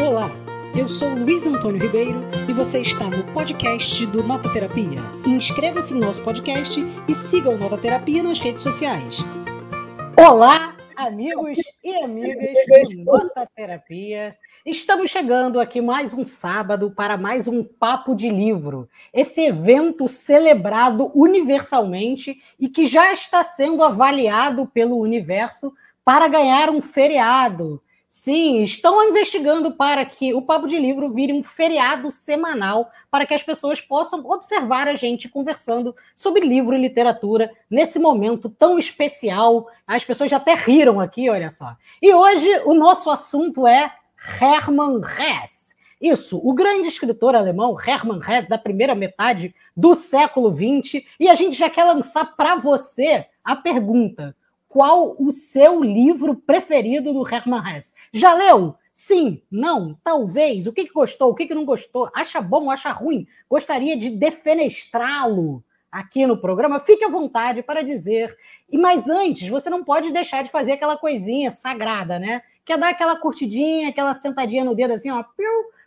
Olá, eu sou Luiz Antônio Ribeiro e você está no podcast do Nota Terapia. Inscreva-se no nosso podcast e siga o Nota Terapia nas redes sociais. Olá, amigos e amigas do Nota Terapia. Estamos chegando aqui mais um sábado para mais um Papo de Livro. Esse evento celebrado universalmente e que já está sendo avaliado pelo universo para ganhar um feriado. Sim, estão investigando para que o Papo de Livro vire um feriado semanal para que as pessoas possam observar a gente conversando sobre livro e literatura nesse momento tão especial. As pessoas já até riram aqui, olha só. E hoje o nosso assunto é Hermann Hesse. Isso, o grande escritor alemão Hermann Hesse, da primeira metade do século XX. E a gente já quer lançar para você a pergunta: qual o seu livro preferido do Hermann Hesse. Já leu? Sim, não, talvez. O que, que gostou, o que, que não gostou? Acha bom, acha ruim? Gostaria de defenestrá-lo aqui no programa? Fique à vontade para dizer. E Mas antes, você não pode deixar de fazer aquela coisinha sagrada, né? Que é dar aquela curtidinha, aquela sentadinha no dedo assim, ó,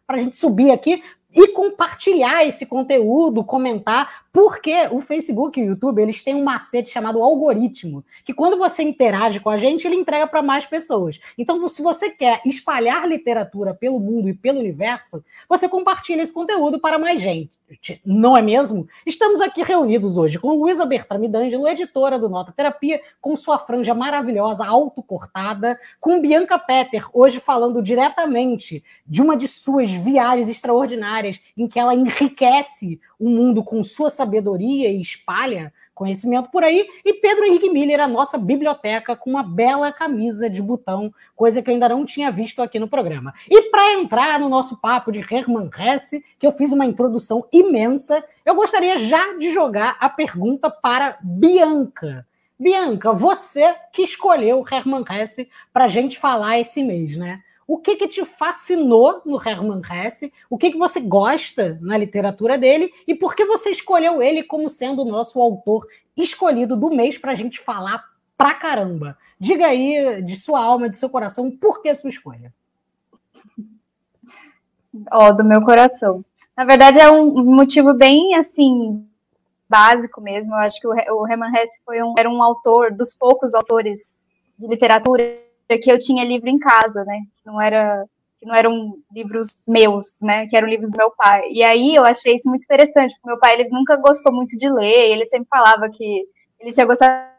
para a gente subir aqui, e compartilhar esse conteúdo, comentar, porque o Facebook e o YouTube eles têm um macete chamado algoritmo, que quando você interage com a gente, ele entrega para mais pessoas. Então, se você quer espalhar literatura pelo mundo e pelo universo, você compartilha esse conteúdo para mais gente. Não é mesmo? Estamos aqui reunidos hoje com Luísa Bertrame D'Angelo, editora do Nota Terapia, com sua franja maravilhosa, autocortada, com Bianca Petter, hoje falando diretamente de uma de suas viagens extraordinárias em que ela enriquece o mundo com sua sabedoria e espalha conhecimento por aí. E Pedro Henrique Miller, a nossa biblioteca, com uma bela camisa de botão, coisa que eu ainda não tinha visto aqui no programa. E para entrar no nosso papo de Hermann Hesse, que eu fiz uma introdução imensa, eu gostaria já de jogar a pergunta para Bianca. Bianca, você que escolheu Hermann Hesse para a gente falar esse mês, né? O que, que te fascinou no Hermann Hesse, o que, que você gosta na literatura dele e por que você escolheu ele como sendo o nosso autor escolhido do mês para a gente falar pra caramba. Diga aí de sua alma, de seu coração, por que sua escolha? Ó, oh, do meu coração. Na verdade, é um motivo bem assim básico mesmo. Eu acho que o Hermann Hesse foi um, era um autor dos poucos autores de literatura que eu tinha livro em casa, né? Não era que não eram livros meus, né? Que eram livros do meu pai. E aí eu achei isso muito interessante, porque meu pai ele nunca gostou muito de ler, ele sempre falava que ele tinha gostado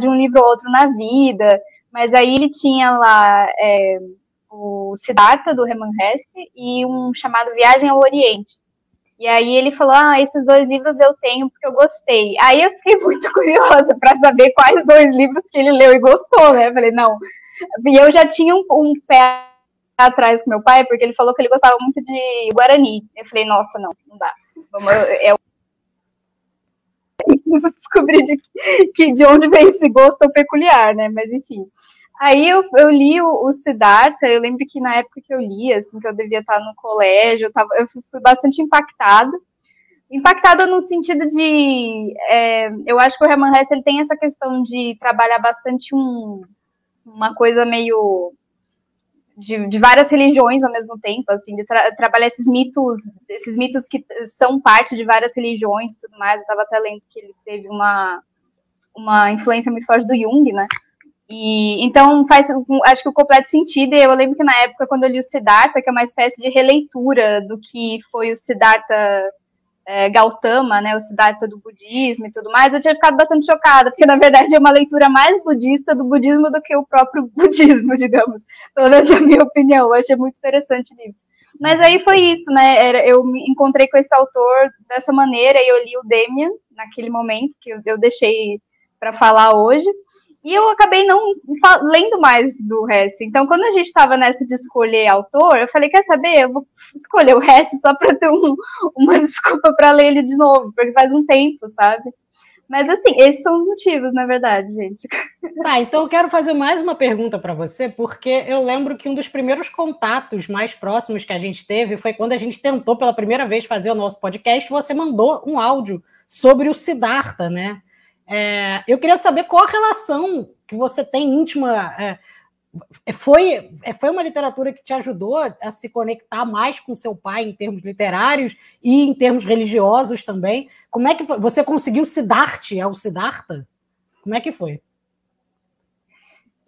de um livro ou outro na vida, mas aí ele tinha lá é, o Siddhartha do Hermann Hesse e um chamado Viagem ao Oriente. E aí ele falou: Ah, esses dois livros eu tenho porque eu gostei. Aí eu fiquei muito curiosa para saber quais dois livros que ele leu e gostou, né? Eu falei, não, e eu já tinha um, um pé atrás com meu pai, porque ele falou que ele gostava muito de Guarani. Eu falei, nossa, não, não dá. Vamos, é preciso descobrir de, que, de onde vem esse gosto tão peculiar, né? Mas enfim. Aí eu, eu li o, o Siddhartha, eu lembro que na época que eu li, assim, que eu devia estar no colégio, eu, tava, eu fui bastante impactada. Impactada no sentido de. É, eu acho que o Herman Hesse ele tem essa questão de trabalhar bastante um, uma coisa meio de, de, várias religiões ao mesmo tempo, assim, de tra trabalhar esses mitos, esses mitos que são parte de várias religiões e tudo mais. Eu estava até lendo que ele teve uma, uma influência muito forte do Jung, né? E então faz, acho que o completo sentido. Eu lembro que na época, quando eu li o Siddhartha, que é uma espécie de releitura do que foi o Siddhartha é, Gautama, né, o Siddhartha do budismo e tudo mais, eu tinha ficado bastante chocada, porque na verdade é uma leitura mais budista do budismo do que o próprio budismo, digamos, pelo menos na minha opinião, eu achei muito interessante o livro. Mas aí foi isso, né, eu me encontrei com esse autor dessa maneira, e eu li o Demian naquele momento, que eu, eu deixei para falar hoje, e eu acabei não lendo mais do Hesse. Então, quando a gente estava nessa de escolher autor, eu falei: quer saber? Eu vou escolher o Hesse só para ter um, uma desculpa para ler ele de novo, porque faz um tempo, sabe? Mas, assim, esses são os motivos, na verdade, gente. Tá, então eu quero fazer mais uma pergunta para você, porque eu lembro que um dos primeiros contatos mais próximos que a gente teve foi quando a gente tentou pela primeira vez fazer o nosso podcast. Você mandou um áudio sobre o Siddhartha, né? É, eu queria saber qual a relação que você tem íntima é, foi, foi uma literatura que te ajudou a se conectar mais com seu pai em termos literários e em termos religiosos também. Como é que foi? Você conseguiu Siddhartha ao Siddhartha? Como é que foi?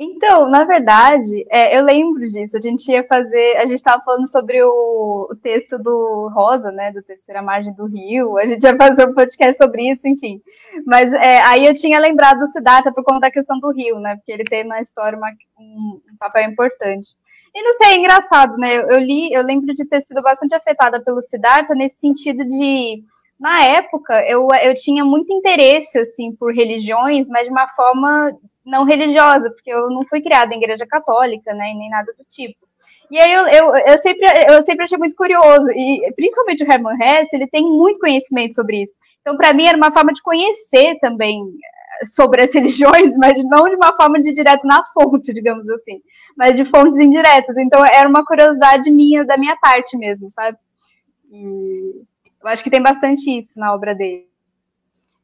Então, na verdade, é, eu lembro disso. A gente ia fazer, a gente estava falando sobre o, o, texto do Rosa, né, do Terceira Margem do Rio. A gente ia fazer um podcast sobre isso, enfim. Mas é, aí eu tinha lembrado do Siddhartha por conta da questão do Rio, né, porque ele tem na história uma, um, um, papel importante. E não sei, é engraçado, né? Eu, eu li, eu lembro de ter sido bastante afetada pelo Siddhartha nesse sentido de na época eu, eu tinha muito interesse assim por religiões, mas de uma forma não religiosa, porque eu não fui criada em igreja católica, né, nem nada do tipo. E aí eu, eu, eu, sempre, eu sempre achei muito curioso, e principalmente o Herman Hesse, ele tem muito conhecimento sobre isso. Então, para mim, era uma forma de conhecer também eh, sobre as religiões, mas não de uma forma de direto na fonte, digamos assim, mas de fontes indiretas. Então, era uma curiosidade minha, da minha parte mesmo, sabe? E eu acho que tem bastante isso na obra dele.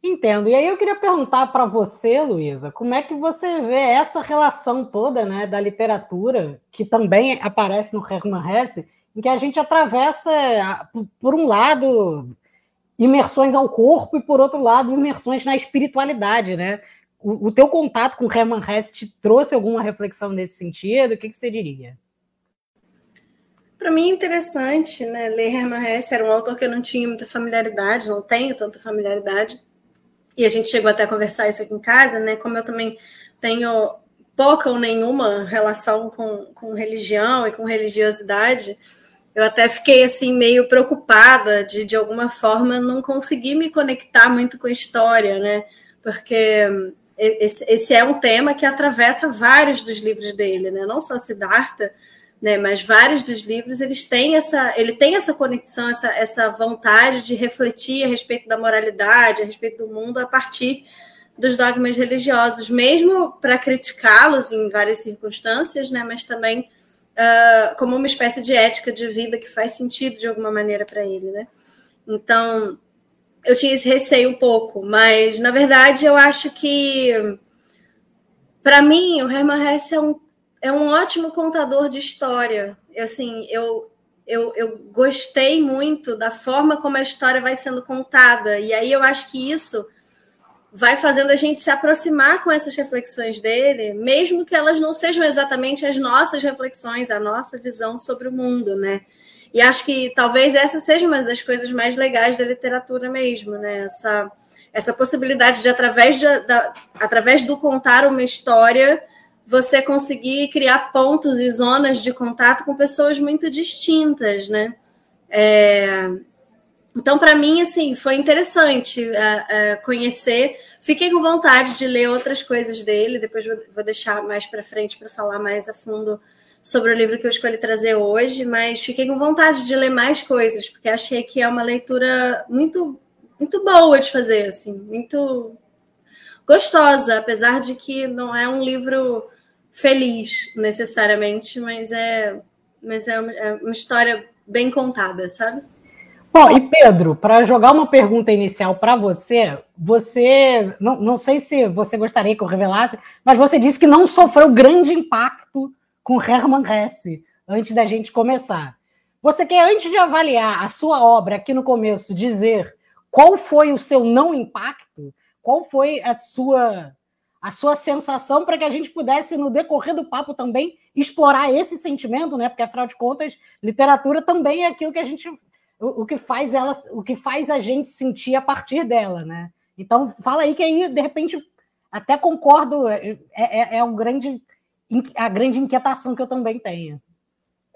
Entendo. E aí eu queria perguntar para você, Luísa, como é que você vê essa relação toda né, da literatura, que também aparece no Hermann Hesse, em que a gente atravessa, por um lado, imersões ao corpo e, por outro lado, imersões na espiritualidade, né? O, o teu contato com Hermann Hesse te trouxe alguma reflexão nesse sentido? O que, que você diria? Para mim é interessante, né? Ler Hermann Hesse era um autor que eu não tinha muita familiaridade, não tenho tanta familiaridade e a gente chegou até a conversar isso aqui em casa, né? Como eu também tenho pouca ou nenhuma relação com, com religião e com religiosidade, eu até fiquei assim meio preocupada de de alguma forma não conseguir me conectar muito com a história, né? Porque esse, esse é um tema que atravessa vários dos livros dele, né? Não só Siddhartha, né? Mas vários dos livros eles têm essa, ele tem essa conexão, essa, essa vontade de refletir a respeito da moralidade, a respeito do mundo a partir dos dogmas religiosos, mesmo para criticá-los em várias circunstâncias, né? Mas também uh, como uma espécie de ética de vida que faz sentido de alguma maneira para ele, né? Então eu tinha esse receio um pouco, mas na verdade eu acho que para mim o Hermann Hesse é um é um ótimo contador de história. Assim, eu, eu, eu gostei muito da forma como a história vai sendo contada. E aí eu acho que isso vai fazendo a gente se aproximar com essas reflexões dele, mesmo que elas não sejam exatamente as nossas reflexões, a nossa visão sobre o mundo, né? E acho que talvez essa seja uma das coisas mais legais da literatura mesmo, né? Essa, essa possibilidade de, através, de, da, através do contar uma história, você conseguir criar pontos e zonas de contato com pessoas muito distintas, né? É... Então, para mim, assim, foi interessante é, é, conhecer. Fiquei com vontade de ler outras coisas dele. Depois vou, vou deixar mais para frente para falar mais a fundo sobre o livro que eu escolhi trazer hoje. Mas fiquei com vontade de ler mais coisas, porque achei que é uma leitura muito, muito boa de fazer, assim, muito gostosa, apesar de que não é um livro feliz necessariamente, mas é, mas é uma, é uma história bem contada, sabe? Bom, e Pedro, para jogar uma pergunta inicial para você, você não, não sei se você gostaria que eu revelasse, mas você disse que não sofreu grande impacto com Hermann Hesse antes da gente começar. Você quer, antes de avaliar a sua obra aqui no começo, dizer qual foi o seu não impacto? Qual foi a sua a sua sensação para que a gente pudesse, no decorrer do papo, também explorar esse sentimento, né? Porque, afinal de contas, literatura também é aquilo que a gente. O, o que faz ela, o que faz a gente sentir a partir dela, né? Então, fala aí que aí, de repente, até concordo, é, é, é um grande, a grande inquietação que eu também tenho.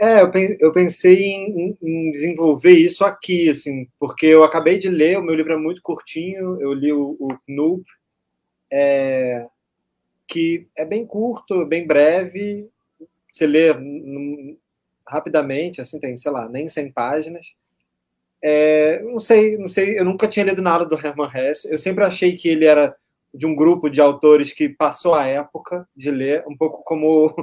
É, eu pensei em, em, desenvolver isso aqui, assim, porque eu acabei de ler, o meu livro é muito curtinho, eu li o, o é, que é bem curto, bem breve, você lê rapidamente, assim, tem, sei lá, nem 100 páginas. É, não sei, não sei, eu nunca tinha lido nada do Herman Hesse. Eu sempre achei que ele era de um grupo de autores que passou a época de ler, um pouco como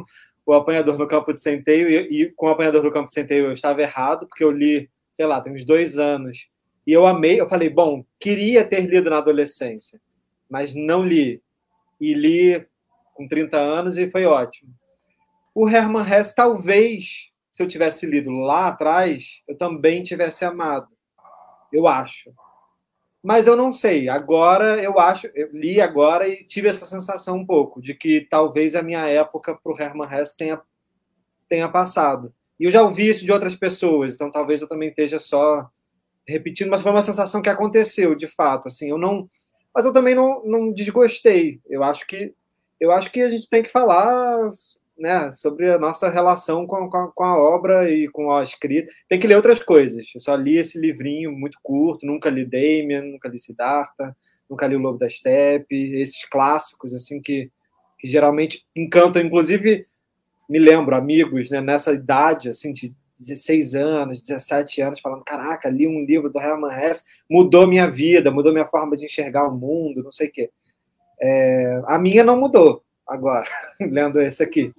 o Apanhador no Campo de Centeio, e, e com o Apanhador no Campo de Centeio eu estava errado, porque eu li, sei lá, tem uns dois anos, e eu amei, eu falei, bom, queria ter lido na adolescência, mas não li. E li com 30 anos e foi ótimo. o Herman Hesse, talvez, se eu tivesse lido lá atrás, eu também tivesse amado. Eu acho. Mas eu não sei. Agora eu acho, eu li agora e tive essa sensação um pouco de que talvez a minha época para o Herman Hesse tenha, tenha passado. E eu já ouvi isso de outras pessoas, então talvez eu também esteja só repetindo, mas foi uma sensação que aconteceu, de fato. Assim, eu não, mas eu também não, não desgostei. Eu acho que eu acho que a gente tem que falar né, sobre a nossa relação com, com, com, a obra e com a escrita. Tem que ler outras coisas. Eu só li esse livrinho muito curto, nunca li Damien, nunca li Siddhartha, nunca li O Lobo da Steppe, esses clássicos assim que, que geralmente encantam, inclusive me lembro amigos, né, nessa idade assim de 16 anos, 17 anos, falando: caraca, li um livro do Herman Hesse, mudou minha vida, mudou minha forma de enxergar o mundo, não sei o quê. É, a minha não mudou agora, lendo esse aqui.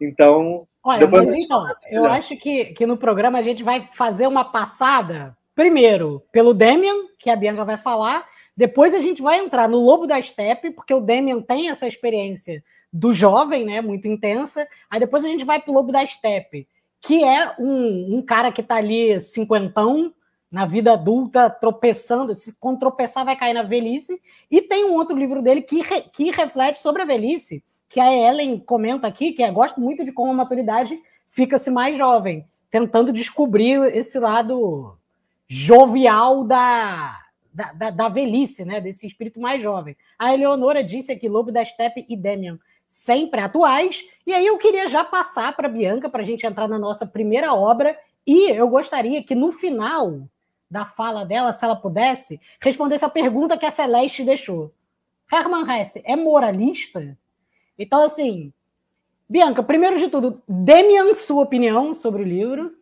Então. Olha, mas então, eu acho que, que no programa a gente vai fazer uma passada, primeiro, pelo Demian, que a Bianca vai falar, depois a gente vai entrar no Lobo da Steppe, porque o Demian tem essa experiência do jovem, né, muito intensa, aí depois a gente vai pro Lobo da Steppe, que é um, um cara que está ali cinquentão, na vida adulta, tropeçando, se quando tropeçar vai cair na velhice, e tem um outro livro dele que, re, que reflete sobre a velhice, que a Ellen comenta aqui, que é, gosta muito de como a maturidade fica-se mais jovem, tentando descobrir esse lado jovial da, da, da, da, velhice, né, desse espírito mais jovem. A Eleonora disse aqui, Lobo da Steppe e Demian, sempre atuais. E aí eu queria já passar para a Bianca para a gente entrar na nossa primeira obra. E eu gostaria que no final da fala dela, se ela pudesse, respondesse a pergunta que a Celeste deixou. Hermann Hesse é moralista? Então, assim, Bianca, primeiro de tudo, dê-me sua opinião sobre o livro.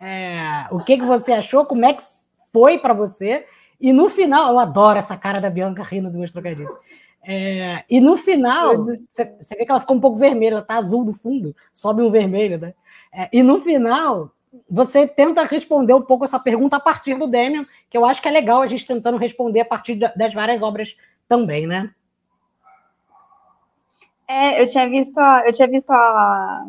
É, o que, que você achou? Como é que foi para você? E no final, eu adoro essa cara da Bianca rindo dos meus trocadilhos. É, e no final, você, você, vê que ela ficou um pouco vermelha, ela tá azul do fundo, sobe um vermelho, né? É, e no final, você tenta responder um pouco essa pergunta a partir do Demian, que eu acho que é legal a gente tentando responder a partir das várias obras também, né? É, eu tinha visto, a, eu tinha visto a,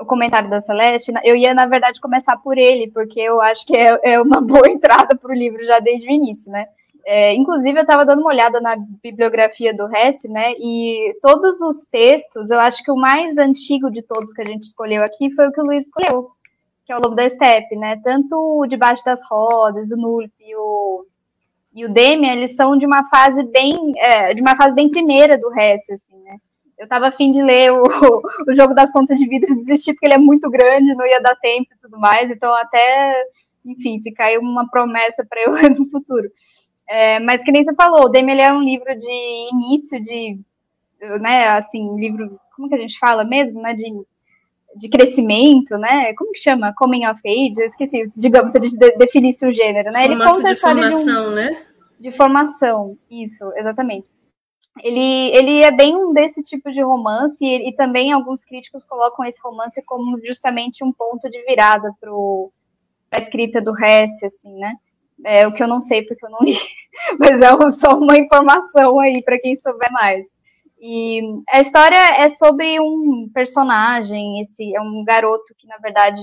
o comentário da Celeste. Eu ia, na verdade, começar por ele, porque eu acho que é, é uma boa entrada para o livro já desde o início, né? É, inclusive, eu estava dando uma olhada na bibliografia do Hesse, né? E todos os textos, eu acho que o mais antigo de todos que a gente escolheu aqui foi o que o Luiz escolheu, que é o Lobo da Steppe, né? Tanto o Debaixo das Rodas, o Nulp e o, e o Demian, eles são de uma fase bem, é, de uma fase bem primeira do Hesse, assim, né? Eu estava afim de ler o, o Jogo das Contas de Vidro e desistir, porque ele é muito grande, não ia dar tempo e tudo mais, então até, enfim, fica aí uma promessa para eu no futuro. É, mas que nem você falou, o Demi é um livro de início de, né, assim, livro, como que a gente fala mesmo, né, de, de crescimento, né, como que chama? Coming of Age, eu esqueci, digamos, se a gente definisse o gênero, né, ele conta de formação, um, né? De formação, isso, exatamente. Ele, ele é bem um desse tipo de romance, e, e também alguns críticos colocam esse romance como justamente um ponto de virada para a escrita do Hesse, assim, né, é o que eu não sei porque eu não li, mas é só uma informação aí para quem souber mais. E a história é sobre um personagem, esse é um garoto que na verdade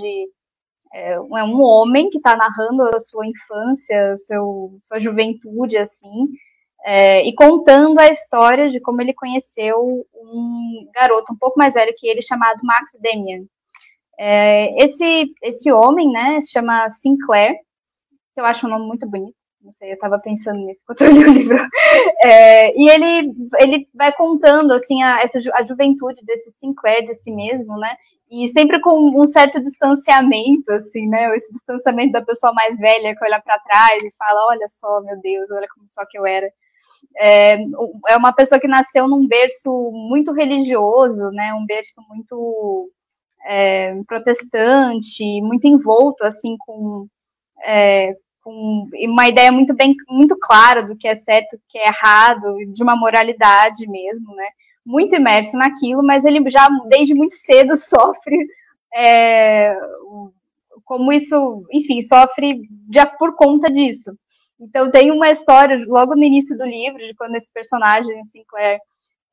é um é homem que está narrando a sua infância, seu, sua juventude, assim, é, e contando a história de como ele conheceu um garoto um pouco mais velho que ele, chamado Max Demian. É, esse, esse homem, né, se chama Sinclair, que eu acho um nome muito bonito. Não sei, eu estava pensando nisso enquanto eu li o livro. É, e ele, ele vai contando, assim, a, essa, a juventude desse Sinclair, de si mesmo, né? E sempre com um certo distanciamento, assim, né? Esse distanciamento da pessoa mais velha que olha para trás e fala: Olha só, meu Deus, olha como só que eu era. É, é uma pessoa que nasceu num berço muito religioso, né? Um berço muito é, protestante, muito envolto, assim, com. É, com uma ideia muito bem, muito clara do que é certo, do que é errado, de uma moralidade mesmo, né? Muito imerso naquilo, mas ele já desde muito cedo sofre é, como isso, enfim, sofre já por conta disso. Então tem uma história logo no início do livro de quando esse personagem Sinclair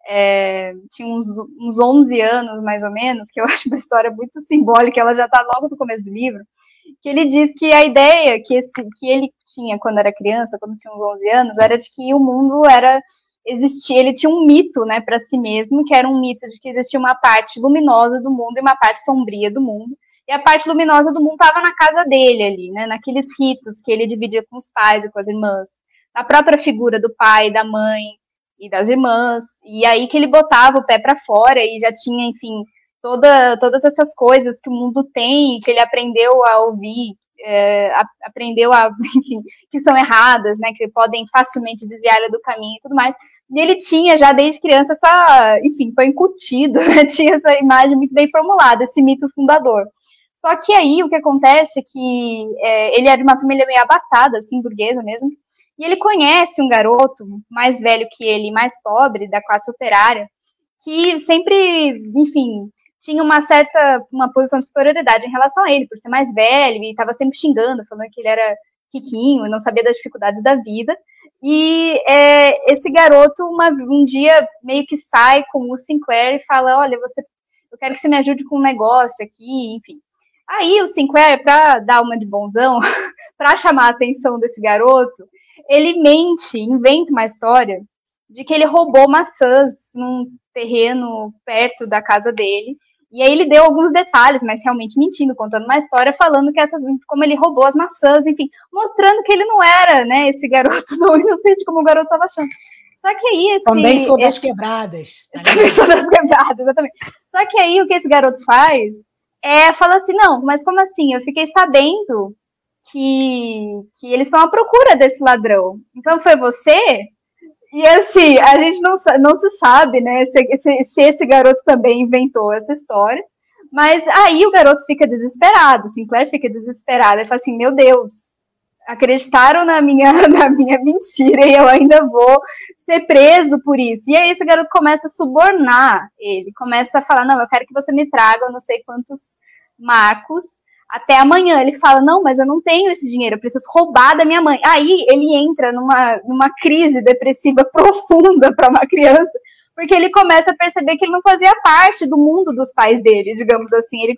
é, tinha uns, uns 11 anos, mais ou menos, que eu acho uma história muito simbólica, ela já está logo no começo do livro, que ele diz que a ideia que, esse, que ele tinha quando era criança, quando tinha uns 11 anos, era de que o mundo era existia, ele tinha um mito, né, para si mesmo, que era um mito de que existia uma parte luminosa do mundo e uma parte sombria do mundo. E a parte luminosa do mundo estava na casa dele ali, né, naqueles ritos que ele dividia com os pais e com as irmãs, na própria figura do pai, da mãe e das irmãs. E aí que ele botava o pé para fora e já tinha, enfim, toda, todas essas coisas que o mundo tem, que ele aprendeu a ouvir, é, a, aprendeu a, enfim, que são erradas, né, que podem facilmente desviar do caminho e tudo mais. E ele tinha já desde criança essa, enfim, foi incutido, né, tinha essa imagem muito bem formulada, esse mito fundador. Só que aí o que acontece é que é, ele é de uma família meio abastada, assim, burguesa mesmo, e ele conhece um garoto mais velho que ele, mais pobre, da classe operária, que sempre, enfim, tinha uma certa uma posição de superioridade em relação a ele, por ser mais velho, e estava sempre xingando, falando que ele era riquinho e não sabia das dificuldades da vida. E é, esse garoto, uma, um dia, meio que sai com o Sinclair e fala: Olha, você, eu quero que você me ajude com um negócio aqui, enfim. Aí o Sinclair, para dar uma de bonzão, para chamar a atenção desse garoto, ele mente, inventa uma história de que ele roubou maçãs num terreno perto da casa dele e aí ele deu alguns detalhes, mas realmente mentindo, contando uma história, falando que essa, como ele roubou as maçãs, enfim, mostrando que ele não era, né, esse garoto não inocente como o garoto estava achando. Só que aí esse. Também sou das esse... quebradas. Tá Também sou das quebradas, exatamente. Só que aí o que esse garoto faz é falar assim: não, mas como assim? Eu fiquei sabendo que, que eles estão à procura desse ladrão. Então foi você? E assim, a gente não, não se sabe, né, se, se, se, esse garoto também inventou essa história. Mas aí o garoto fica desesperado, Sinclair fica desesperado. Ele fala assim: Meu Deus, acreditaram na minha, na minha mentira e eu ainda vou ser preso por isso. E aí esse garoto começa a subornar ele, começa a falar: Não, eu quero que você me traga não sei quantos marcos até amanhã. Ele fala: Não, mas eu não tenho esse dinheiro, eu preciso roubar da minha mãe. Aí ele entra numa, numa crise depressiva profunda para uma criança, porque ele começa a perceber que ele não fazia parte do mundo dos pais dele, digamos assim. Ele,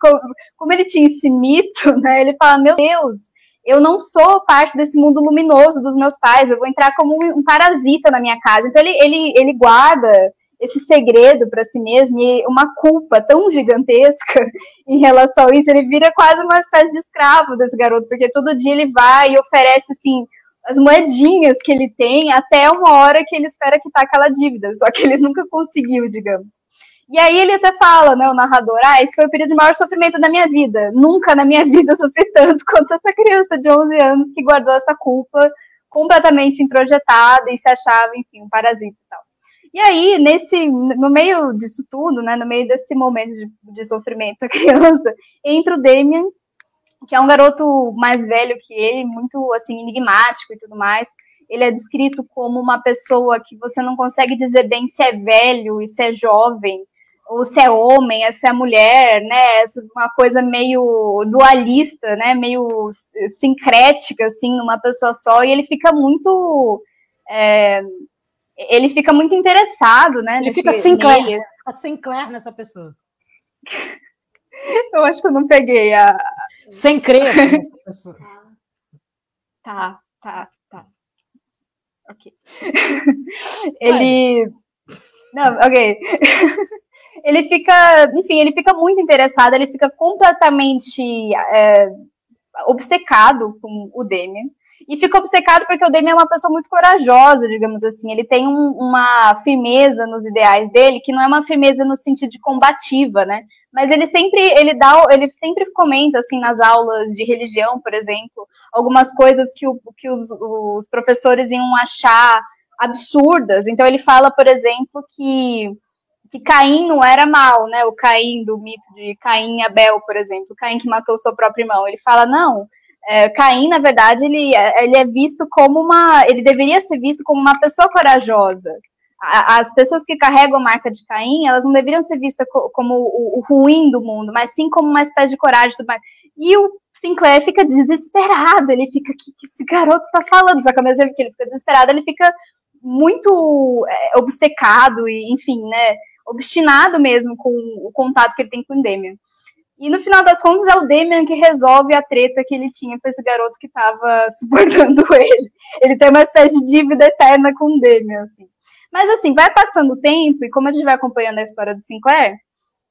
como ele tinha esse mito, né, ele fala: Meu Deus. Eu não sou parte desse mundo luminoso dos meus pais, eu vou entrar como um parasita na minha casa. Então ele, ele, ele guarda esse segredo para si mesmo e uma culpa tão gigantesca em relação a isso, ele vira quase uma espécie de escravo desse garoto, porque todo dia ele vai e oferece assim as moedinhas que ele tem até uma hora que ele espera quitar aquela dívida, só que ele nunca conseguiu, digamos. E aí ele até fala, né, o narrador, ah, esse foi o período de maior sofrimento da minha vida. Nunca na minha vida sofri tanto quanto essa criança de 11 anos que guardou essa culpa completamente introjetada e se achava, enfim, um parasita e tal. E aí, nesse, no meio disso tudo, né, no meio desse momento de, de sofrimento da criança, entra o Damien, que é um garoto mais velho que ele, muito assim enigmático e tudo mais. Ele é descrito como uma pessoa que você não consegue dizer bem se é velho e se é jovem, ou se é homem, se é mulher, né? Uma coisa meio dualista, né? Meio sincrética, assim, numa pessoa só. E ele fica muito é, ele fica muito interessado, né? Ele nesse, fica Sinclair, nele. fica Sinclair nessa pessoa. eu acho que eu não peguei a. Sem crer nessa pessoa. Tá, tá, tá. Ok. ele. Não, ok. ele fica, enfim, ele fica muito interessado, ele fica completamente é, obcecado com o Demian e fica obcecado porque o Demi é uma pessoa muito corajosa, digamos assim. Ele tem um, uma firmeza nos ideais dele, que não é uma firmeza no sentido de combativa, né? Mas ele sempre, ele dá, ele sempre comenta, assim, nas aulas de religião, por exemplo, algumas coisas que, o, que os, os professores iam achar absurdas. Então ele fala, por exemplo, que que Caim não era mal, né? O Caim do mito de Caim e Abel, por exemplo, Caim que matou seu próprio irmão. Ele fala não, é, Caim, na verdade, ele, ele é visto como uma. Ele deveria ser visto como uma pessoa corajosa. As pessoas que carregam a marca de Caim, elas não deveriam ser vistas como o, ruim do mundo, mas sim como uma espécie de coragem e tudo mais. E o Sinclair fica desesperado, ele fica, o que, que esse garoto está falando? Só que ao mesmo tempo que ele fica desesperado, ele fica muito é, obcecado e, enfim, né, obstinado mesmo com o contato que ele tem com o Demian. E no final das contas é o Damian que resolve a treta que ele tinha com esse garoto que estava suportando ele. Ele tem uma espécie de dívida eterna com o Damian, assim. Mas assim, vai passando o tempo, e como a gente vai acompanhando a história do Sinclair,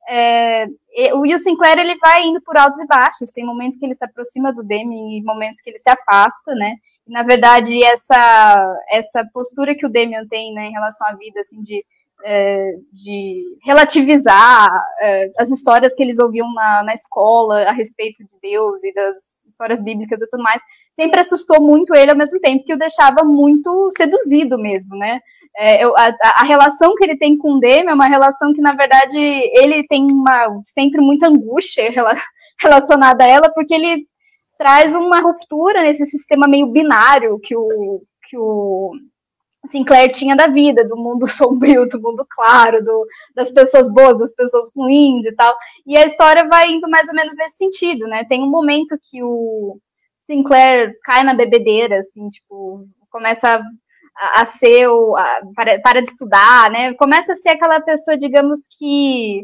é, o Sinclair ele vai indo por altos e baixos. Tem momentos que ele se aproxima do Damian e momentos que ele se afasta, né? E, na verdade, essa, essa postura que o Damian tem né, em relação à vida, assim, de é, de relativizar é, as histórias que eles ouviam na, na escola a respeito de Deus e das histórias bíblicas e tudo mais, sempre assustou muito ele ao mesmo tempo que o deixava muito seduzido mesmo, né? É, eu, a, a, relação que ele tem com o Demi é uma relação que, na verdade, ele tem uma, sempre muita angústia relacionada a ela, porque ele traz uma ruptura nesse sistema meio binário que o, que o Sinclair tinha da vida, do mundo sombrio, do mundo claro, do, das pessoas boas, das pessoas ruins e tal. E a história vai indo mais ou menos nesse sentido, né? Tem um momento que o Sinclair cai na bebedeira, assim, tipo, começa a, a ser o. A, para, para de estudar, né? Começa a ser aquela pessoa, digamos que.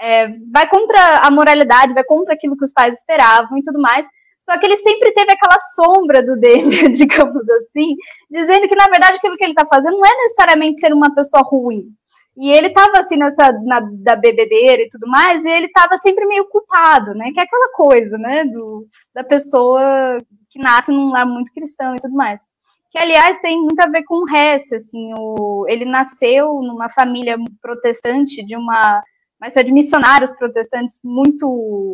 É, vai contra a moralidade, vai contra aquilo que os pais esperavam e tudo mais. Só que ele sempre teve aquela sombra do Demian, digamos assim, dizendo que, na verdade, aquilo que ele está fazendo não é necessariamente ser uma pessoa ruim. E ele estava assim nessa na, da bebedeira e tudo mais, e ele estava sempre meio culpado, né? Que é aquela coisa, né? Do, da pessoa que nasce num lar muito cristão e tudo mais. Que, aliás, tem muito a ver com o Hess, assim, o, ele nasceu numa família protestante de uma, mas de missionários protestantes muito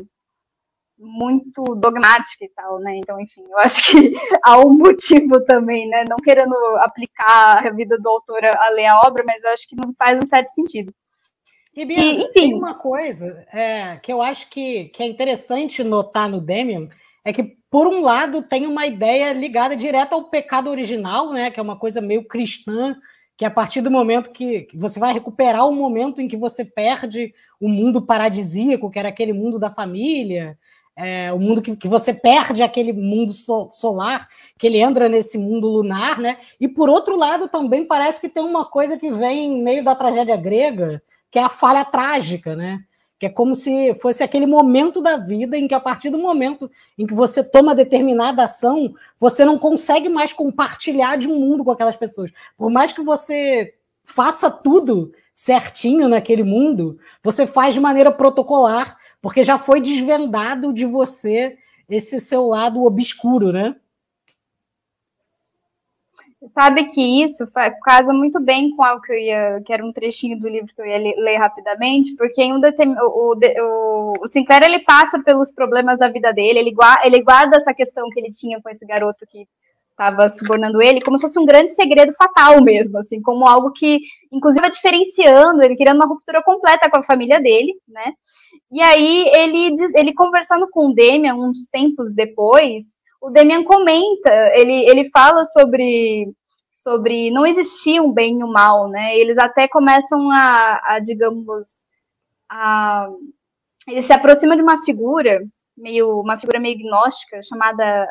muito dogmática e tal, né? Então, enfim, eu acho que há um motivo também, né? Não querendo aplicar a vida do autor a ler a obra, mas eu acho que não faz um certo sentido. E, Bia, e, enfim. Tem uma coisa é, que eu acho que, que é interessante notar no Demian, é que, por um lado, tem uma ideia ligada direto ao pecado original, né? Que é uma coisa meio cristã, que a partir do momento que você vai recuperar o momento em que você perde o mundo paradisíaco, que era aquele mundo da família, é, o mundo que, que, você perde aquele mundo so, solar, que ele entra nesse mundo lunar, né? E por outro lado, também parece que tem uma coisa que vem em meio da tragédia grega, que é a falha trágica, né? Que é como se fosse aquele momento da vida em que, a partir do momento em que você toma determinada ação, você não consegue mais compartilhar de um mundo com aquelas pessoas. Por mais que você faça tudo certinho naquele mundo, você faz de maneira protocolar porque já foi desvendado de você esse seu lado obscuro, né? Sabe que isso casa muito bem com algo que eu ia, que era um trechinho do livro que eu ia ler, rapidamente, porque em um determin, o, o, o, Sinclair ele passa pelos problemas da vida dele, ele guarda, ele guarda essa questão que ele tinha com esse garoto que estava subornando ele, como se fosse um grande segredo fatal mesmo, assim, como algo que, inclusive, diferenciando, ele querendo uma ruptura completa com a família dele, né? E aí ele, ele conversando com o Demian uns tempos depois, o Demian comenta, ele, ele fala sobre sobre não existir um bem e um mal, né? Eles até começam a, a digamos, a, ele se aproxima de uma figura meio uma figura meio gnóstica chamada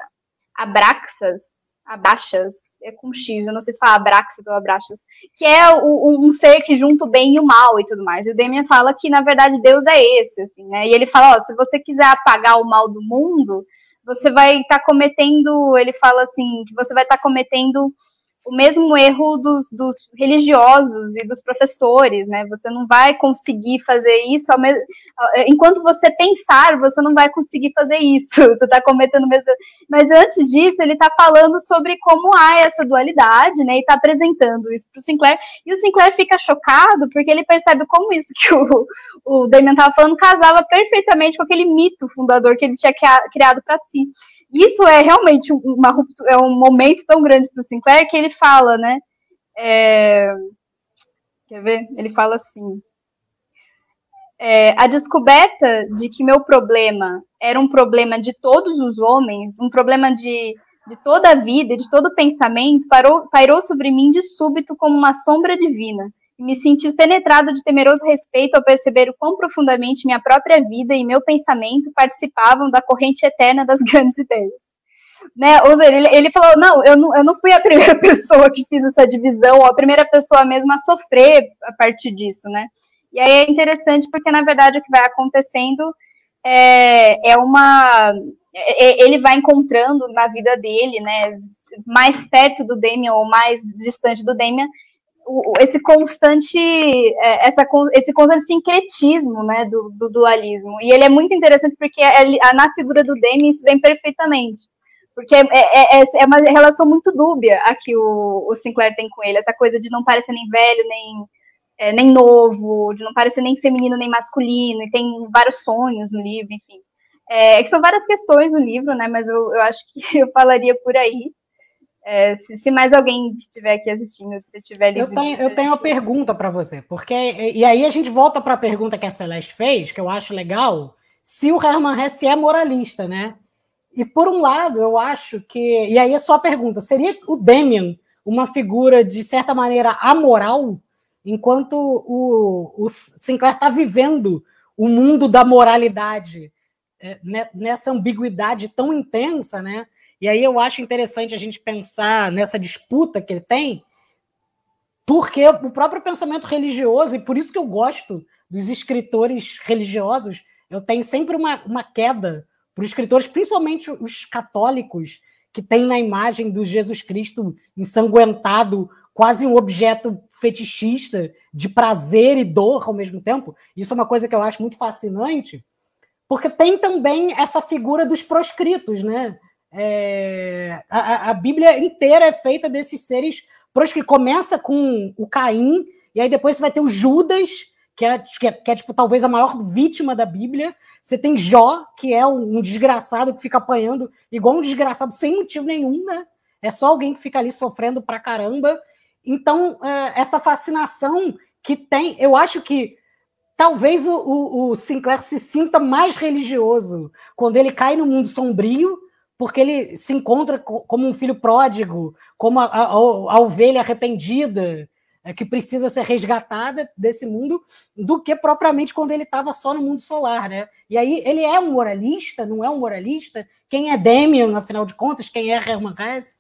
Abraxas, Abaxas, é com X, eu não sei se fala Abraxas ou Abraxas, que é o, um ser que junta o bem e o mal e tudo mais. E o Demian fala que, na verdade, Deus é esse, assim, né? E ele fala, ó, se você quiser apagar o mal do mundo, você vai estar tá cometendo, ele fala assim, que você vai estar tá cometendo o mesmo erro dos, dos, religiosos e dos professores, né? Você não vai conseguir fazer isso mesmo, enquanto você pensar, você não vai conseguir fazer isso. Você está cometendo mesmo. Mas antes disso, ele está falando sobre como há essa dualidade, né? E está apresentando isso para o Sinclair. E o Sinclair fica chocado porque ele percebe como isso que o, o Damien estava falando casava perfeitamente com aquele mito fundador que ele tinha criado para si isso é realmente uma é um momento tão grande para o Sinclair que ele fala, né? É, quer ver? Ele fala assim: é, a descoberta de que meu problema era um problema de todos os homens, um problema de, de toda a vida, de todo o pensamento, parou, pairou sobre mim de súbito como uma sombra divina me senti penetrado de temeroso respeito ao perceber o quão profundamente minha própria vida e meu pensamento participavam da corrente eterna das grandes ideias. né? Ou seja, ele, ele falou, não eu, não, eu não fui a primeira pessoa que fiz essa divisão, ou a primeira pessoa mesmo a sofrer a partir disso, né? E aí é interessante porque, na verdade, o que vai acontecendo é, é uma. É, é, ele vai encontrando na vida dele, né, mais perto do Damian ou mais distante do Damian, esse constante, é, essa, esse constante sincretismo, né, do, do, dualismo. E ele é muito interessante porque na figura do Damian isso vem perfeitamente. Porque é, é, é, uma relação muito dúbia a que o, o Sinclair tem com ele, essa coisa de não parecer nem velho, nem é, nem novo, de não parecer nem feminino nem masculino, e tem vários sonhos no livro, enfim. É, que são várias questões no livro, né? Mas eu, eu acho que eu falaria por aí. É, se, se, mais alguém estiver aqui assistindo tiver livro. Eu tenho, eu tenho uma pergunta para você, porque e aí a gente volta para a pergunta que a Celeste fez, que eu acho legal, se o Herman Hesse é moralista, né? E por um lado, eu acho que e aí é só a pergunta, seria o Demian uma figura de certa maneira amoral? enquanto o, o Sinclair está vivendo o mundo da moralidade é, né, nessa ambiguidade tão intensa, né? E aí eu acho interessante a gente pensar nessa disputa que ele tem, porque o próprio pensamento religioso, e por isso que eu gosto dos escritores religiosos, eu tenho sempre uma, uma queda para os escritores, principalmente os católicos, que tem na imagem do Jesus Cristo ensanguentado quase um objeto fetichista de prazer e dor ao mesmo tempo. Isso é uma coisa que eu acho muito fascinante, porque tem também essa figura dos proscritos, né? É, a, a, Bíblia inteira é feita desses seres proscritos. Começa com o Caim, e aí depois você vai ter o Judas, que é, que é, que é tipo, talvez a maior vítima da Bíblia. Você tem Jó, que é um, um desgraçado que fica apanhando igual um desgraçado sem motivo nenhum, né? É só alguém que fica ali sofrendo pra caramba. Então, é, essa fascinação que tem, eu acho que talvez o, o, o, Sinclair se sinta mais religioso quando ele cai no mundo sombrio, porque ele se encontra como um filho pródigo, como a, a, a ovelha arrependida, é, que precisa ser resgatada desse mundo, do que propriamente quando ele estava só no mundo solar, né? E aí ele é um moralista, não é um moralista? Quem é Demian, afinal de contas? Quem é Hermann Hesse?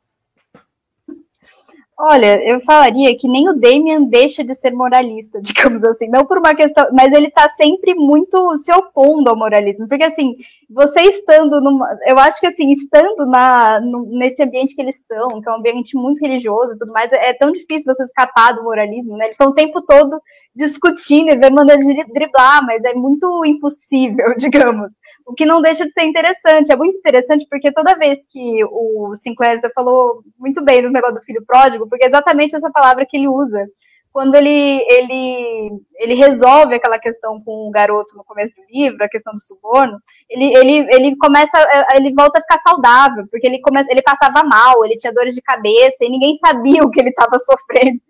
Olha, eu falaria que nem o Damien deixa de ser moralista, digamos assim, não por uma questão, mas ele tá sempre muito se opondo ao moralismo, porque assim, você estando numa, eu acho que assim, estando na, nesse ambiente que eles estão, que é um ambiente muito religioso e tudo mais, é tão difícil você escapar do moralismo, né? Eles estão o tempo todo discutindo e mandando driblar, mas é muito impossível, digamos. O que não deixa de ser interessante. É muito interessante porque toda vez que o Sinclair falou muito bem no negócio do filho pródigo, porque é exatamente essa palavra que ele usa. Quando ele, ele, ele resolve aquela questão com o garoto no começo do livro, a questão do suborno, ele, ele, ele começa, ele volta a ficar saudável, porque ele, começa, ele passava mal, ele tinha dores de cabeça, e ninguém sabia o que ele estava sofrendo.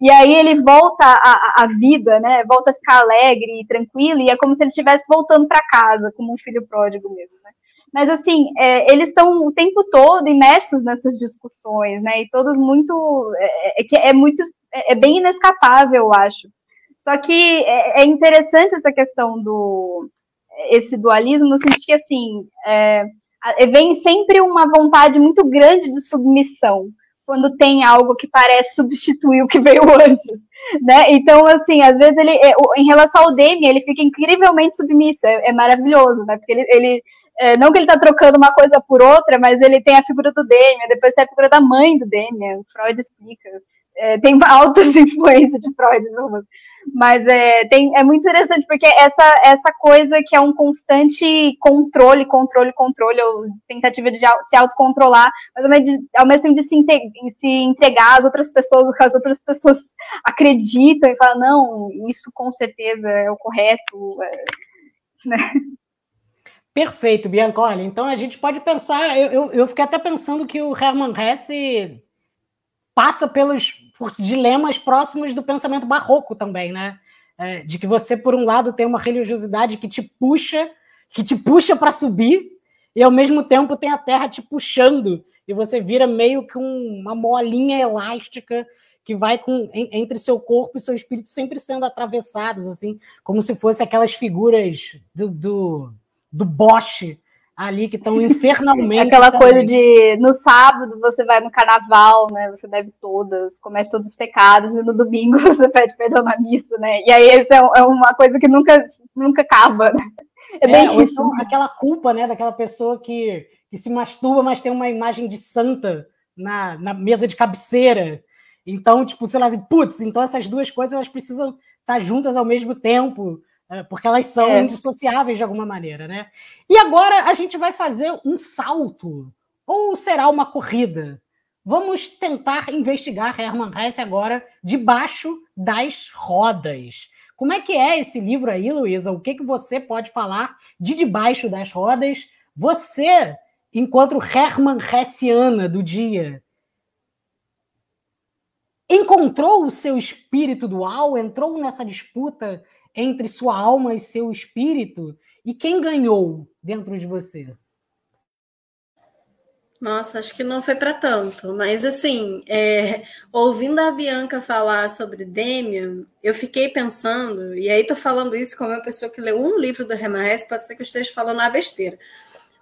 E aí ele volta à, vida, né? Volta a ficar alegre e tranquilo, e é como se ele estivesse voltando para casa, como um filho pródigo mesmo, né? Mas assim, é, eles estão o tempo todo imersos nessas discussões, né? E todos muito. É, é, é muito. É, é, bem inescapável, eu acho. Só que é, é interessante essa questão do esse dualismo, no sentido que assim é, vem sempre uma vontade muito grande de submissão quando tem algo que parece substituir o que veio antes, né? Então, assim, às vezes ele, é, em relação ao Demi, ele fica incrivelmente submisso, é, é maravilhoso, né? Porque ele, ele é, não que ele tá trocando uma coisa por outra, mas ele tem a figura do Demi, depois tem a figura da mãe do Demi, Freud explica. É, tem altas influências de Freud, mas é, tem, é muito interessante, porque essa, essa coisa que é um constante controle, controle, controle, ou tentativa de se autocontrolar, mas ao mesmo, ao mesmo tempo de se, se entregar às outras pessoas, o que as outras pessoas acreditam e falam, não, isso com certeza é o correto, é, né? Perfeito, Bianca. Olha, então a gente pode pensar, eu, eu, eu fiquei até pensando que o Hermann Hesse passa pelos por dilemas próximos do pensamento barroco também, né? É, de que você, por um lado, tem uma religiosidade que te puxa, que te puxa para subir, e ao mesmo tempo tem a terra te puxando, e você vira meio que um, uma molinha elástica que vai com entre seu corpo e seu espírito sempre sendo atravessados, assim, como se fosse aquelas figuras do, do, do Bosch ali que estão infernalmente. Aquela coisa de no sábado você vai no carnaval, né? Você bebe todas, comete todos os pecados, e no domingo você pede perdão na missa, né? E aí isso é, é uma coisa que nunca, nunca acaba, né? É bem é, isso. Então, aquela culpa, né, daquela pessoa que, que se masturba, mas tem uma imagem de santa na, na mesa de cabeceira. Então, tipo, sei lá, assim, putz, então essas duas coisas elas precisam estar juntas ao mesmo tempo porque elas são é. indissociáveis de alguma maneira, né? E agora a gente vai fazer um salto, ou será uma corrida? Vamos tentar investigar Hermann Hesse agora debaixo das rodas. Como é que é esse livro aí, Luísa? O que, que você pode falar de debaixo das rodas? Você, enquanto Hermann Hessiana do dia, encontrou o seu espírito dual? Entrou nessa disputa entre sua alma e seu espírito? E quem ganhou dentro de você? Nossa, acho que não foi para tanto, mas assim, é, ouvindo a Bianca falar sobre Demian, eu fiquei pensando, e aí tô falando isso como uma pessoa que leu um livro do Remarres, pode ser que eu esteja falando a besteira,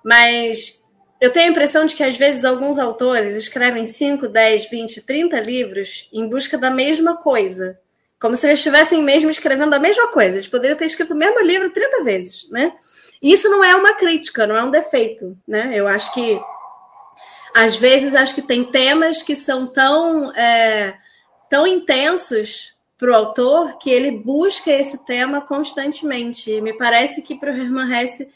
mas eu tenho a impressão de que às vezes alguns autores escrevem 5, 10, 20, 30 livros em busca da mesma coisa, como se eles estivessem mesmo escrevendo a mesma coisa. Eles poderiam ter escrito o mesmo livro 30 vezes, né? E isso não é uma crítica, não é um defeito, né? Eu acho que às vezes acho que tem temas que são tão é, tão intensos para o autor que ele busca esse tema constantemente. Me parece que para o Hermann Hesse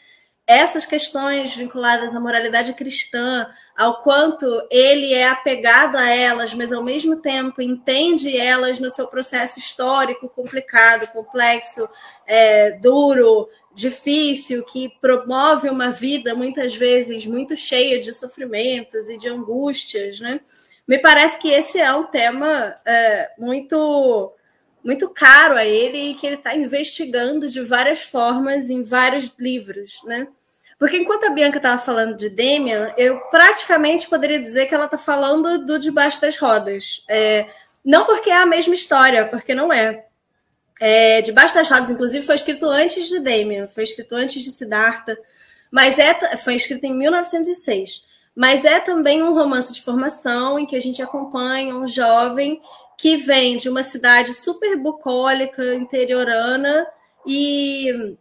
essas questões vinculadas à moralidade cristã, ao quanto ele é apegado a elas, mas ao mesmo tempo entende elas no seu processo histórico complicado, complexo, é, duro, difícil, que promove uma vida muitas vezes muito cheia de sofrimentos e de angústias, né? Me parece que esse é um tema é, muito muito caro a ele e que ele está investigando de várias formas em vários livros, né? Porque enquanto a Bianca estava falando de Demian, eu praticamente poderia dizer que ela está falando do Debaixo das Rodas. É, não porque é a mesma história, porque não é. é. Debaixo das Rodas, inclusive, foi escrito antes de Demian, foi escrito antes de Siddhartha, mas é, foi escrito em 1906. Mas é também um romance de formação em que a gente acompanha um jovem que vem de uma cidade super bucólica, interiorana, e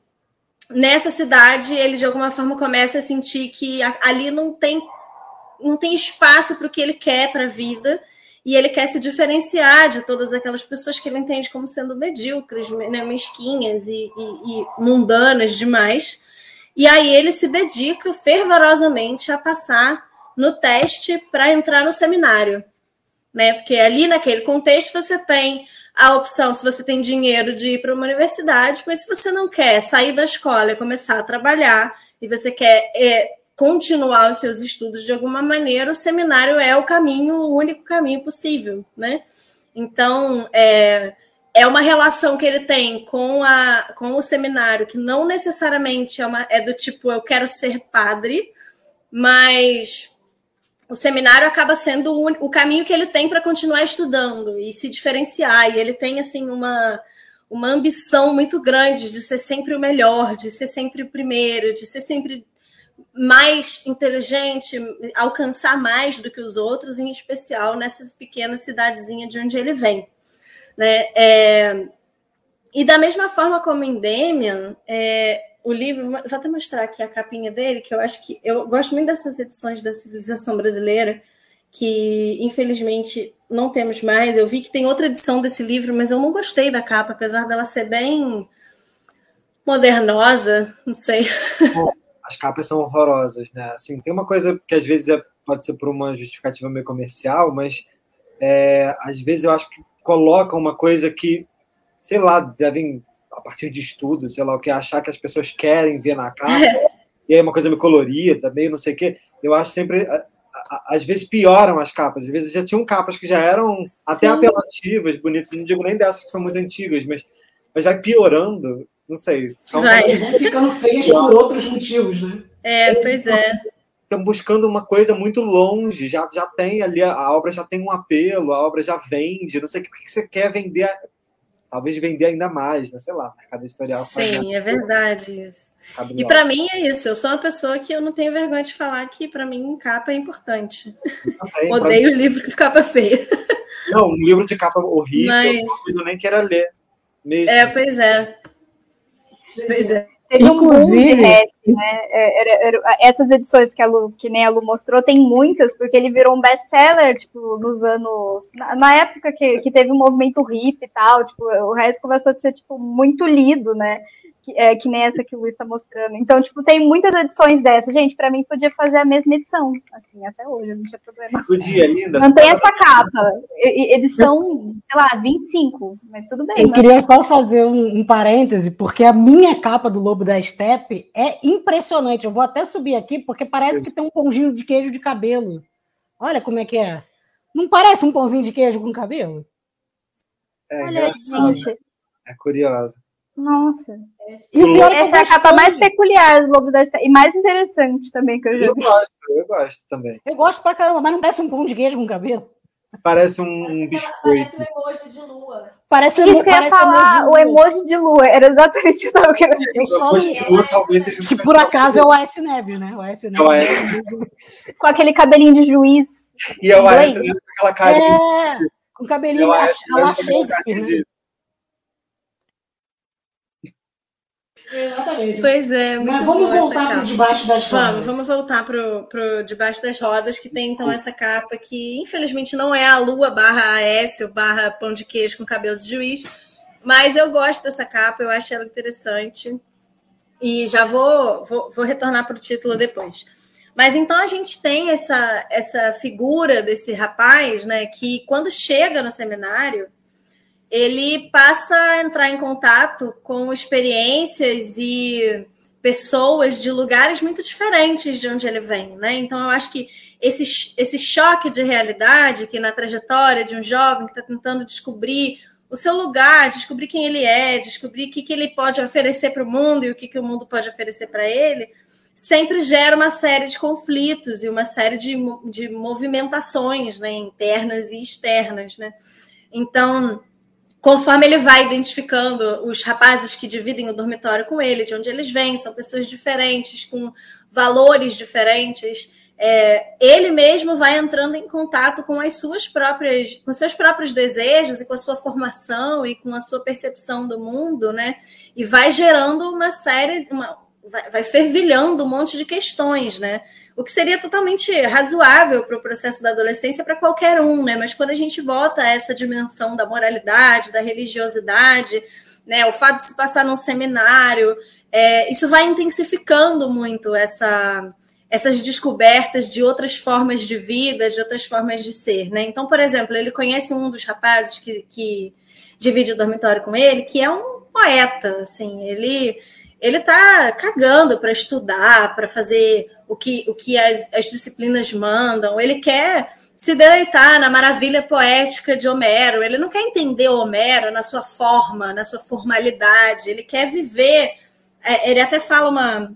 nessa cidade ele de alguma forma começa a sentir que ali não tem não tem espaço para o que ele quer para a vida e ele quer se diferenciar de todas aquelas pessoas que ele entende como sendo medíocres, né, mesquinhas e, e, e mundanas demais. E aí ele se dedica fervorosamente a passar no teste para entrar no seminário né? Porque ali naquele contexto você tem a opção, se você tem dinheiro, de ir para uma universidade, mas se você não quer sair da escola e começar a trabalhar e você quer é, continuar os seus estudos de alguma maneira, o seminário é o caminho, o único caminho possível, né? Então, é, é uma relação que ele tem com, a, com o seminário que não necessariamente é, uma, é do tipo eu quero ser padre, mas o seminário acaba sendo o, caminho que ele tem para continuar estudando e se diferenciar. E ele tem assim uma, uma ambição muito grande de ser sempre o melhor, de ser sempre o primeiro, de ser sempre mais inteligente, alcançar mais do que os outros, em especial nessas pequenas cidadezinhas de onde ele vem. Né? É, e da mesma forma como em Demian, é, o livro, vou até mostrar aqui a capinha dele, que eu acho que eu gosto muito dessas edições da civilização brasileira, que infelizmente não temos mais. Eu vi que tem outra edição desse livro, mas eu não gostei da capa, apesar dela ser bem modernosa, não sei. As capas são horrorosas, né? Assim, tem uma coisa que às vezes é, pode ser por uma justificativa meio comercial, mas é, às vezes eu acho que coloca uma coisa que, sei lá, devem a partir de estudos, sei lá, o que achar que as pessoas querem ver na capa, e aí uma coisa meio colorida, meio não sei o quê. Eu acho sempre às vezes pioram as capas, às vezes já tinham capas que já eram até Sim. apelativas, bonitas, não digo nem dessas que são muito antigas, mas, mas vai piorando, não sei. Vai. Vão ficando feias por outros motivos, né? É, pois é. Estão buscando uma coisa muito longe, já, já tem ali, a, a obra já tem um apelo, a obra já vende, não sei o que, que você quer vender talvez vender ainda mais, né? sei lá, mercado editorial. Sim, é verdade isso. E para mim é isso. Eu sou uma pessoa que eu não tenho vergonha de falar que para mim capa é importante. Também, Odeio pra... livro com capa feia. Não, um livro de capa horrível, Mas... eu nem quero ler. Mesmo. É, pois é. Pois é. Teve Inclusive, um né? É, era, era, essas edições que, a Lu, que nem a Lu mostrou, tem muitas, porque ele virou um best-seller, tipo, nos anos. Na, na, época que, que teve um movimento hip e tal, tipo, o resto começou a ser, tipo, muito lido, né? Que, é, que nem essa que o Luiz está mostrando. Então, tipo, tem muitas edições dessa. Gente, para mim podia fazer a mesma edição, assim, até hoje, não tinha problema. Podia, linda. Mantém essa capa. Edição, sei lá, 25, mas tudo bem. Eu queria só fazer um, um parêntese, porque a minha capa do Lobo da Steppe é impressionante. Eu vou até subir aqui, porque parece que tem um pãozinho de queijo de cabelo. Olha como é que é. Não parece um pãozinho de queijo com cabelo? É, Olha aí, gente. É curioso. Nossa. E o pior é Essa é a capa mais peculiar do Lobo da Steppe. E mais interessante também que eu já vi. Eu gosto, eu gosto também. Eu gosto pra caramba, mas não parece um pão de queijo com cabelo. Parece um biscoito. Parece um emoji de lua. Parece um, Isso que eu ia falar, o emoji de lua. Era exatamente o que eu queria dizer. Eu só lua, talvez seja Que por acaso é o Aécio Neves, né? O Aécio Neves. É o Aécio. com aquele cabelinho de juiz. E é o Aécio Neves com aquela cara. É, com cabelinho é a la Shakespeare, Exatamente. Pois é. Mas vamos voltar para debaixo das rodas. Vamos, vamos voltar para o debaixo das rodas, que tem então essa capa que infelizmente não é a Lua barra Aécio barra pão de queijo com cabelo de juiz, mas eu gosto dessa capa, eu acho ela interessante. E já vou, vou, vou retornar para o título depois. Mas então a gente tem essa, essa figura desse rapaz, né, que quando chega no seminário, ele passa a entrar em contato com experiências e pessoas de lugares muito diferentes de onde ele vem, né? Então eu acho que esse, esse choque de realidade que na trajetória de um jovem que está tentando descobrir o seu lugar, descobrir quem ele é, descobrir o que, que ele pode oferecer para o mundo e o que, que o mundo pode oferecer para ele, sempre gera uma série de conflitos e uma série de, de movimentações né, internas e externas. Né? Então, conforme ele vai identificando os rapazes que dividem o dormitório com ele, de onde eles vêm, são pessoas diferentes, com valores diferentes. É, ele mesmo vai entrando em contato com as suas próprias, com seus próprios desejos e com a sua formação e com a sua percepção do mundo, né? E vai gerando uma série, uma, vai, vai fervilhando um monte de questões, né? o que seria totalmente razoável para o processo da adolescência para qualquer um, né? Mas quando a gente bota essa dimensão da moralidade, da religiosidade, né? O fato de se passar num seminário, é, isso vai intensificando muito essa, essas descobertas de outras formas de vida, de outras formas de ser, né? Então, por exemplo, ele conhece um dos rapazes que, que divide o dormitório com ele, que é um poeta, assim, ele ele tá cagando para estudar, para fazer o que, o que as, as disciplinas mandam. Ele quer se deleitar na maravilha poética de Homero. Ele não quer entender Homero na sua forma, na sua formalidade. Ele quer viver. É, ele até fala uma,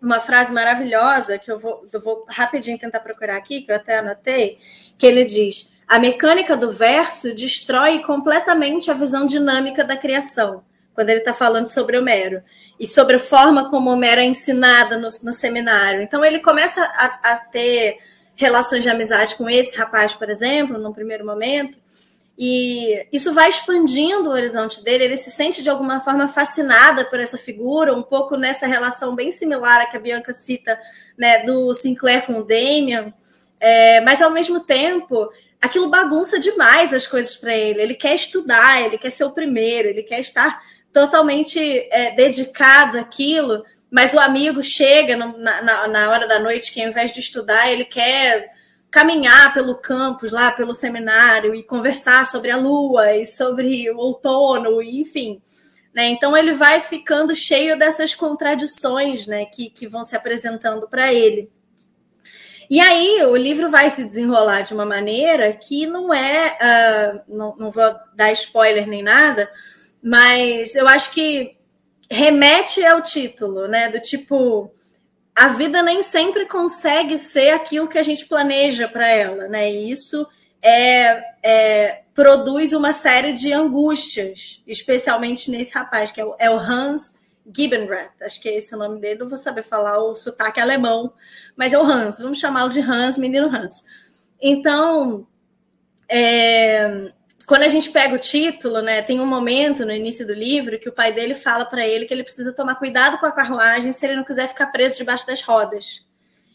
uma frase maravilhosa que eu vou, eu vou rapidinho tentar procurar aqui, que eu até anotei, que ele diz: a mecânica do verso destrói completamente a visão dinâmica da criação, quando ele está falando sobre Homero e sobre a forma como Homero é ensinada no, no seminário. Então ele começa a, a, ter relações de amizade com esse rapaz, por exemplo, no primeiro momento, e isso vai expandindo o horizonte dele, ele se sente de alguma forma fascinada por essa figura, um pouco nessa relação bem similar a que a Bianca cita, né, do Sinclair com o Damien, é, mas ao mesmo tempo aquilo bagunça demais as coisas para ele. Ele quer estudar, ele quer ser o primeiro, ele quer estar totalmente é, dedicado àquilo, mas o amigo chega no, na, na hora da noite que ao invés de estudar, ele quer caminhar pelo campus, lá pelo seminário, e conversar sobre a lua e sobre o outono, e, enfim. Né? Então ele vai ficando cheio dessas contradições né, que, que vão se apresentando para ele. E aí o livro vai se desenrolar de uma maneira que não é, uh, não, não vou dar spoiler nem nada, mas eu acho que remete ao título, né? Do tipo, a vida nem sempre consegue ser aquilo que a gente planeja para ela, né? E isso é, é, produz uma série de angústias, especialmente nesse rapaz, que é o, é o Hans Gibenrath, acho que é esse o nome dele, não vou saber falar o sotaque alemão, mas é o Hans, vamos chamá-lo de Hans, menino Hans. Então, é, quando a gente pega o título, né, tem um momento no início do livro que o pai dele fala para ele que ele precisa tomar cuidado com a carruagem se ele não quiser ficar preso debaixo das rodas.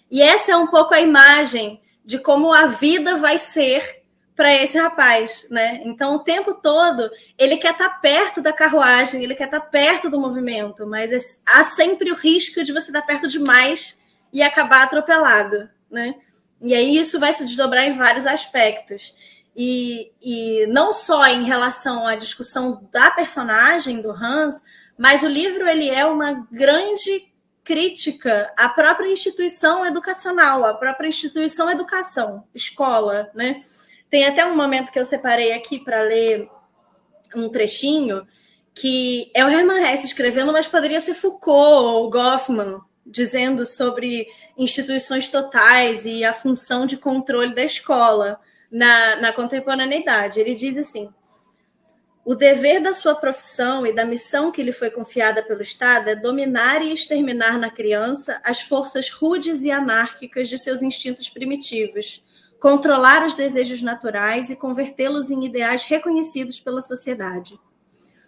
E essa é um pouco a imagem de como a vida vai ser para esse rapaz, né? Então, o tempo todo, ele quer estar tá perto da carruagem, ele quer estar tá perto do movimento, mas é, há sempre o risco de você estar perto demais e acabar atropelado, né? E aí isso vai se desdobrar em vários aspectos. E, e não só em relação à discussão da personagem do Hans, mas o livro ele é uma grande crítica à própria instituição educacional, à própria instituição educação, escola, né? Tem até um momento que eu separei aqui para ler um trechinho que é o Hermann Hesse escrevendo, mas poderia ser Foucault ou Goffman dizendo sobre instituições totais e a função de controle da escola na, na contemporaneidade. Ele diz assim: o dever da sua profissão e da missão que lhe foi confiada pelo Estado é dominar e exterminar na criança as forças rudes e anárquicas de seus instintos primitivos, controlar os desejos naturais e convertê-los em ideais reconhecidos pela sociedade.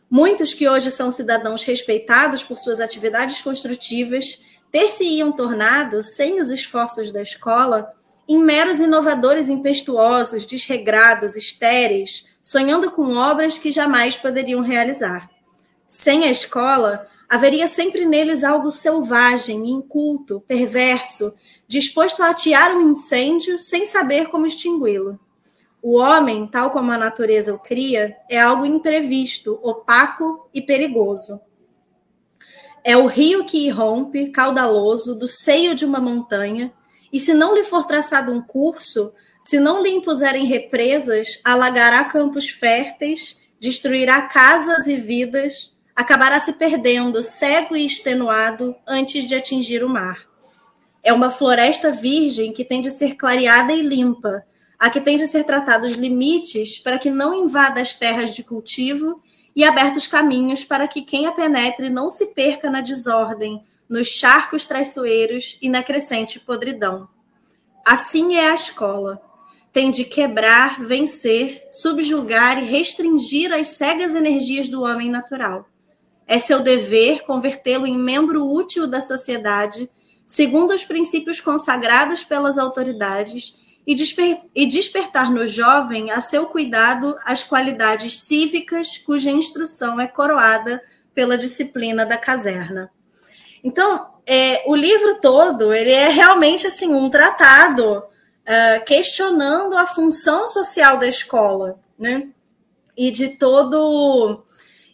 Muitos que hoje são cidadãos respeitados por suas atividades construtivas ter-se-iam tornado, sem os esforços da escola, em meros inovadores impetuosos, desregrados, estéreis, sonhando com obras que jamais poderiam realizar. Sem a escola, haveria sempre neles algo selvagem, inculto, perverso, disposto a atear um incêndio sem saber como extingui-lo. O homem, tal como a natureza o cria, é algo imprevisto, opaco e perigoso. É o rio que irrompe, caudaloso, do seio de uma montanha, e se não lhe for traçado um curso, se não lhe impuserem represas, alagará campos férteis, destruirá casas e vidas, acabará se perdendo, cego e extenuado, antes de atingir o mar. É uma floresta virgem que tem de ser clareada e limpa, a que tem de ser tratados limites para que não invada as terras de cultivo e abertos caminhos para que quem a penetre não se perca na desordem, nos charcos traiçoeiros e na crescente podridão. Assim é a escola. Tem de quebrar, vencer, subjugar e restringir as cegas energias do homem natural é seu dever convertê-lo em membro útil da sociedade, segundo os princípios consagrados pelas autoridades, e, desper e despertar no jovem a seu cuidado as qualidades cívicas cuja instrução é coroada pela disciplina da caserna. Então, é, o livro todo ele é realmente assim um tratado uh, questionando a função social da escola, né? E de todo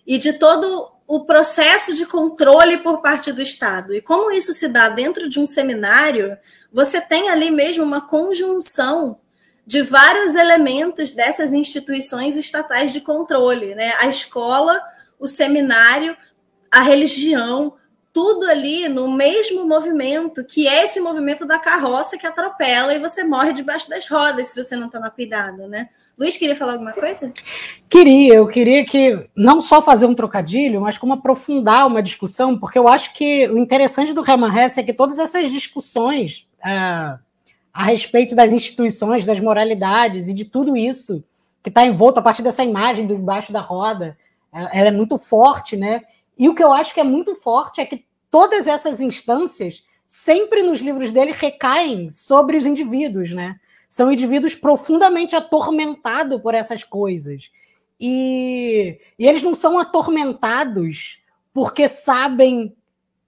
e de todo o processo de controle por parte do Estado. E como isso se dá dentro de um seminário, você tem ali mesmo uma conjunção de vários elementos dessas instituições estatais de controle, né? A escola, o seminário, a religião, tudo ali no mesmo movimento, que é esse movimento da carroça que atropela e você morre debaixo das rodas se você não tomar cuidado, né? Luiz, queria falar alguma coisa? Queria, eu queria que não só fazer um trocadilho, mas como aprofundar uma discussão, porque eu acho que o interessante do Hermann Hesse é que todas essas discussões é, a respeito das instituições, das moralidades e de tudo isso que está envolto a partir dessa imagem do embaixo da roda, é, ela é muito forte, né? E o que eu acho que é muito forte é que todas essas instâncias sempre nos livros dele recaem sobre os indivíduos, né? são indivíduos profundamente atormentados por essas coisas. E, e eles não são atormentados porque sabem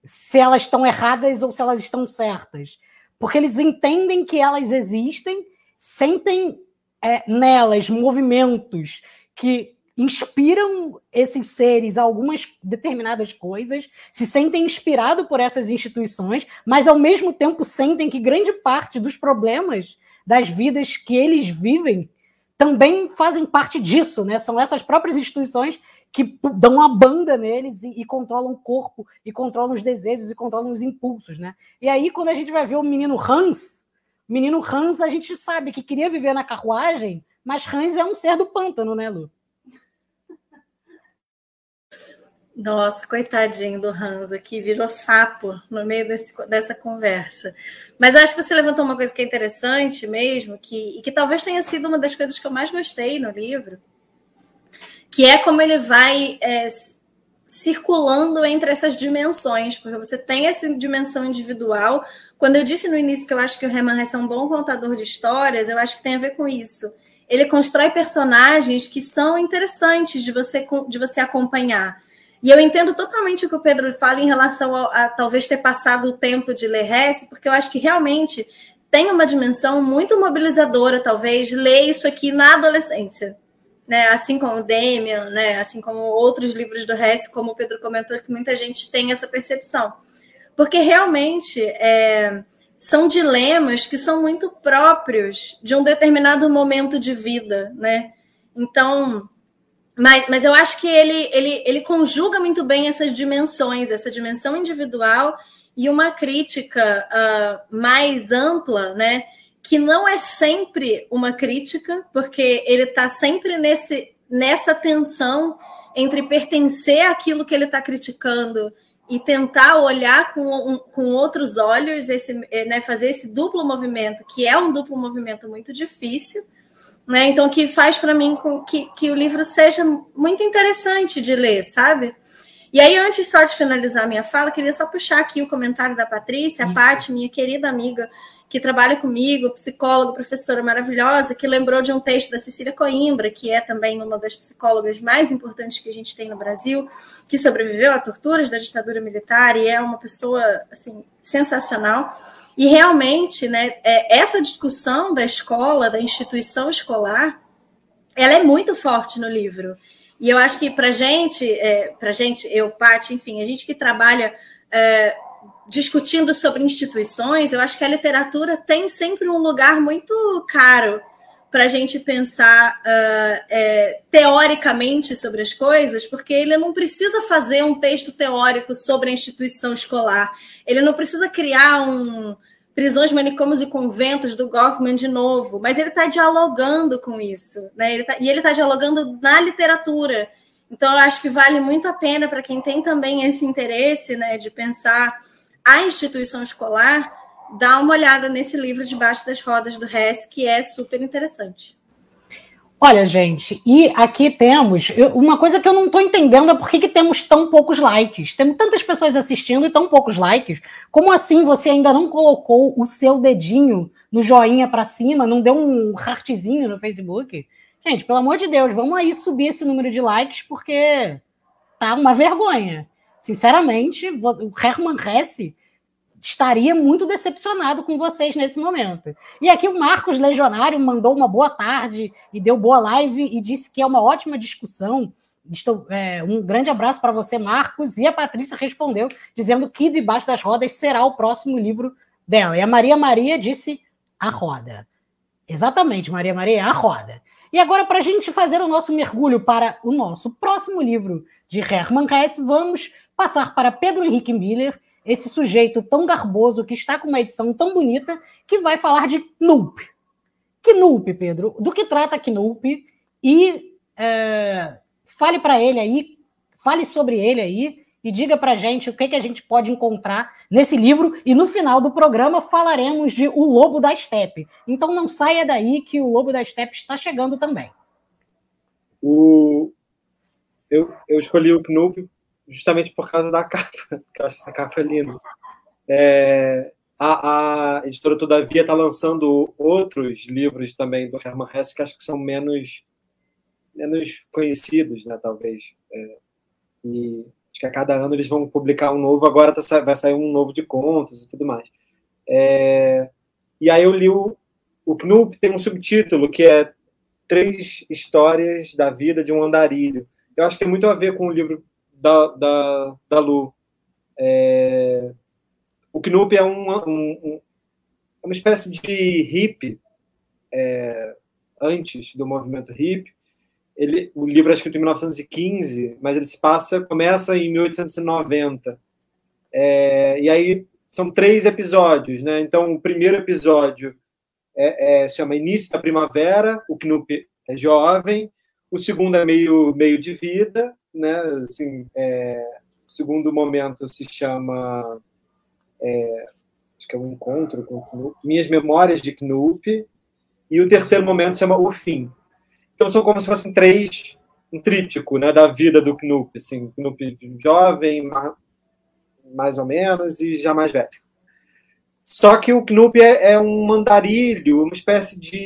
se elas estão erradas ou se elas estão certas. Porque eles entendem que elas existem, sentem é, nelas movimentos que inspiram esses seres a algumas determinadas coisas, se sentem inspirados por essas instituições, mas ao mesmo tempo sentem que grande parte dos problemas das vidas que eles vivem também fazem parte disso, né? São essas próprias instituições que dão uma banda neles e, e, controlam o corpo, e controlam os desejos, e controlam os impulsos, né? E aí, quando a gente vai ver o menino Hans, o menino Hans, a gente sabe que queria viver na carruagem, mas Hans é um ser do pântano, né, Lu? Nossa, coitadinho do Hans aqui, virou sapo no meio desse, dessa conversa. Mas acho que você levantou uma coisa que é interessante mesmo, que, e que talvez tenha sido uma das coisas que eu mais gostei no livro, que é como ele vai é, circulando entre essas dimensões, porque você tem essa dimensão individual. Quando eu disse no início que eu acho que o Herman Hesse é um bom contador de histórias, eu acho que tem a ver com isso. Ele constrói personagens que são interessantes de você, de você acompanhar e eu entendo totalmente o que o Pedro fala em relação a, a talvez ter passado o tempo de ler Hesse, porque eu acho que realmente tem uma dimensão muito mobilizadora, talvez, ler isso aqui na adolescência. Né? Assim como Demian, né? assim como outros livros do Hesse, como o Pedro comentou, que muita gente tem essa percepção. Porque realmente é, são dilemas que são muito próprios de um determinado momento de vida. Né? Então, mas, mas eu acho que ele, ele, ele conjuga muito bem essas dimensões, essa dimensão individual e uma crítica uh, mais ampla, né? Que não é sempre uma crítica, porque ele está sempre nesse, nessa tensão entre pertencer àquilo que ele está criticando e tentar olhar com, com outros olhos, esse, né, fazer esse duplo movimento, que é um duplo movimento muito difícil, né? Então, que faz para mim com que, que o livro seja muito interessante de ler, sabe? E aí, antes só de finalizar minha fala, queria só puxar aqui o comentário da Patrícia, a Paty, minha querida amiga que trabalha comigo, psicóloga, professora maravilhosa, que lembrou de um texto da Cecília Coimbra, que é também uma das psicólogas mais importantes que a gente tem no Brasil, que sobreviveu a torturas da ditadura militar e é uma pessoa assim sensacional. E realmente, né, é, essa discussão da escola, da instituição escolar, ela é muito forte no livro. E eu acho que para gente, é, para gente, eu, Paty, enfim, a gente que trabalha é, discutindo sobre instituições, eu acho que a literatura tem sempre um lugar muito caro para a gente pensar uh, é, teoricamente sobre as coisas, porque ele não precisa fazer um texto teórico sobre a instituição escolar, ele não precisa criar um, prisões, manicômios e conventos do Goffman de novo, mas ele está dialogando com isso, né? Ele tá, e ele está dialogando na literatura. Então, eu acho que vale muito a pena para quem tem também esse interesse né, de pensar a instituição escolar, dar uma olhada nesse livro Debaixo das Rodas do Hess, que é super interessante. Olha, gente, e aqui temos uma coisa que eu não estou entendendo é por que, que temos tão poucos likes. Temos tantas pessoas assistindo e tão poucos likes. Como assim você ainda não colocou o seu dedinho no joinha para cima, não deu um heartzinho no Facebook? Gente, pelo amor de Deus, vamos aí subir esse número de likes porque tá uma vergonha. Sinceramente, o Herman Hesse estaria muito decepcionado com vocês nesse momento. E aqui o Marcos Legionário mandou uma boa tarde e deu boa live e disse que é uma ótima discussão. Estou, é, um grande abraço para você, Marcos. E a Patrícia respondeu, dizendo que Debaixo das Rodas será o próximo livro dela. E a Maria Maria disse A Roda. Exatamente, Maria Maria, A Roda. E agora, para a gente fazer o nosso mergulho para o nosso próximo livro de Hermann Hesse, vamos passar para Pedro Henrique Miller esse sujeito tão garboso que está com uma edição tão bonita que vai falar de Knup. Knup, Pedro, do que trata Knup e é, fale para ele aí, fale sobre ele aí e diga para gente o que, que a gente pode encontrar nesse livro e no final do programa falaremos de O Lobo da Steppe. Então não saia daí que o Lobo da Steppe está chegando também. O... Eu, eu escolhi o Knup justamente por causa da capa, que eu acho essa capa linda. É, a, a, editora Todavia está lançando outros livros também do Herman Hesse que acho que são menos, menos conhecidos, né, talvez. É, e acho que a cada ano eles vão publicar um novo, agora tá, vai sair um novo de contos e tudo mais. É, e aí eu li o, o Knup, tem um subtítulo que é Três Histórias da Vida de um Andarilho. Eu acho que tem muito a ver com o livro da, da, da Lu. É, o Knup é uma, um, uma espécie de hippie é, antes do movimento hippie. Ele, o livro é escrito em 1915, mas ele se passa, começa em 1890. É, e aí são três episódios, né? Então, o primeiro episódio é, é, se chama Início da Primavera, o Knup é jovem, o segundo é meio, meio de vida, né? Assim, é, o segundo momento se chama é, acho que é um encontro com Knup, Minhas Memórias de Knup, e o terceiro momento se chama O Fim. Então são como se fossem três, um tríptico né, da vida do Knup, assim, Knup jovem, mais ou menos, e já mais velho. Só que o Knup é, é, um mandarilho, uma espécie de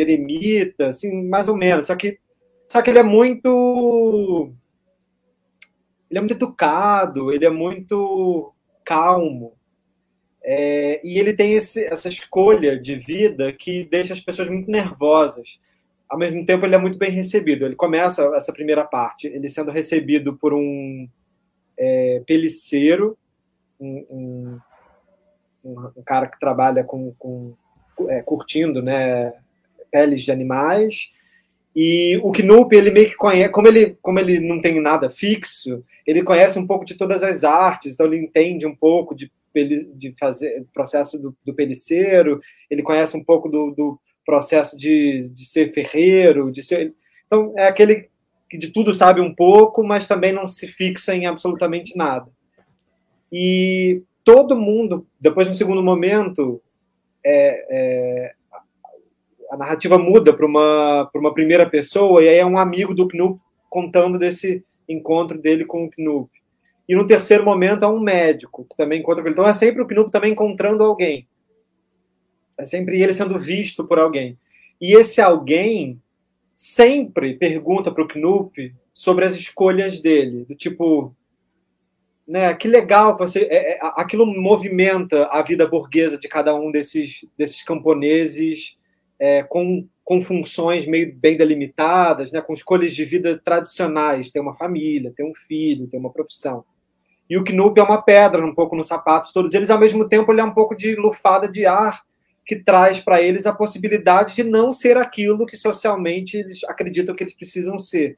eremita, assim, mais ou menos. Só que, só que ele é muito. Ele é muito educado, ele é muito calmo. É, e ele tem esse, essa escolha de vida que deixa as pessoas muito nervosas. Ao mesmo tempo, ele é muito bem recebido. Ele começa essa primeira parte, ele sendo recebido por um é, peliceiro, um, um, um, cara que trabalha com, com é, curtindo né, peles de animais. E o Knup, ele meio que conhece, como ele, como ele não tem nada fixo, ele conhece um pouco de todas as artes, então ele entende um pouco de de fazer processo do, do peliceiro, ele conhece um pouco do, do processo de, de ser ferreiro, de ser. Então, é aquele que de tudo sabe um pouco, mas também não se fixa em absolutamente nada. E todo mundo, depois, no segundo momento, é, é, a narrativa muda para uma, uma primeira pessoa, e aí é um amigo do Knup contando desse encontro dele com o Knup. E no terceiro momento é um médico que também encontra ele. Então é sempre o Knup também encontrando alguém. É sempre ele sendo visto por alguém. E esse alguém sempre pergunta para o Knup sobre as escolhas dele, do tipo, né, que legal você, é, é, aquilo movimenta a vida burguesa de cada um desses desses camponeses é, com, com funções meio bem delimitadas, né, com escolhas de vida tradicionais, ter uma família, ter um filho, ter uma profissão. E o Knup é uma pedra um pouco nos sapatos todos eles, ao mesmo tempo ele é um pouco de lufada de ar que traz para eles a possibilidade de não ser aquilo que socialmente eles acreditam que eles precisam ser.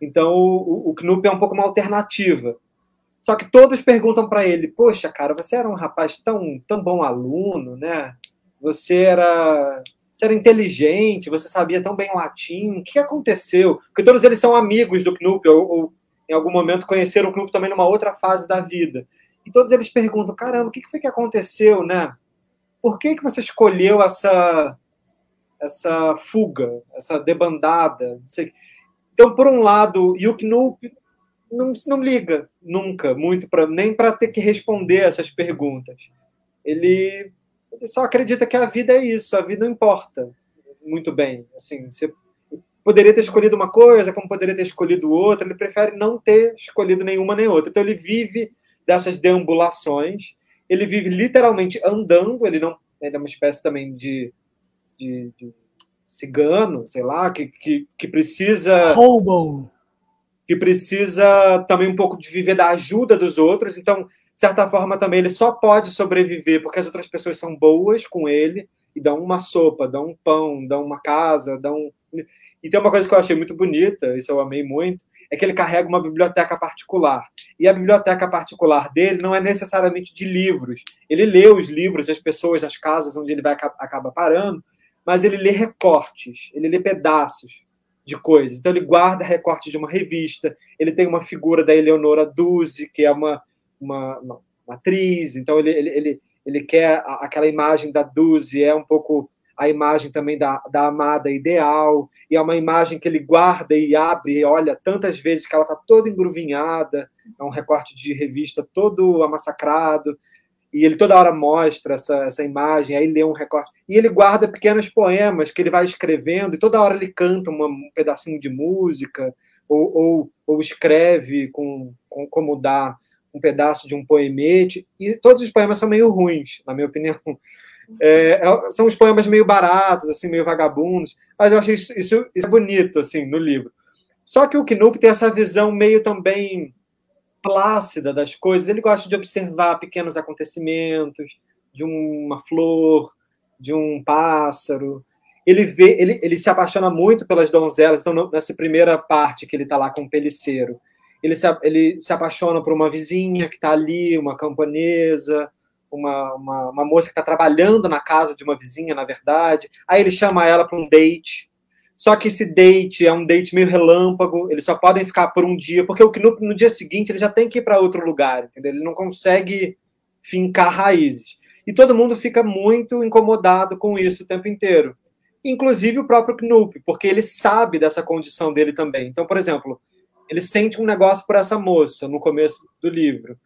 Então o, o é um pouco uma alternativa. Só que todos perguntam para ele: "Poxa, cara, você era um rapaz tão tão bom aluno, né? Você era você era inteligente, você sabia tão bem latim. O que aconteceu? Porque todos eles são amigos do Knup, ou, ou em algum momento conheceram o clube também numa outra fase da vida. E todos eles perguntam: caramba, o que foi que aconteceu, né? Por que, que você escolheu essa, essa fuga, essa debandada? Então, por um lado, o Knup não, não liga nunca muito para nem para ter que responder essas perguntas. Ele, ele só acredita que a vida é isso, a vida não importa muito bem. Assim, você poderia ter escolhido uma coisa, como poderia ter escolhido outra, ele prefere não ter escolhido nenhuma nem outra. Então ele vive dessas deambulações, ele vive literalmente andando, ele não ele é uma espécie também de, de, de cigano, sei lá, que, que, que precisa Hobo. que precisa também um pouco de viver da ajuda dos outros, então de certa forma também ele só pode sobreviver porque as outras pessoas são boas com ele e dão uma sopa, dão um pão, dão uma casa, dão e tem uma coisa que eu achei muito bonita, isso eu amei muito, é que ele carrega uma biblioteca particular. E a biblioteca particular dele não é necessariamente de livros. Ele lê os livros das pessoas, das casas onde ele vai acaba parando, mas ele lê recortes, ele lê pedaços de coisas. Então ele guarda recortes de uma revista, ele tem uma figura da Eleonora Duse, que é uma, uma, uma, uma atriz, então ele, ele, ele, ele quer aquela imagem da Duse, é um pouco a imagem também da, da amada ideal, e é uma imagem que ele guarda e abre e olha tantas vezes que ela está toda engruvinhada, é um recorte de revista todo amassacrado, e ele toda hora mostra essa, essa imagem, aí lê um recorte, e ele guarda pequenos poemas que ele vai escrevendo, e toda hora ele canta uma, um pedacinho de música, ou, ou, ou escreve com, com como dá um pedaço de um poemete, e todos os poemas são meio ruins, na minha opinião. É, é, são os poemas meio baratos, assim, meio vagabundos, mas eu achei isso, isso, isso é bonito, assim, no livro. Só que o Knup tem essa visão meio também plácida das coisas. Ele gosta de observar pequenos acontecimentos, de uma flor, de um pássaro. Ele vê, ele, ele se apaixona muito pelas donzelas. Então, nessa primeira parte que ele está lá com o peliceiro, ele se, ele se apaixona por uma vizinha que está ali, uma camponesa uma, uma, uma moça que está trabalhando na casa de uma vizinha, na verdade. Aí ele chama ela para um date. Só que esse date é um date meio relâmpago, eles só podem ficar por um dia, porque o Knup no dia seguinte ele já tem que ir para outro lugar, entendeu? Ele não consegue fincar raízes. E todo mundo fica muito incomodado com isso o tempo inteiro. Inclusive o próprio Knup, porque ele sabe dessa condição dele também. Então, por exemplo, ele sente um negócio por essa moça no começo do livro.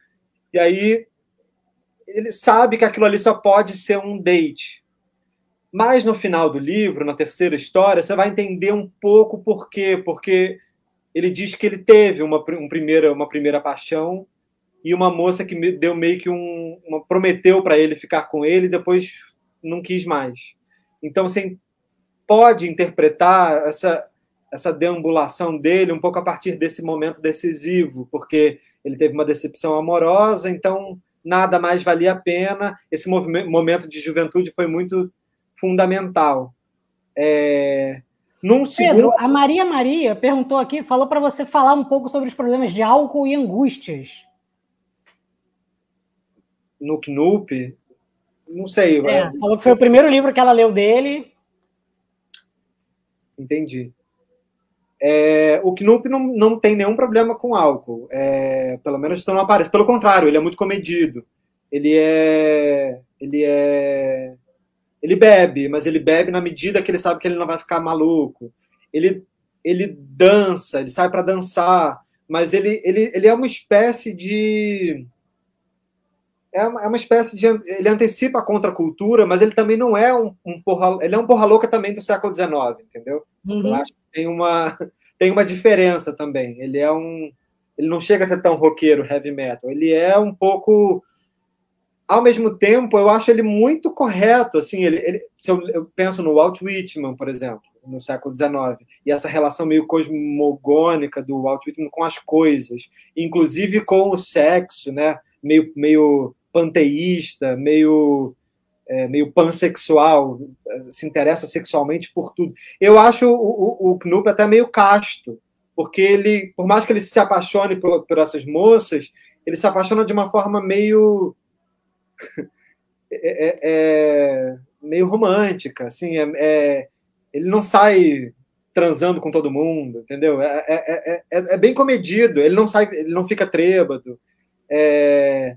E aí ele sabe que aquilo ali só pode ser um date. Mas no final do livro, na terceira história, você vai entender um pouco por quê. Porque ele diz que ele teve uma, um primeira, uma primeira paixão e uma moça que deu meio que um. Uma, prometeu para ele ficar com ele e depois não quis mais. Então você pode interpretar essa, essa deambulação dele um pouco a partir desse momento decisivo, porque ele teve uma decepção amorosa, então nada mais valia a pena. Esse momento de juventude foi muito fundamental. É... Num segundo... Pedro, a Maria Maria perguntou aqui, falou para você falar um pouco sobre os problemas de álcool e angústias. No Knup? Não sei. É, falou que foi o primeiro livro que ela leu dele. Entendi. É, o Knup não, não tem nenhum problema com álcool. É, pelo menos isso não aparece. Pelo contrário, ele é muito comedido. Ele é. Ele é ele bebe, mas ele bebe na medida que ele sabe que ele não vai ficar maluco. Ele, ele dança, ele sai para dançar, mas ele, ele, ele é uma espécie de. É uma, é uma espécie de. Ele antecipa a contracultura, mas ele também não é um, um porra. Ele é um porra louca também do século XIX, entendeu? Uhum. Eu acho que tem uma, tem uma diferença também. Ele é um. Ele não chega a ser tão roqueiro, heavy metal. Ele é um pouco ao mesmo tempo, eu acho ele muito correto. Assim, ele, ele se eu, eu, penso no Walt Whitman, por exemplo, no século XIX, e essa relação meio cosmogônica do Walt Whitman com as coisas, inclusive com o sexo, né? Meio, meio panteísta, meio é, meio pansexual, se interessa sexualmente por tudo. Eu acho o, o, o Knup até meio casto, porque ele, por mais que ele se apaixone por, por essas moças, ele se apaixona de uma forma meio é, é, é, meio romântica, assim, é, é, ele não sai transando com todo mundo, entendeu? É, é, é, bem comedido, ele não sai, ele não fica trêbado. É,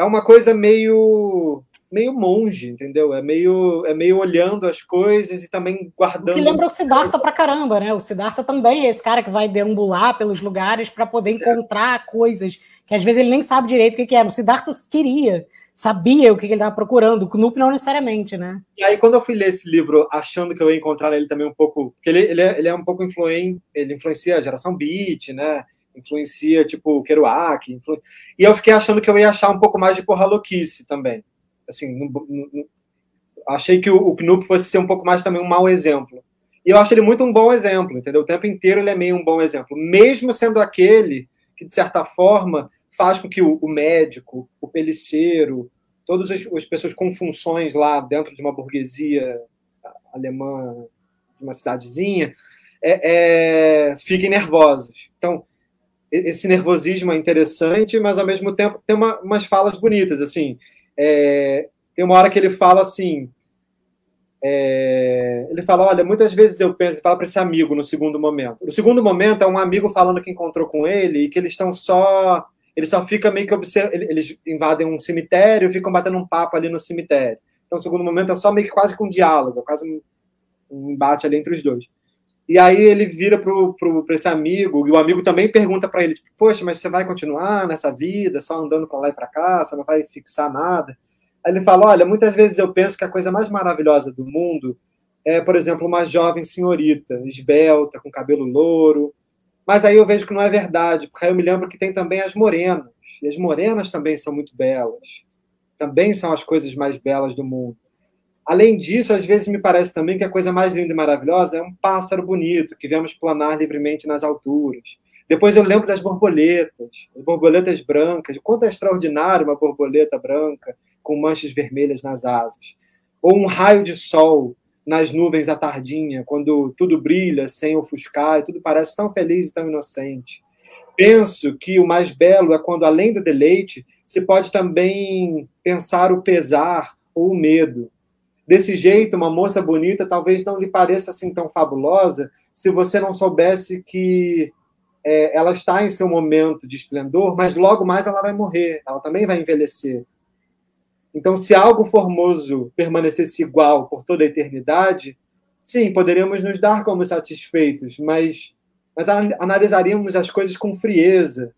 é uma coisa meio meio monge, entendeu? É meio, é meio olhando as coisas e também guardando. O que lembra o Siddhartha pra caramba, né? O Siddhartha também é esse cara que vai deambular pelos lugares para poder certo. encontrar coisas que às vezes ele nem sabe direito o que, é. O Siddhartha queria sabia o que ele estava procurando, o Knup não necessariamente, né? E aí, quando eu fui ler esse livro, achando que eu ia encontrar nele também um pouco, porque ele, ele, é, ele é um pouco influente, ele influencia a geração beat, né? Influencia, tipo, Kerouac, influ... e eu fiquei achando que eu ia achar um pouco mais de porra louquice também. Assim, no, no, achei que o, o Knup fosse ser um pouco mais também um mau exemplo. E eu acho ele muito um bom exemplo, entendeu? O tempo inteiro ele é meio um bom exemplo, mesmo sendo aquele que, de certa forma, faz com que o, o médico, o peliceiro, todas as, as, pessoas com funções lá dentro de uma burguesia alemã, de uma cidadezinha, é, é, fiquem nervosos. Então, esse nervosismo é interessante, mas ao mesmo tempo tem uma, umas falas bonitas. Assim, é, tem uma hora que ele fala assim. É, ele fala: Olha, muitas vezes eu penso, ele fala para esse amigo no segundo momento. No segundo momento é um amigo falando que encontrou com ele e que eles estão só ele só fica meio que observa, eles invadem um cemitério ficam batendo um papo ali no cemitério. Então, o segundo momento é só meio que quase com um diálogo, quase um, um embate ali entre os dois. E aí ele vira para esse amigo, e o amigo também pergunta para ele, tipo, poxa, mas você vai continuar nessa vida, só andando para lá e para cá, você não vai fixar nada? Aí ele fala, olha, muitas vezes eu penso que a coisa mais maravilhosa do mundo é, por exemplo, uma jovem senhorita, esbelta, com cabelo louro, mas aí eu vejo que não é verdade, porque aí eu me lembro que tem também as morenas. E as morenas também são muito belas. Também são as coisas mais belas do mundo. Além disso, às vezes me parece também que a coisa mais linda e maravilhosa é um pássaro bonito que vemos planar livremente nas alturas. Depois eu lembro das borboletas, as borboletas brancas, quanto é extraordinário uma borboleta branca com manchas vermelhas nas asas. Ou um raio de sol nas nuvens à tardinha, quando tudo brilha sem ofuscar e tudo parece tão feliz e tão inocente. Penso que o mais belo é quando, além do deleite, se pode também pensar o pesar ou o medo. Desse jeito, uma moça bonita talvez não lhe pareça assim tão fabulosa se você não soubesse que é, ela está em seu momento de esplendor, mas logo mais ela vai morrer, ela também vai envelhecer. Então, se algo formoso permanecesse igual por toda a eternidade, sim, poderíamos nos dar como satisfeitos, mas, mas analisaríamos as coisas com frieza,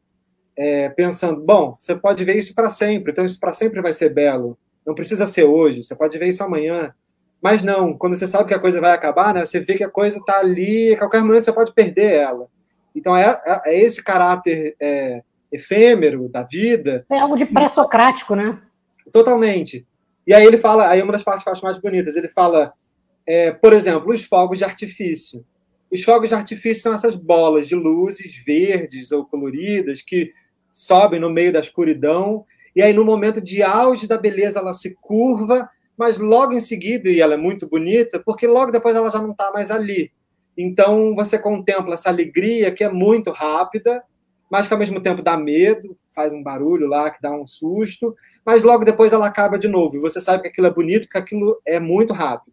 é, pensando: bom, você pode ver isso para sempre, então isso para sempre vai ser belo. Não precisa ser hoje, você pode ver isso amanhã. Mas não, quando você sabe que a coisa vai acabar, né, você vê que a coisa está ali, a qualquer momento você pode perder ela. Então é, é, é esse caráter é, efêmero da vida. É algo de pré-socrático, né? Totalmente. E aí ele fala, aí uma das partes que eu acho mais bonitas, ele fala, é, por exemplo, os fogos de artifício. Os fogos de artifício são essas bolas de luzes verdes ou coloridas que sobem no meio da escuridão e aí no momento de auge da beleza ela se curva, mas logo em seguida, e ela é muito bonita, porque logo depois ela já não está mais ali. Então você contempla essa alegria que é muito rápida, mas que ao mesmo tempo dá medo, faz um barulho lá que dá um susto, mas logo depois ela acaba de novo. E você sabe que aquilo é bonito, porque aquilo é muito rápido.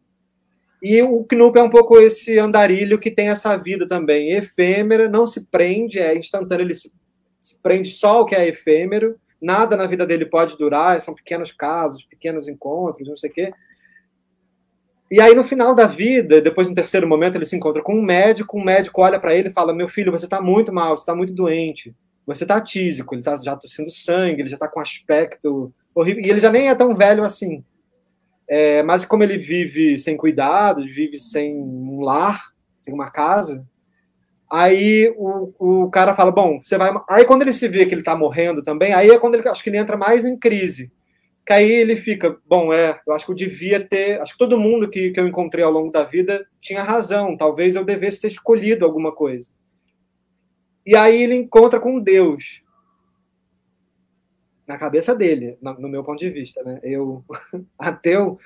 E o Knup é um pouco esse andarilho que tem essa vida também efêmera, não se prende, é instantâneo, ele se, se prende só ao que é efêmero, nada na vida dele pode durar, são pequenos casos, pequenos encontros, não sei o quê. E aí, no final da vida, depois no terceiro momento, ele se encontra com um médico, um médico olha para ele e fala: Meu filho, você está muito mal, você está muito doente, você está tísico, ele está já tossindo sangue, ele já está com aspecto horrível, e ele já nem é tão velho assim. É, mas como ele vive sem cuidados, vive sem um lar, sem uma casa, Aí o, o cara fala, bom, você vai. Aí quando ele se vê que ele tá morrendo também, aí é quando ele acho que ele entra mais em crise. Que aí ele fica, bom, é, eu acho que eu devia ter. Acho que todo mundo que, que eu encontrei ao longo da vida tinha razão. Talvez eu devesse ter escolhido alguma coisa. E aí ele encontra com Deus. Na cabeça dele, no meu ponto de vista, né? Eu, ateu,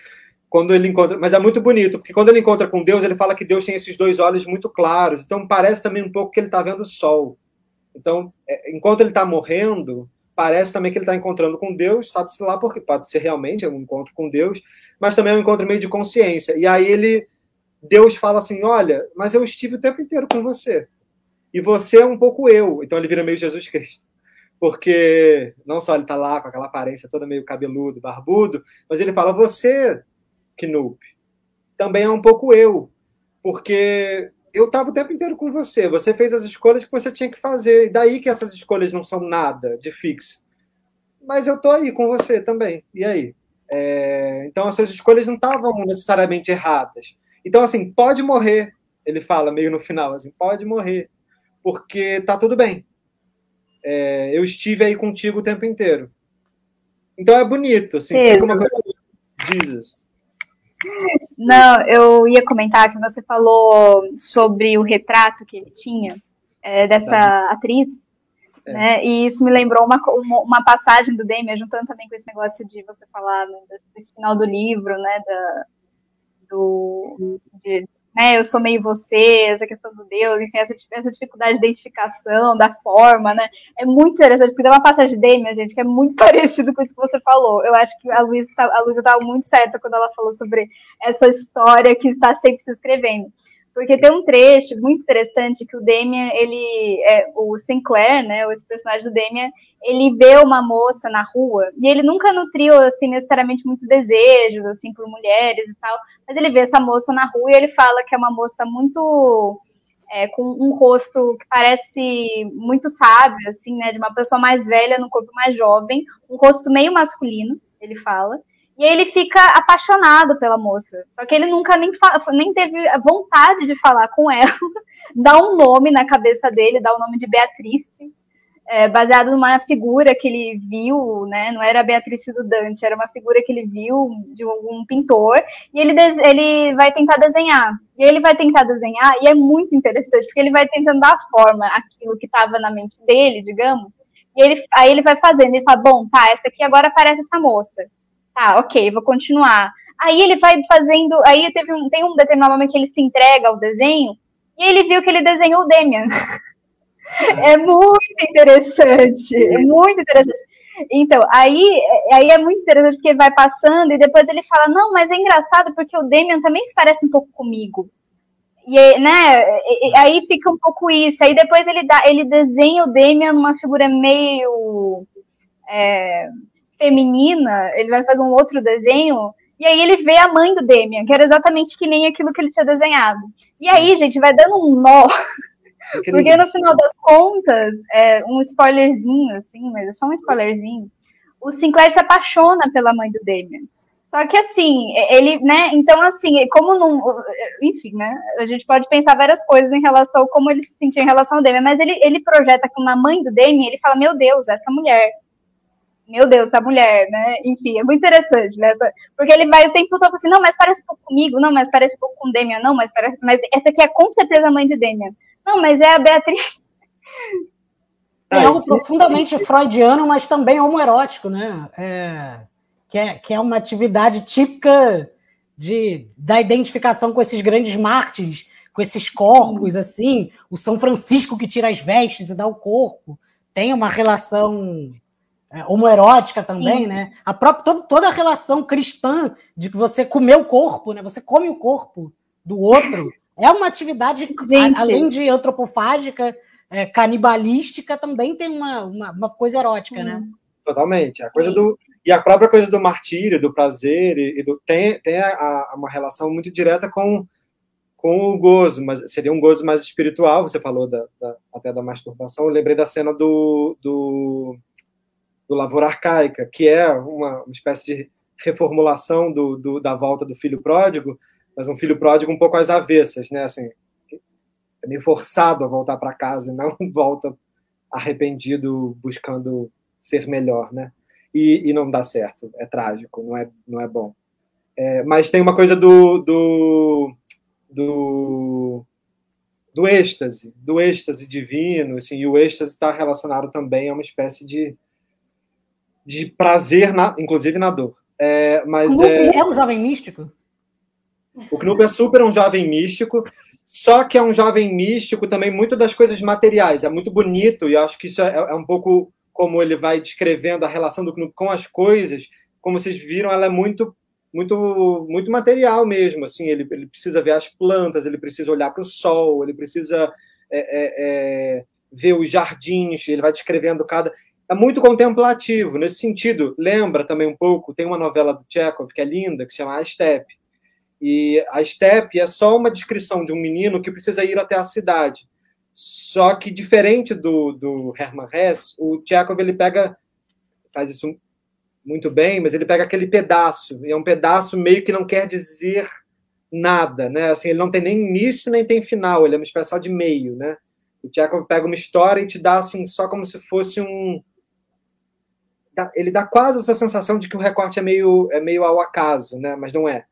quando ele encontra. Mas é muito bonito, porque quando ele encontra com Deus, ele fala que Deus tem esses dois olhos muito claros. Então parece também um pouco que ele está vendo o sol. Então, é, enquanto ele está morrendo, parece também que ele está encontrando com Deus, sabe-se lá porque pode ser realmente um encontro com Deus, mas também é um encontro meio de consciência. E aí ele, Deus fala assim: olha, mas eu estive o tempo inteiro com você. E você é um pouco eu. Então ele vira meio Jesus Cristo. Porque não só ele está lá com aquela aparência toda meio cabeludo, barbudo, mas ele fala: você Knup. Também é um pouco eu, porque eu estava o tempo inteiro com você. Você fez as escolhas que você tinha que fazer. E daí que essas escolhas não são nada de fixo. Mas eu tô aí com você também. E aí? É... Então, essas escolhas não estavam necessariamente erradas. Então, assim, pode morrer. Ele fala meio no final, assim, pode morrer. Porque tá tudo bem. É... Eu estive aí contigo o tempo inteiro. Então é bonito, assim, fica uma coisa. Jesus. Não, eu ia comentar que você falou sobre o retrato que ele tinha é, dessa tá. atriz, é. né? E isso me lembrou uma, uma, passagem do Damien, juntando também com esse negócio de você falar né, desse final do livro, né? Da, do, de, né, eu sou meio você, essa questão do Deus, enfim, essa, essa dificuldade de identificação, da forma, né, é muito interessante, porque tem uma passagem de minha gente, que é muito parecido com isso que você falou. Eu acho que a Luísa tá, estava muito certa quando ela falou sobre essa história que está sempre se escrevendo. Porque tem um trecho muito interessante que o Damien, ele, é, o Sinclair, né, esse personagem do Damien, ele vê uma moça na rua e ele nunca nutriu, assim, necessariamente muitos desejos, assim, por mulheres e tal, mas ele vê essa moça na rua e ele fala que é uma moça muito, é, com um rosto que parece muito sábio, assim, né, de uma pessoa mais velha no corpo mais jovem, um rosto meio masculino, ele fala, e ele fica apaixonado pela moça. Só que ele nunca nem, nem teve vontade de falar com ela. dá um nome na cabeça dele, dá o nome de Beatrice, é, baseado numa figura que ele viu, né? Não era a Beatrice do Dante, era uma figura que ele viu de um pintor. E ele, ele vai tentar desenhar. E ele vai tentar desenhar, e é muito interessante, porque ele vai tentando dar forma àquilo que estava na mente dele, digamos. E ele, aí ele vai fazendo, ele fala, bom, tá, essa aqui agora parece essa moça. Tá, ok, vou continuar. Aí ele vai fazendo. Aí teve um, tem um determinado momento que ele se entrega ao desenho e ele viu que ele desenhou o Demian. É muito interessante, é muito interessante. Então, aí, aí é muito interessante porque vai passando e depois ele fala, não, mas é engraçado porque o Damian também se parece um pouco comigo. E, né, aí fica um pouco isso. Aí depois ele, dá, ele desenha o Damian numa figura meio é, feminina, ele vai fazer um outro desenho, e aí ele vê a mãe do Damian, que era exatamente que nem aquilo que ele tinha desenhado. E aí, gente, vai dando um nó. Porque no final das contas, é um spoilerzinho, assim, mas é só um spoilerzinho. O Sinclair se apaixona pela mãe do Damian. Só que assim, ele, né? Então, assim, como não. Enfim, né? A gente pode pensar várias coisas em relação a como ele se sentia em relação ao Damian, mas ele, ele projeta que na mãe do Damian, ele fala: Meu Deus, essa mulher meu Deus, essa mulher, né? Enfim, é muito interessante, né? Porque ele vai o tempo todo assim, não, mas parece um pouco comigo, não, mas parece um pouco com Demian, não, mas parece. Mas essa aqui é com certeza a mãe de Demian. Não, mas é a Beatriz. É algo profundamente freudiano, mas também homoerótico, né? É, que, é, que é uma atividade típica de, da identificação com esses grandes mártires, com esses corpos, assim, o São Francisco que tira as vestes e dá o corpo. Tem uma relação é, homoerótica também, Sim. né? A própria, todo, toda a relação cristã de que você comer o corpo, né? Você come o corpo do outro. É uma atividade, a, além de antropofágica, é, canibalística, também tem uma, uma, uma coisa erótica, né? Totalmente. A coisa Sim. do, e a própria coisa do martírio, do prazer, e, e do, tem, tem a, a, uma relação muito direta com, com o gozo, mas seria um gozo mais espiritual. Você falou da, da até da masturbação. Eu lembrei da cena do, do do Lavoura Arcaica, que é uma, uma espécie de reformulação do, do, da volta do filho pródigo, mas um filho pródigo um pouco às avessas, né? Assim, é meio forçado a voltar para casa e não volta arrependido buscando ser melhor, né? E, e, não dá certo, é trágico, não é, não é bom. É, mas tem uma coisa do, do, do, do êxtase, do êxtase divino, assim, e o êxtase está relacionado também a uma espécie de de prazer, na, inclusive na dor. É, mas é, é um jovem místico? O Knup é super um jovem místico, só que é um jovem místico também muito das coisas materiais. É muito bonito e acho que isso é, é um pouco como ele vai descrevendo a relação do Knup com as coisas. Como vocês viram, ela é muito muito muito material mesmo. Assim, ele, ele precisa ver as plantas, ele precisa olhar para o sol, ele precisa é, é, é, ver os jardins. Ele vai descrevendo cada é muito contemplativo. Nesse sentido, lembra também um pouco, tem uma novela do Chekhov que é linda, que chama A Steppe. E a Steppe é só uma descrição de um menino que precisa ir até a cidade. Só que, diferente do, do Hermann Hesse, o Chekhov ele pega, faz isso muito bem, mas ele pega aquele pedaço, e é um pedaço meio que não quer dizer nada, né? Assim, ele não tem nem início nem tem final, ele é uma espécie de meio, né? O Chekhov pega uma história e te dá assim só como se fosse um ele dá quase essa sensação de que o recorte é meio, é meio ao acaso, né? mas não é.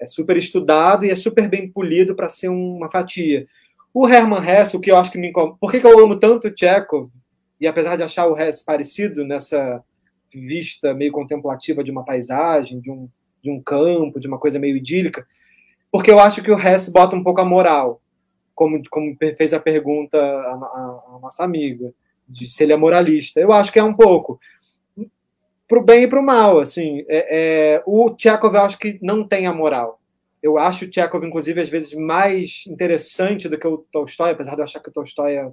É super estudado e é super bem polido para ser uma fatia. O Hermann Hesse, o que eu acho que me incomoda. Por que, que eu amo tanto o Chekhov? E apesar de achar o Hesse parecido nessa vista meio contemplativa de uma paisagem, de um, de um campo, de uma coisa meio idílica, porque eu acho que o Hesse bota um pouco a moral, como, como fez a pergunta a, a, a nossa amiga, de se ele é moralista. Eu acho que é um pouco para o bem e para o mal. Assim, é, é, o Tchekov eu acho que não tem a moral. Eu acho o Tchekov, inclusive, às vezes mais interessante do que o Tolstói, apesar de eu achar que o Tolstói é,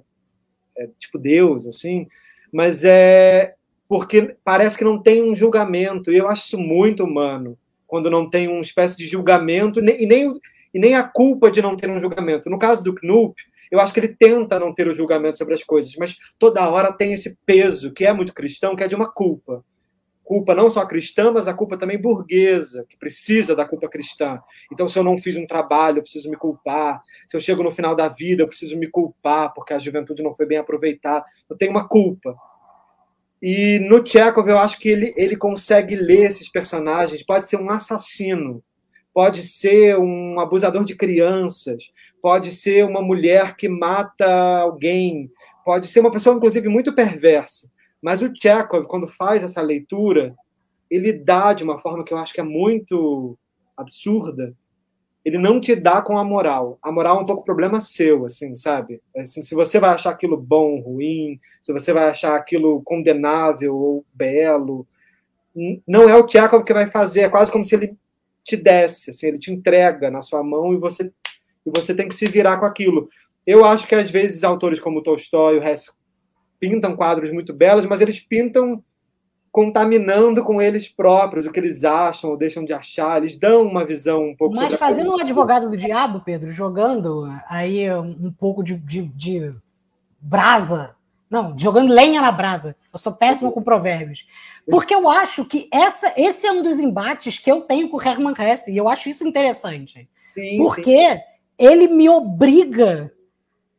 é tipo Deus, assim. Mas é porque parece que não tem um julgamento. E eu acho isso muito humano, quando não tem uma espécie de julgamento e nem, e nem a culpa de não ter um julgamento. No caso do Knup, eu acho que ele tenta não ter o julgamento sobre as coisas, mas toda hora tem esse peso, que é muito cristão, que é de uma culpa culpa não só cristã, mas a culpa também burguesa, que precisa da culpa cristã. Então, se eu não fiz um trabalho, eu preciso me culpar. Se eu chego no final da vida, eu preciso me culpar porque a juventude não foi bem aproveitada. Eu tenho uma culpa. E no Chekhov, eu acho que ele, ele consegue ler esses personagens. Pode ser um assassino, pode ser um abusador de crianças, pode ser uma mulher que mata alguém, pode ser uma pessoa, inclusive, muito perversa. Mas o Chekhov, quando faz essa leitura, ele dá de uma forma que eu acho que é muito absurda, ele não te dá com a moral. A moral é um pouco problema seu, assim, sabe? Assim, se você vai achar aquilo bom, ruim, se você vai achar aquilo condenável ou belo, não é o Tchekov que vai fazer, é quase como se ele te desse, assim, ele te entrega na sua mão e você e você tem que se virar com aquilo. Eu acho que às vezes autores como Tolstói o Hess pintam quadros muito belos, mas eles pintam contaminando com eles próprios o que eles acham ou deixam de achar. Eles dão uma visão um pouco. Mas fazendo um advogado do diabo, Pedro, jogando aí um pouco de, de, de, brasa. Não, jogando lenha na brasa. Eu sou péssimo com provérbios. Porque eu acho que essa, esse é um dos embates que eu tenho com o Herman Hesse, e eu acho isso interessante. Sim, porque sim. ele me obriga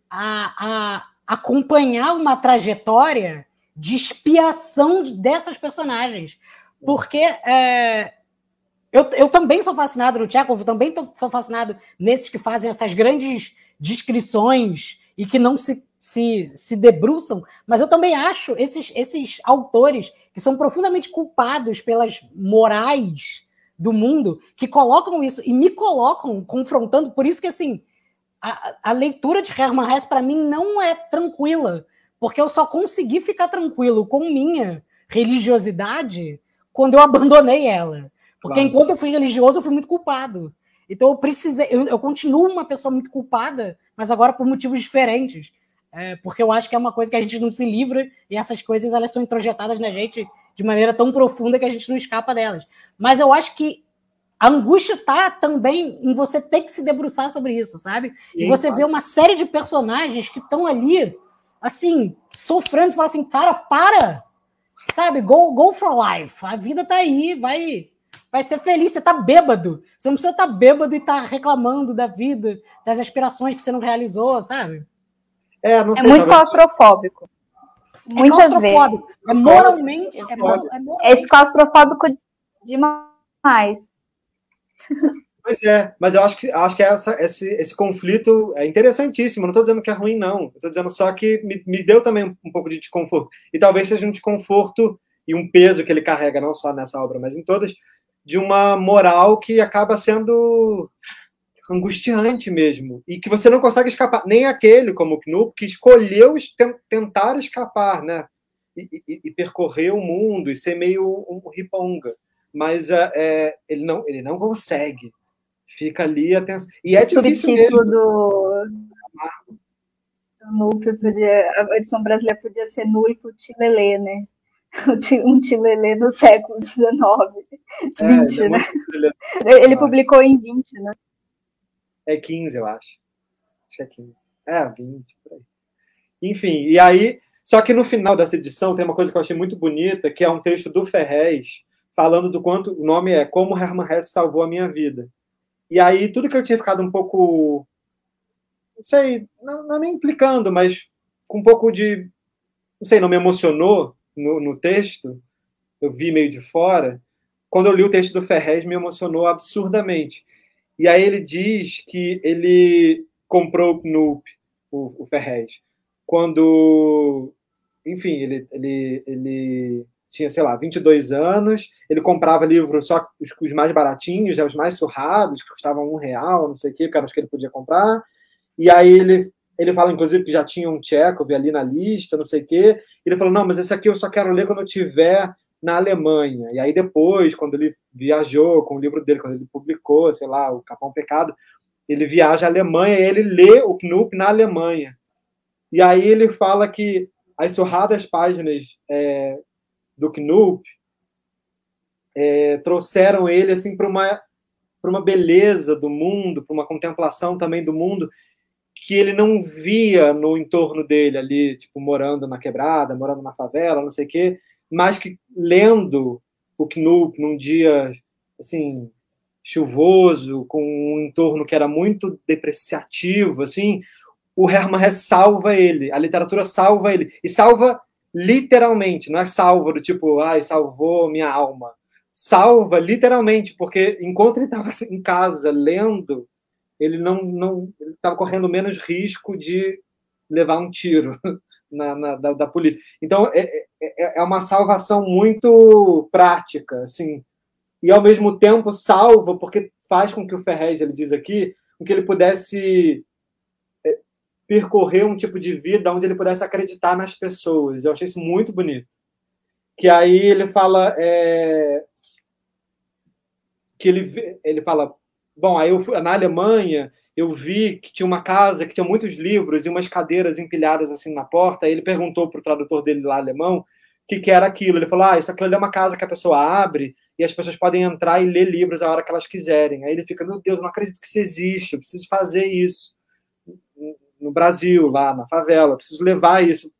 a, a acompanhar uma trajetória de expiação dessas personagens. Porque é, eu, eu também sou fascinado no Chekhov, também sou fascinado nesses que fazem essas grandes descrições e que não se, se, se debruçam, mas eu também acho esses, esses autores que são profundamente culpados pelas morais do mundo, que colocam isso e me colocam confrontando, por isso que assim, a, a leitura de Hermann Hesse para mim não é tranquila, porque eu só consegui ficar tranquilo com minha religiosidade quando eu abandonei ela. Porque claro. enquanto eu fui religioso, eu fui muito culpado. Então eu precisei, eu, eu continuo uma pessoa muito culpada, mas agora por motivos diferentes. É, porque eu acho que é uma coisa que a gente não se livra e essas coisas elas são introjetadas na gente de maneira tão profunda que a gente não escapa delas. Mas eu acho que a angústia tá também em você ter que se debruçar sobre isso, sabe? E, e você claro. vê uma série de personagens que estão ali assim, sofrendo, você fala assim, cara, para! Sabe, go, go for life. A vida tá aí, vai vai ser feliz. Você tá bêbado. Você não precisa estar tá bêbado e estar tá reclamando da vida, das aspirações que você não realizou, sabe? É, não é sei, é muito talvez... claustrofóbico. É Muitas vezes. É moralmente. É, é, moralmente. é claustrofóbico demais. Pois é, mas eu acho que, acho que essa, esse, esse conflito é interessantíssimo. não estou dizendo que é ruim, não. Estou dizendo só que me, me deu também um, um pouco de desconforto. E talvez seja um desconforto e um peso que ele carrega, não só nessa obra, mas em todas, de uma moral que acaba sendo angustiante mesmo. E que você não consegue escapar. Nem aquele, como o Knupp, que escolheu tentar escapar, né? E, e, e, percorrer o mundo e ser meio um riponga. Mas é, é, ele, não, ele não consegue fica ali atenção. E é difícil mesmo. do, do podia, a edição brasileira podia ser Nuipo Tilelê, né? Um Tilelê do século XIX, 20, é, né? Ele, ele publicou em 20, né? É 15, eu acho. Acho que é 15. É, 20, por aí. Enfim, e aí. Só que no final dessa edição tem uma coisa que eu achei muito bonita, que é um texto do Ferrez, falando do quanto. O nome é Como Hermann Hesse Salvou a Minha Vida. E aí, tudo que eu tinha ficado um pouco. Não sei, não, não nem implicando, mas com um pouco de. Não sei, não me emocionou no, no texto, eu vi meio de fora. Quando eu li o texto do Ferrez, me emocionou absurdamente. E aí ele diz que ele comprou o o, o Ferrez, quando. Enfim, ele, ele, ele tinha, sei lá, 22 anos, ele comprava livros só os, os mais baratinhos, os mais surrados, que custavam um real, não sei o quê, que eram os que ele podia comprar. E aí ele, ele fala, inclusive, que já tinha um Tchekov ali na lista, não sei o quê. Ele falou, não, mas esse aqui eu só quero ler quando eu estiver na Alemanha. E aí depois, quando ele viajou com o livro dele, quando ele publicou, sei lá, o Capão Pecado, ele viaja à Alemanha e ele lê o Knupp na Alemanha. E aí ele fala que as surradas páginas é, do Knupp é, trouxeram ele assim para uma para uma beleza do mundo, para uma contemplação também do mundo que ele não via no entorno dele ali, tipo morando na quebrada, morando na favela, não sei o quê, mas que lendo o Knupp num dia assim chuvoso, com um entorno que era muito depreciativo, assim, o Hermann Hesse salva ele, a literatura salva ele e salva literalmente, não é salva do tipo, ai, salvou minha alma. Salva literalmente, porque enquanto ele estava em casa lendo, ele não não estava correndo menos risco de levar um tiro na, na da, da, polícia. Então é, é, é, é uma salvação muito prática, assim, e ao mesmo tempo salva porque faz com que o Ferrez, ele diz aqui, com que ele pudesse percorrer um tipo de vida onde ele pudesse acreditar nas pessoas. Eu achei isso muito bonito. Que aí ele fala é, que ele, ele fala, bom, aí eu fui na Alemanha, eu vi que tinha uma casa que tinha muitos livros e umas cadeiras empilhadas assim na porta. Aí ele perguntou para o tradutor dele lá alemão o que, que era aquilo. Ele falou: Ah, isso aqui é uma casa que a pessoa abre e as pessoas podem entrar e ler livros a hora que elas quiserem. Aí ele fica: Meu Deus, não acredito que isso existe, eu preciso fazer isso no Brasil, lá na favela, preciso levar isso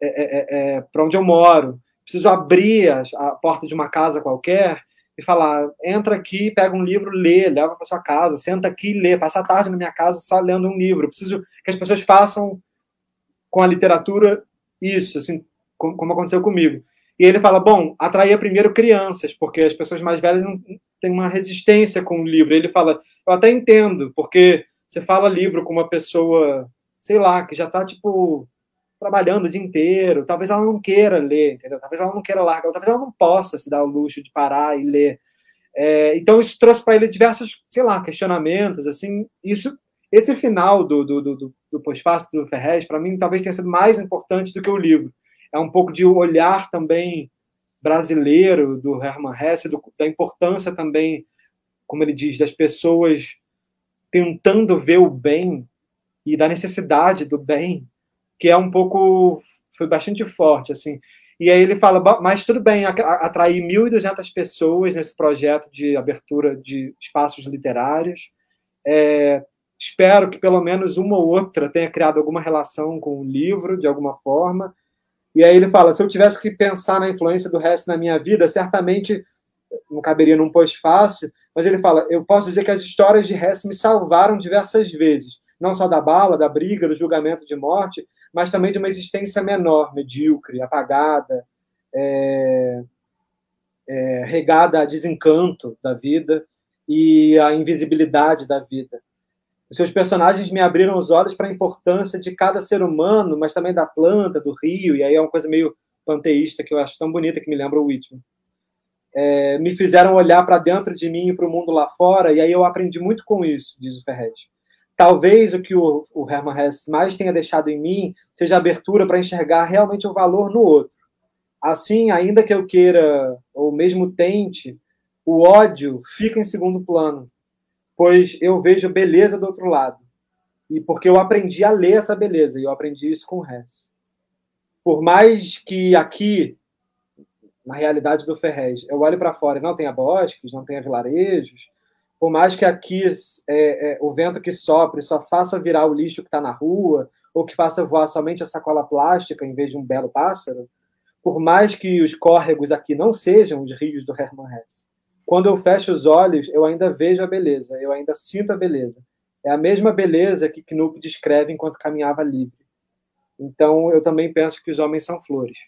é, é, é, é para onde eu moro, preciso abrir a, a porta de uma casa qualquer e falar: entra aqui, pega um livro, lê, leva para sua casa, senta aqui e lê, passa a tarde na minha casa só lendo um livro. Preciso que as pessoas façam com a literatura isso, assim, como aconteceu comigo. E ele fala: bom, atraía primeiro crianças, porque as pessoas mais velhas não têm uma resistência com o livro. Ele fala: eu até entendo, porque você fala livro com uma pessoa, sei lá, que já está tipo trabalhando o dia inteiro, talvez ela não queira ler, entendeu? Talvez ela não queira largar, talvez ela não possa se dar o luxo de parar e ler. É, então isso trouxe para ele diversos, sei lá, questionamentos, assim, isso, esse final do, do, do, do pós-fácil do Ferrez, para mim, talvez tenha sido mais importante do que o livro. É um pouco de olhar também brasileiro do Hermann Hesse, do, da importância também, como ele diz, das pessoas tentando ver o bem e da necessidade do bem que é um pouco foi bastante forte assim. E aí ele fala, mas tudo bem, atrair 1.200 pessoas nesse projeto de abertura de espaços literários. É, espero que pelo menos uma ou outra tenha criado alguma relação com o livro, de alguma forma. E aí ele fala, se eu tivesse que pensar na influência do resto na minha vida, certamente não caberia num pós-fácil, mas ele fala, eu posso dizer que as histórias de Hess me salvaram diversas vezes, não só da bala, da briga, do julgamento de morte, mas também de uma existência menor, medíocre, apagada, é, é, regada a desencanto da vida e a invisibilidade da vida. Os seus personagens me abriram os olhos para a importância de cada ser humano, mas também da planta, do rio, e aí é uma coisa meio panteísta que eu acho tão bonita que me lembra o Whitman. É, me fizeram olhar para dentro de mim e para o mundo lá fora, e aí eu aprendi muito com isso, diz o Ferret. Talvez o que o, o Herman Hesse mais tenha deixado em mim seja a abertura para enxergar realmente o valor no outro. Assim, ainda que eu queira, ou mesmo tente, o ódio fica em segundo plano, pois eu vejo beleza do outro lado. E porque eu aprendi a ler essa beleza, e eu aprendi isso com o Hesse. Por mais que aqui, na realidade do Ferrez, eu olhe para fora e não tenha bosques, não tenha vilarejos, por mais que aqui é, é, o vento que sopre só faça virar o lixo que está na rua, ou que faça voar somente a sacola plástica em vez de um belo pássaro, por mais que os córregos aqui não sejam os rios do Hermann Hesse, quando eu fecho os olhos, eu ainda vejo a beleza, eu ainda sinto a beleza. É a mesma beleza que Knupp descreve enquanto caminhava livre. Então, eu também penso que os homens são flores.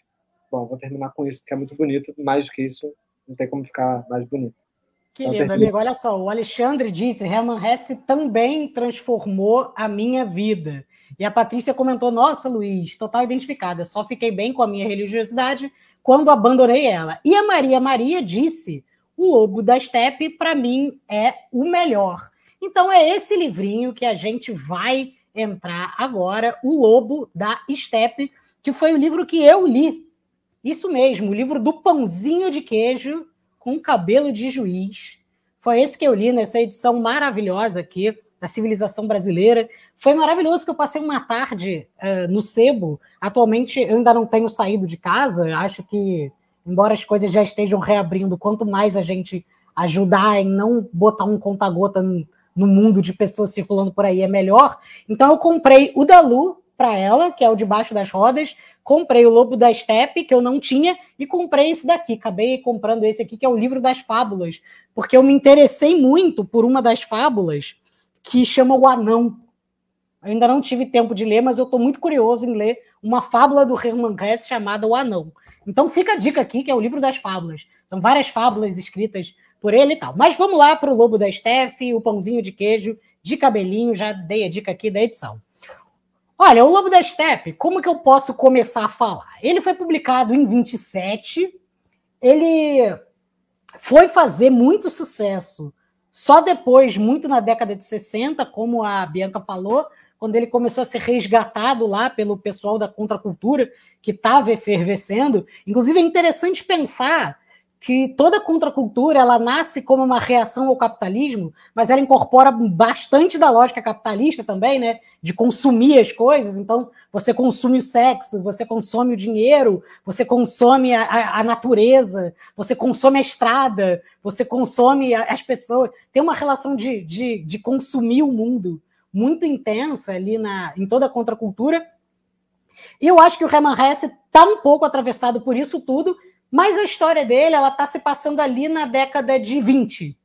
Bom, vou terminar com isso, porque é muito bonito. Mais do que isso, não tem como ficar mais bonito. Querido amigo, olha só, o Alexandre disse, Herman Hesse também transformou a minha vida. E a Patrícia comentou, nossa, Luiz, total identificada, só fiquei bem com a minha religiosidade quando abandonei ela. E a Maria Maria disse, o Lobo da Steppe, para mim, é o melhor. Então é esse livrinho que a gente vai entrar agora, O Lobo da Steppe, que foi o livro que eu li. Isso mesmo, o livro do pãozinho de queijo com cabelo de juiz. Foi esse que eu li nessa edição maravilhosa aqui da civilização brasileira. Foi maravilhoso que eu passei uma tarde uh, no sebo. Atualmente eu ainda não tenho saído de casa. Acho que, embora as coisas já estejam reabrindo, quanto mais a gente ajudar em não botar um conta-gota no, no mundo de pessoas circulando por aí, é melhor. Então eu comprei o da Lu para ela, que é o debaixo das rodas, comprei o Lobo da Steppe, que eu não tinha, e comprei esse daqui. Acabei comprando esse aqui, que é o livro das fábulas, porque eu me interessei muito por uma das fábulas que chama O Anão. Eu ainda não tive tempo de ler, mas eu estou muito curioso em ler uma fábula do Hermann Hesse chamada O Anão. Então fica a dica aqui, que é o livro das fábulas. São várias fábulas escritas por ele e tal. Mas vamos lá para o Lobo da Steppe, o pãozinho de queijo de cabelinho, já dei a dica aqui da edição. Olha, o Lobo da Steppe, como que eu posso começar a falar? Ele foi publicado em 27, ele foi fazer muito sucesso Só depois, muito na década de 60, como a Bianca falou, quando ele começou a ser resgatado lá pelo pessoal da contracultura, que estava efervescendo. Inclusive, é interessante pensar que toda contracultura ela nasce como uma reação ao capitalismo, mas ela incorpora bastante da lógica capitalista também, né? De consumir as coisas. Então, você consome o sexo, você consome o dinheiro, você consome a, a, natureza, você consome a estrada, você consome a, as pessoas. Tem uma relação de, de, de consumir o mundo muito intensa ali na, em toda a contracultura. E eu acho que o Hermann Hesse está um pouco atravessado por isso tudo, mas a história dele, ela está se passando ali na década de 20.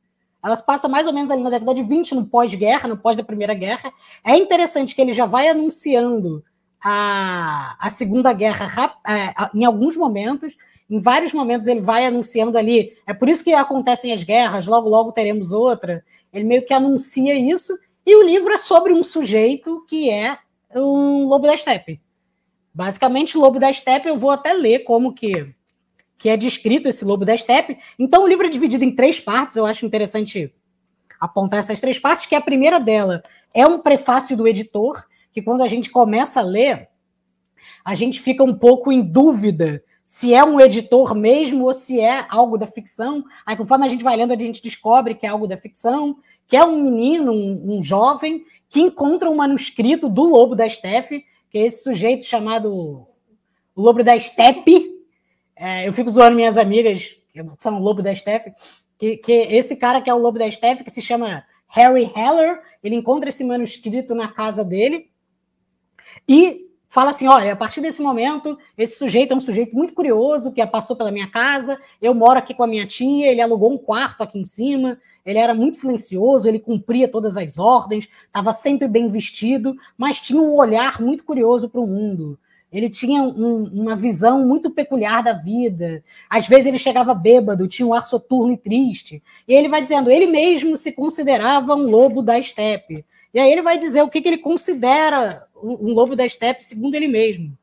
Ela se passa mais ou menos ali na década de 20, no pós-guerra, no pós da Primeira Guerra. É interessante que ele já vai anunciando a, a Segunda Guerra é, em alguns momentos. Em vários momentos ele vai anunciando ali. É por isso que acontecem as guerras, logo, logo teremos outra. Ele meio que anuncia isso. E o livro é sobre um sujeito que é um lobo da steppe. Basicamente, lobo da steppe, eu vou até ler como que que é descrito esse lobo da steppe. Então, o livro é dividido em três partes, eu acho interessante apontar essas três partes, que a primeira dela é um prefácio do editor, que quando a gente começa a ler, a gente fica um pouco em dúvida se é um editor mesmo ou se é algo da ficção. Aí, conforme a gente vai lendo, a gente descobre que é algo da ficção, que é um menino, um, um jovem, que encontra um manuscrito do Lobo da Steppe, que é esse sujeito chamado Lobo da Steppe, é, eu fico zoando minhas amigas, que são o Lobo da Steph, que, que esse cara que é o Lobo da Steph, que se chama Harry Heller, ele encontra esse manuscrito na casa dele e fala assim: olha, a partir desse momento, esse sujeito é um sujeito muito curioso que passou pela minha casa. Eu moro aqui com a minha tia, ele alugou um quarto aqui em cima. Ele era muito silencioso, ele cumpria todas as ordens, estava sempre bem vestido, mas tinha um olhar muito curioso para o mundo. Ele tinha um, uma visão muito peculiar da vida. Às vezes ele chegava bêbado, tinha um ar soturno e triste. E ele vai dizendo, ele mesmo se considerava um lobo da estepe. E aí ele vai dizer o que, que ele considera um, um lobo da estepe, segundo ele mesmo.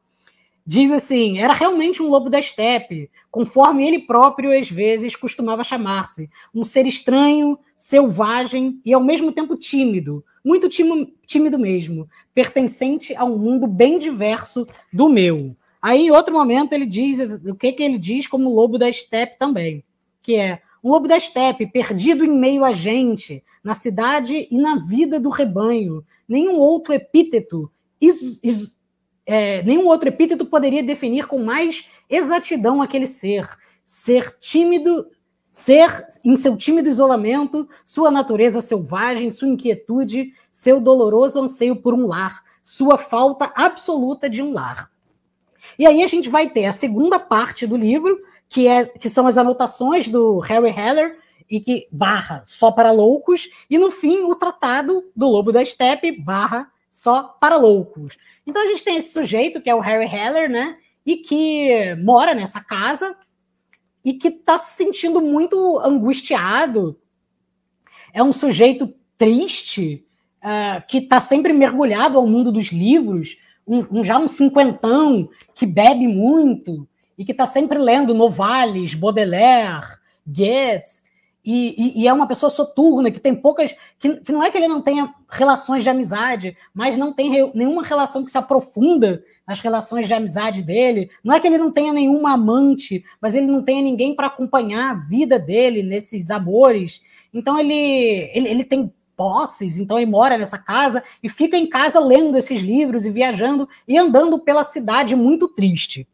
Diz assim: era realmente um lobo da estepe, conforme ele próprio às vezes costumava chamar-se, um ser estranho, selvagem e ao mesmo tempo tímido, muito tímido mesmo, pertencente a um mundo bem diverso do meu. Aí, em outro momento, ele diz o que, que ele diz como lobo da estepe também, que é um lobo da estepe, perdido em meio a gente, na cidade e na vida do rebanho. Nenhum outro epíteto, is, is, é, nenhum outro epíteto poderia definir com mais exatidão aquele ser. Ser tímido, Ser em seu tímido isolamento, sua natureza selvagem, sua inquietude, seu doloroso anseio por um lar, sua falta absoluta de um lar. E aí a gente vai ter a segunda parte do livro, que, é, que são as anotações do Harry Heller, e que barra só para loucos, e no fim o tratado do Lobo da Steppe barra só para loucos. Então a gente tem esse sujeito que é o Harry Heller, né? E que mora nessa casa e que está se sentindo muito angustiado. É um sujeito triste, uh, que está sempre mergulhado ao mundo dos livros, um, um, já um cinquentão que bebe muito e que está sempre lendo Novalis, Baudelaire, Goethe, e, e, e, é uma pessoa soturna, que tem poucas. Que, que, não é que ele não tenha relações de amizade, mas não tem re, nenhuma relação que se aprofunda nas relações de amizade dele. Não é que ele não tenha nenhuma amante, mas ele não tenha ninguém para acompanhar a vida dele nesses amores. Então ele, ele, ele tem posses, então ele mora nessa casa e fica em casa lendo esses livros e viajando e andando pela cidade muito triste.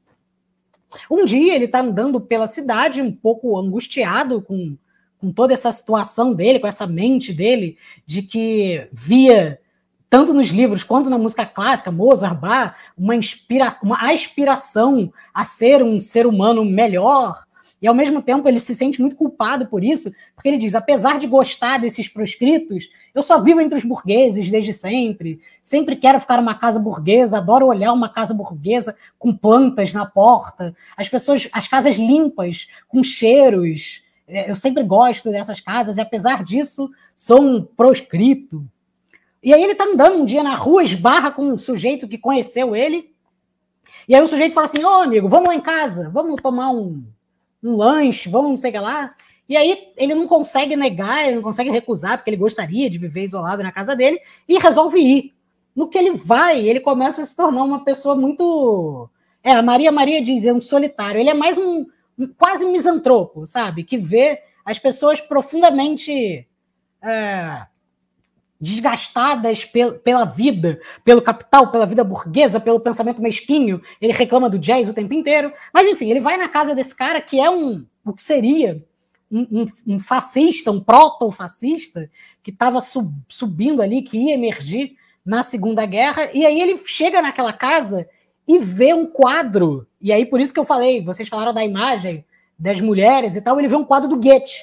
Um dia ele está andando pela cidade um pouco angustiado com, com toda essa situação dele, com essa mente dele, de que via tanto nos livros quanto na música clássica, Mozart, Bach, uma, inspira uma aspiração a ser um ser humano melhor. E ao mesmo tempo ele se sente muito culpado por isso, porque ele diz: apesar de gostar desses proscritos, eu só vivo entre os burgueses desde sempre. Sempre quero ficar numa casa burguesa, adoro olhar uma casa burguesa com plantas na porta, as pessoas, as casas limpas, com cheiros. É, eu sempre gosto dessas casas, e apesar disso, sou um proscrito. E aí ele tá andando um dia na rua, esbarra com um sujeito que conheceu ele. E aí o sujeito fala assim: Ô amigo, vamos lá em casa, vamos tomar um, um lanche, vamos não sei lá. E aí ele não consegue negar, ele não consegue recusar, porque ele gostaria de viver isolado na casa dele, e resolve ir. No que ele vai, ele começa a se tornar uma pessoa muito. É, a Maria Maria diz, é um solitário. Ele é mais um, quase um misantropo, sabe? Que vê as pessoas profundamente é, desgastadas pel, pela vida, pelo capital, pela vida burguesa, pelo pensamento mesquinho. Ele reclama do jazz o tempo inteiro. Mas, enfim, ele vai na casa desse cara que é um. O que seria um, um, um fascista, um proto-fascista, que estava sub, subindo ali, que ia emergir na Segunda Guerra, e aí ele chega naquela casa e vê um quadro, e aí por isso que eu falei, vocês falaram da imagem das mulheres e tal, ele vê um quadro do Goethe.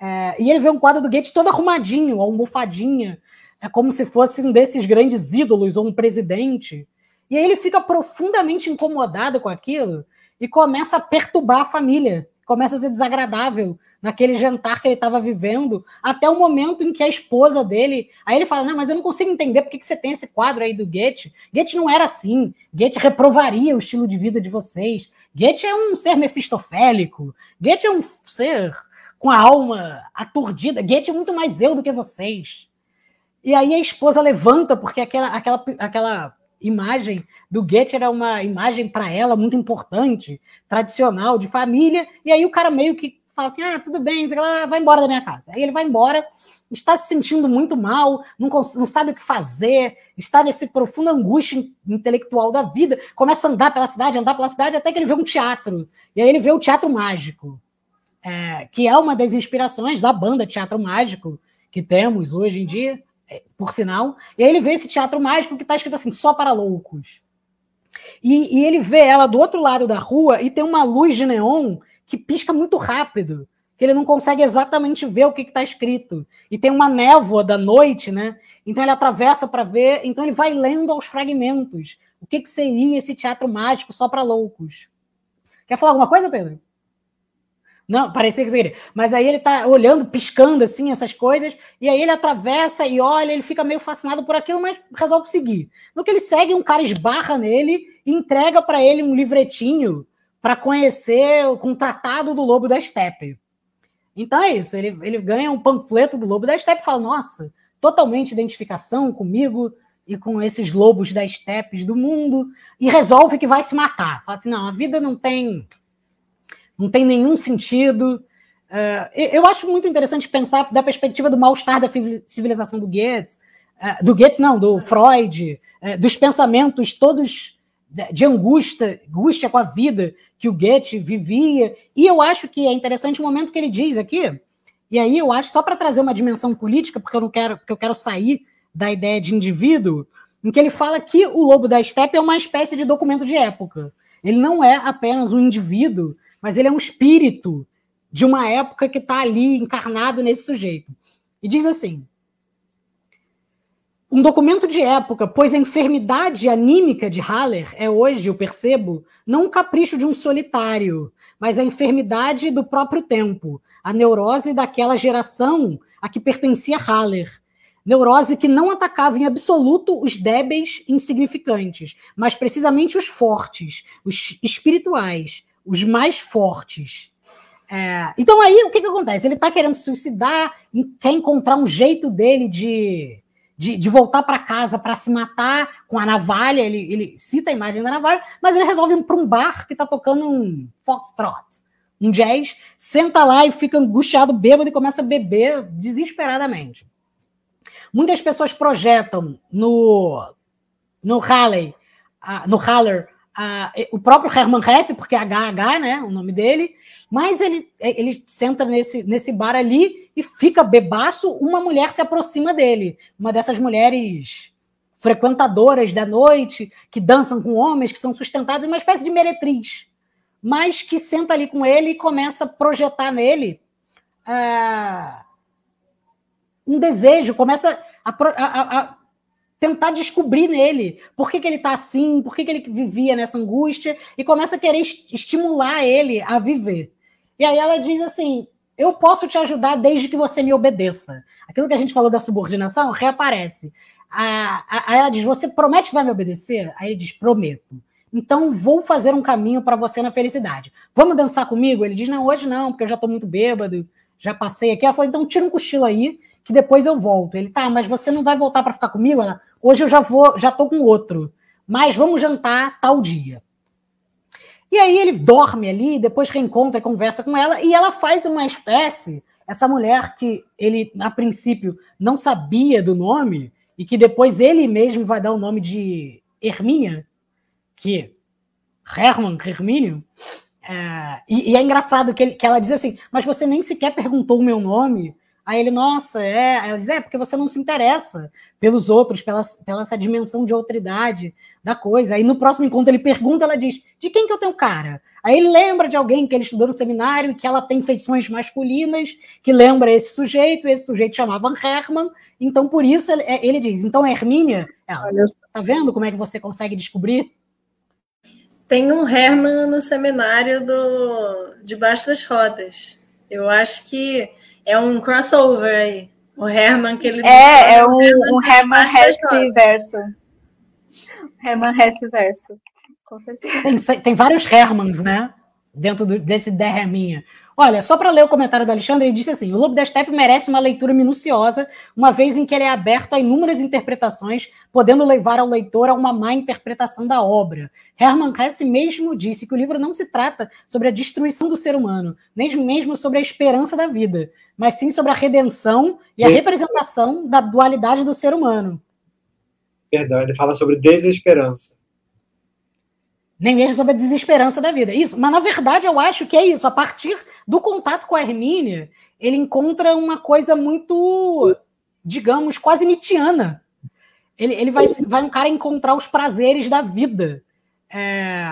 É, e ele vê um quadro do Goethe todo arrumadinho, almofadinha, é como se fosse um desses grandes ídolos ou um presidente. E aí ele fica profundamente incomodado com aquilo e começa a perturbar a família começa a ser desagradável naquele jantar que ele estava vivendo, até o momento em que a esposa dele. Aí ele fala: Não, mas eu não consigo entender por que, que você tem esse quadro aí do Goethe. Goethe não era assim. Goethe reprovaria o estilo de vida de vocês. Goethe é um ser mefistofélico. Goethe é um ser com a alma aturdida. Goethe é muito mais eu do que vocês. E aí a esposa levanta, porque aquela, aquela, aquela imagem do Goethe era uma imagem para ela muito importante, tradicional, de família, e aí o cara meio que fala assim: ah, tudo bem, vai embora da minha casa. Aí ele vai embora, está se sentindo muito mal, não, não sabe o que fazer, está nesse profunda angústia intelectual da vida, começa a andar pela cidade, andar pela cidade, até que ele vê um teatro. E aí ele vê o Teatro Mágico, é, que é uma das inspirações da banda Teatro Mágico que temos hoje em dia. É, por sinal. E aí ele vê esse teatro mágico que está escrito assim, só para loucos. E, e, ele vê ela do outro lado da rua e tem uma luz de neon que pisca muito rápido, que ele não consegue exatamente ver o que está escrito. E tem uma névoa da noite, né? Então ele atravessa para ver, então ele vai lendo aos fragmentos. O que, que seria esse teatro mágico só para loucos? Quer falar alguma coisa, Pedro? Não, parecia que você queria. Mas aí ele tá olhando, piscando assim, essas coisas, e aí ele atravessa e olha, ele fica meio fascinado por aquilo, mas resolve seguir. No que ele segue, um cara esbarra nele e entrega para ele um livretinho para conhecer com o tratado do Lobo da Steppe. Então é isso, ele, ele ganha um panfleto do Lobo da Steppe e fala: Nossa, totalmente identificação comigo e com esses lobos das estepes do mundo, e resolve que vai se matar. Fala assim: Não, a vida não tem não tem nenhum sentido. Uh, eu acho muito interessante pensar da perspectiva do mal-estar da civilização do Goethe, uh, do Goethe não, do Freud, uh, dos pensamentos todos de angústia, angústia com a vida que o Goethe vivia. E eu acho que é interessante o momento que ele diz aqui, e aí eu acho, só para trazer uma dimensão política, porque eu não quero, porque eu quero sair da ideia de indivíduo, em que ele fala que o Lobo da Steppe é uma espécie de documento de época. Ele não é apenas um indivíduo mas ele é um espírito de uma época que está ali encarnado nesse sujeito. E diz assim: um documento de época, pois a enfermidade anímica de Haller é hoje, eu percebo, não um capricho de um solitário, mas a enfermidade do próprio tempo, a neurose daquela geração a que pertencia Haller. Neurose que não atacava em absoluto os débeis insignificantes, mas precisamente os fortes, os espirituais, os mais fortes. É, então aí o que, que acontece? Ele está querendo suicidar, quer encontrar um jeito dele de, de, de voltar para casa para se matar com a navalha. Ele, ele cita a imagem da navalha, mas ele resolve ir para um bar que está tocando um foxtrot, um jazz, senta lá e fica angustiado, bêbado e começa a beber desesperadamente. Muitas pessoas projetam no, no Halley, no Haller o próprio Hermann Hesse, porque é HH, né, o nome dele, mas ele, ele senta nesse, nesse bar ali e fica bebaço, uma mulher se aproxima dele, uma dessas mulheres frequentadoras da noite, que dançam com homens, que são sustentadas, uma espécie de meretriz, mas que senta ali com ele e começa a projetar nele uh, um desejo, começa a, a, a tentar descobrir nele por que, que ele está assim, por que, que ele vivia nessa angústia, e começa a querer estimular ele a viver. E aí ela diz assim: Eu posso te ajudar desde que você me obedeça. Aquilo que a gente falou da subordinação reaparece. Aí ela diz: Você promete que vai me obedecer? Aí ele diz: Prometo. então vou fazer um caminho para você na felicidade. Vamos dançar comigo? Ele diz: Não, hoje não, porque eu já estou muito bêbado, já passei aqui. Ela falou: Então tira um cochilo aí, que depois eu volto. Ele tá, mas você não vai voltar para ficar comigo? Ela, hoje eu já vou, já estou com outro, mas vamos jantar tal dia. E aí ele dorme ali, depois reencontra e conversa com ela, e ela faz uma espécie, essa mulher que ele, a princípio, não sabia do nome, e que depois ele mesmo vai dar o nome de Hermínia, que Hermann, Hermínio, é, e, e, é engraçado que, ele, que ela diz assim, mas você nem sequer perguntou o meu nome, Aí ele, nossa, é. Aí ela diz, é, porque você não se interessa pelos outros, pela, pela essa dimensão de autoridade da coisa. Aí no próximo encontro ele pergunta, ela diz, de quem que eu tenho cara? Aí ele lembra de alguém que ele estudou no seminário e que ela tem feições masculinas, que lembra esse sujeito, esse sujeito chamava Herman, então por isso ele, é, ele diz, então Hermínia, ela, tá vendo como é que você consegue descobrir? Tem um Herman no seminário do Debaixo das Rodas. Eu acho que é um crossover aí. O Herman que ele. É, é um, um Herman Hesse verso. Herman Hesse verso. Com certeza. Tem, tem vários Hermans, né? Dentro do, desse Derraminha. Olha, só para ler o comentário do Alexandre, ele disse assim: o Lobo da Steppe merece uma leitura minuciosa, uma vez em que ele é aberto a inúmeras interpretações, podendo levar ao leitor a uma má interpretação da obra. Hermann Hesse mesmo disse que o livro não se trata sobre a destruição do ser humano, nem mesmo sobre a esperança da vida, mas sim sobre a redenção e a Esse... representação da dualidade do ser humano. Perdão, ele fala sobre desesperança nem mesmo sobre a desesperança da vida. Isso, mas na verdade eu acho que é isso. A partir do contato com a Hermínia, ele encontra uma coisa muito, digamos, quase Nietzscheana. Ele, ele vai, vai um cara encontrar os prazeres da vida. É,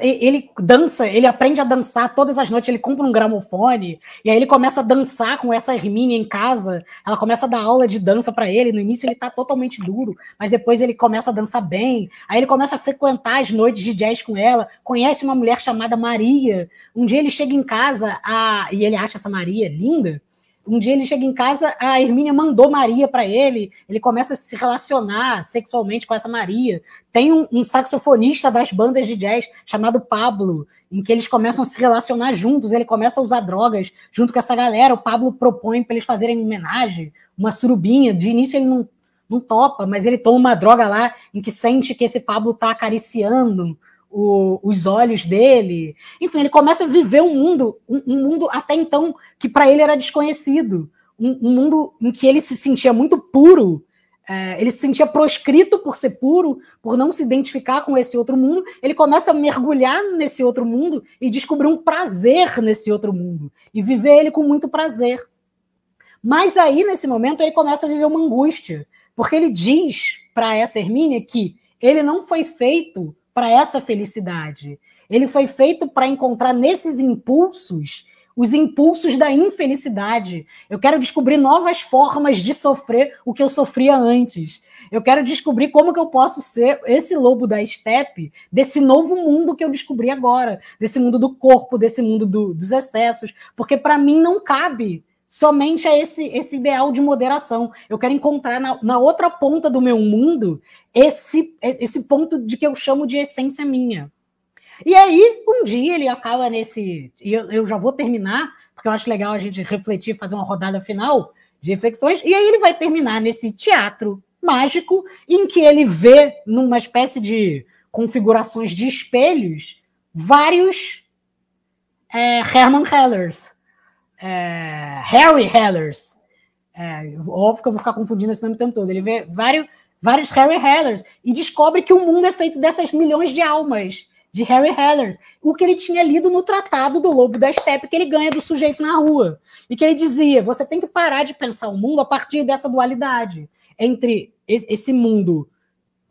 ele dança, ele aprende a dançar todas as noites, ele compra um gramofone, e aí ele começa a dançar com essa Hermínia em casa, ela começa a dar aula de dança para ele, no início ele tá totalmente duro, mas depois ele começa a dançar bem, aí ele começa a frequentar as noites de jazz com ela, conhece uma mulher chamada Maria, um dia ele chega em casa, a, e ele acha essa Maria linda, um dia ele chega em casa, a Hermínia mandou Maria para ele, ele começa a se relacionar sexualmente com essa Maria. Tem um, um, saxofonista das bandas de jazz chamado Pablo, em que eles começam a se relacionar juntos, ele começa a usar drogas junto com essa galera. O Pablo propõe para eles fazerem homenagem, uma surubinha. De início ele não, não topa, mas ele toma uma droga lá em que sente que esse Pablo está acariciando o, os olhos dele. Enfim, ele começa a viver um mundo, um, um mundo até então que para ele era desconhecido. Um, um, mundo em que ele se sentia muito puro, é, ele se sentia proscrito por ser puro, por não se identificar com esse outro mundo. Ele começa a mergulhar nesse outro mundo e descobrir um prazer nesse outro mundo e viver ele com muito prazer. Mas aí, nesse momento, ele começa a viver uma angústia, porque ele diz para essa Hermínia que ele não foi feito para essa felicidade. Ele foi feito para encontrar nesses impulsos os impulsos da infelicidade. Eu quero descobrir novas formas de sofrer o que eu sofria antes. Eu quero descobrir como que eu posso ser esse lobo da estepe desse novo mundo que eu descobri agora, desse mundo do corpo, desse mundo do, dos excessos, porque para mim não cabe somente a esse, esse ideal de moderação. Eu quero encontrar na, na, outra ponta do meu mundo esse, esse ponto de que eu chamo de essência minha. E aí, um dia ele acaba nesse. E eu, eu já vou terminar, porque eu acho legal a gente refletir, fazer uma rodada final de reflexões. E aí ele vai terminar nesse teatro mágico, em que ele vê, numa espécie de configurações de espelhos, vários é, Herman Hellers é, Harry Hellers. É, óbvio que eu vou ficar confundindo esse nome o tempo todo. Ele vê vários, vários Harry Hellers e descobre que o mundo é feito dessas milhões de almas de Harry Hellers. O que ele tinha lido no tratado do Lobo da Steppe que ele ganha do sujeito na rua. E que ele dizia: você tem que parar de pensar o mundo a partir dessa dualidade entre esse mundo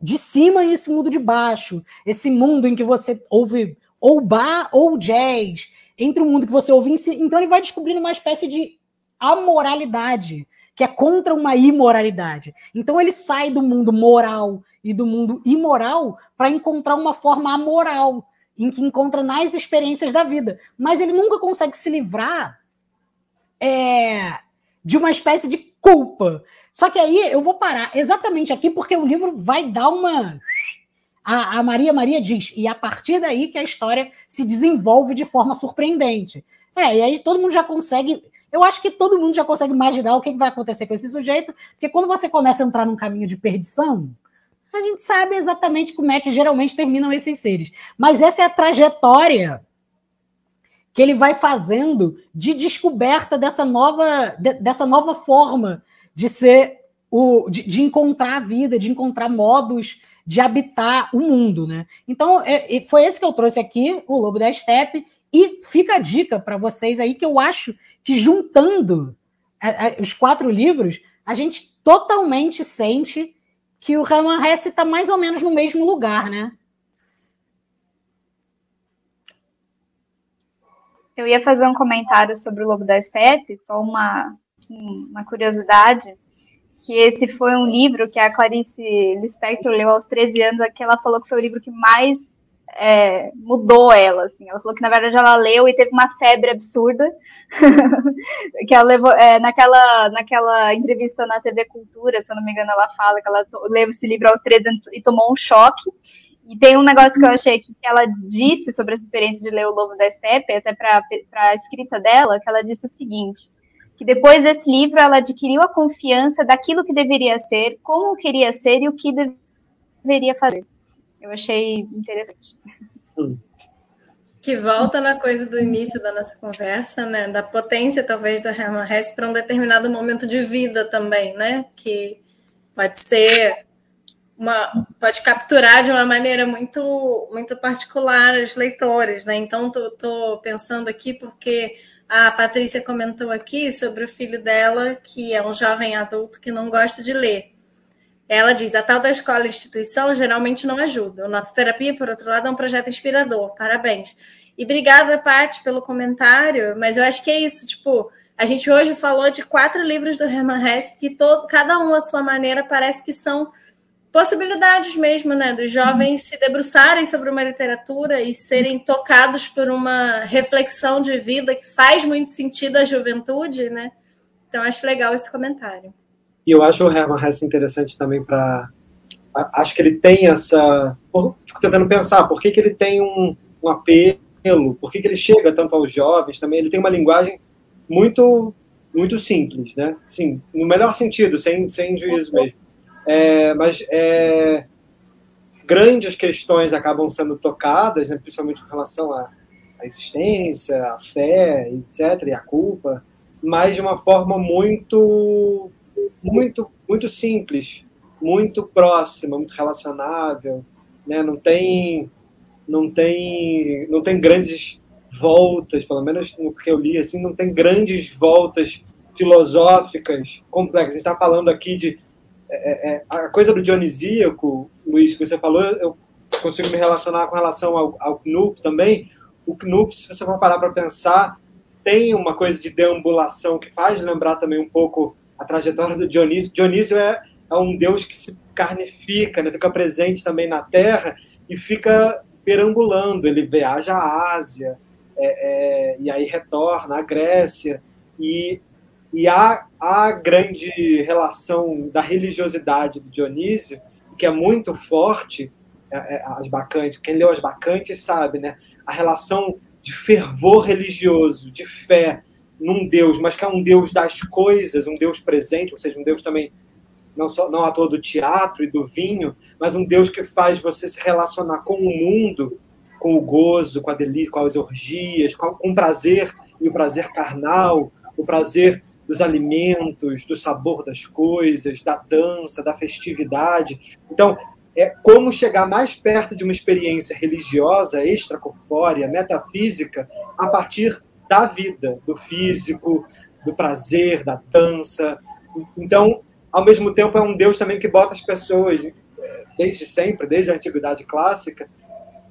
de cima e esse mundo de baixo. Esse mundo em que você ouve ou bar ou jazz entre o mundo que você ouve em si. Então ele vai descobrindo uma espécie de amoralidade, que é contra uma imoralidade. Então ele sai do mundo moral e do mundo imoral para encontrar uma forma amoral, em que encontra nas experiências da vida. Mas ele nunca consegue se livrar é, de uma espécie de culpa. Só que aí eu vou parar exatamente aqui, porque o livro vai dar uma a, a Maria Maria diz, e a partir daí que a história se desenvolve de forma surpreendente. É, e aí todo mundo já consegue. Eu acho que todo mundo já consegue imaginar o que vai acontecer com esse sujeito, porque quando você começa a entrar num caminho de perdição, a gente sabe exatamente como é que geralmente terminam esses seres. Mas essa é a trajetória que ele vai fazendo de descoberta dessa nova, de, dessa nova forma de ser o, de, de, encontrar a vida, de encontrar modos de habitar o mundo, né? Então é, foi esse que eu trouxe aqui, o Lobo da Steppe, e fica a dica para vocês aí que eu acho que juntando é, é, os quatro livros, a gente totalmente sente que o Herman Hesse está mais ou menos no mesmo lugar, né? Eu ia fazer um comentário sobre o Lobo da Steppe, só uma, uma curiosidade, que esse foi um livro que a Clarice Lispector leu aos 13 anos, que ela falou que foi o livro que mais é, mudou ela, assim. Ela falou que, na verdade, ela leu e teve uma febre absurda, que ela levou, é, naquela, naquela entrevista na TV Cultura, se eu não me engano, ela fala que ela leu esse livro aos 13 anos e tomou um choque. E tem um negócio que eu achei que ela disse sobre essa experiência de ler O Lobo da Steppe, até para a escrita dela, que ela disse o seguinte, que depois desse livro ela adquiriu a confiança daquilo que deveria ser, como queria ser e o que deveria fazer. Eu achei interessante. Que volta na coisa do início da nossa conversa, né? Da potência, talvez, da Hermann Hesse para um determinado momento de vida também, né? Que pode ser uma, pode capturar de uma maneira muito, muito particular os leitores, né? Então, estou pensando aqui porque a Patrícia comentou aqui sobre o filho dela, que é um jovem adulto que não gosta de ler. Ela diz: a tal da escola e instituição geralmente não ajuda. O Nota Terapia, por outro lado, é um projeto inspirador. Parabéns. E obrigada, Paty, pelo comentário, mas eu acho que é isso. Tipo, a gente hoje falou de quatro livros do Herman Hesse que todo, cada um à sua maneira parece que são possibilidades mesmo, né? Dos jovens se debruçarem sobre uma literatura e serem tocados por uma reflexão de vida que faz muito sentido à juventude, né? Então, acho legal esse comentário. E eu acho o Herman Hesse interessante também para. Acho que ele tem essa. Fico tentando pensar, por que, que ele tem um, um apelo, por que, que ele chega tanto aos jovens também? Ele tem uma linguagem muito muito simples, né? Sim, no melhor sentido, sem, sem juízo mesmo. É, mas é, grandes questões acabam sendo tocadas, né, principalmente com relação à, à existência, à fé, etc., e à culpa, mas de uma forma muito muito, muito simples, muito próxima, muito relacionável, né? Não tem, não tem, não tem grandes voltas, pelo menos no que eu li, assim, não tem grandes voltas filosóficas complexas. A gente está falando aqui de é, é, é, a coisa do dionisíaco, Luiz, que você falou, eu consigo me relacionar com relação ao, ao Knup também. O Knup, se você for parar para pensar, tem uma coisa de deambulação que faz lembrar também um pouco a trajetória do Dionísio. Dionísio é, é um deus que se carnifica, né? fica presente também na Terra e fica perambulando. Ele viaja à Ásia é, é, e aí retorna à Grécia. E, e há a grande relação da religiosidade do Dionísio, que é muito forte, é, é, as bacantes, quem leu as bacantes sabe, né? A relação de fervor religioso, de fé, num Deus, mas que é um Deus das coisas, um Deus presente, ou seja, um Deus também não só não ator do teatro e do vinho, mas um Deus que faz você se relacionar com o mundo, com o gozo, com a delícia, com as orgias, com, com o prazer e o prazer carnal, o prazer dos alimentos, do sabor das coisas, da dança, da festividade. Então, é como chegar mais perto de uma experiência religiosa, extracorpórea, metafísica, a partir da vida, do físico, do prazer, da dança. Então, ao mesmo tempo, é um Deus também que bota as pessoas, desde sempre, desde a antiguidade clássica,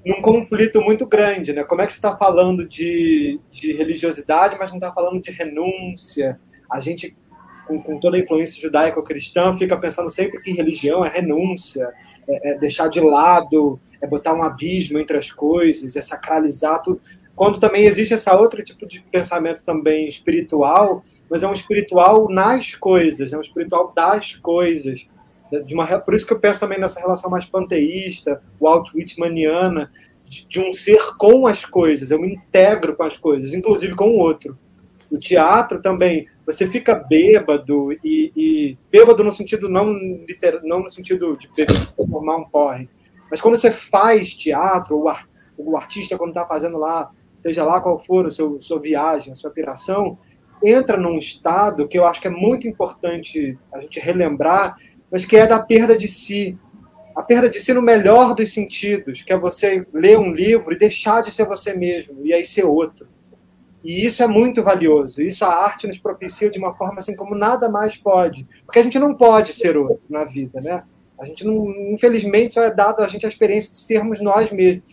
num conflito muito grande, né? Como é que você está falando de, de religiosidade, mas não está falando de renúncia? A gente, com, com toda a influência judaico-cristã, fica pensando sempre que religião é renúncia, é, é, deixar de lado, é botar um abismo entre as coisas, é sacralizar tudo quando também existe essa outro tipo de pensamento também espiritual, mas é um espiritual nas coisas, é um espiritual das coisas. de uma, por isso que eu penso também nessa relação mais panteísta, Walt Whitmaniana, de, de um ser com as coisas, eu me integro com as coisas, inclusive com o outro. O teatro também, você fica bêbado e, e bêbado no sentido não literal, não no sentido de formar um porre, mas quando você faz teatro, o, ar, o artista quando está fazendo lá, seja lá qual for a sua viagem, a sua operação, entra num estado que eu acho que é muito importante a gente relembrar, mas que é da perda de si. A perda de si no melhor dos sentidos, que é você ler um livro e deixar de ser você mesmo, e aí ser outro. E isso é muito valioso. Isso a arte nos propicia de uma forma assim como nada mais pode. Porque a gente não pode ser outro na vida, né? A gente não, infelizmente, só é dado a gente a experiência de sermos nós mesmos.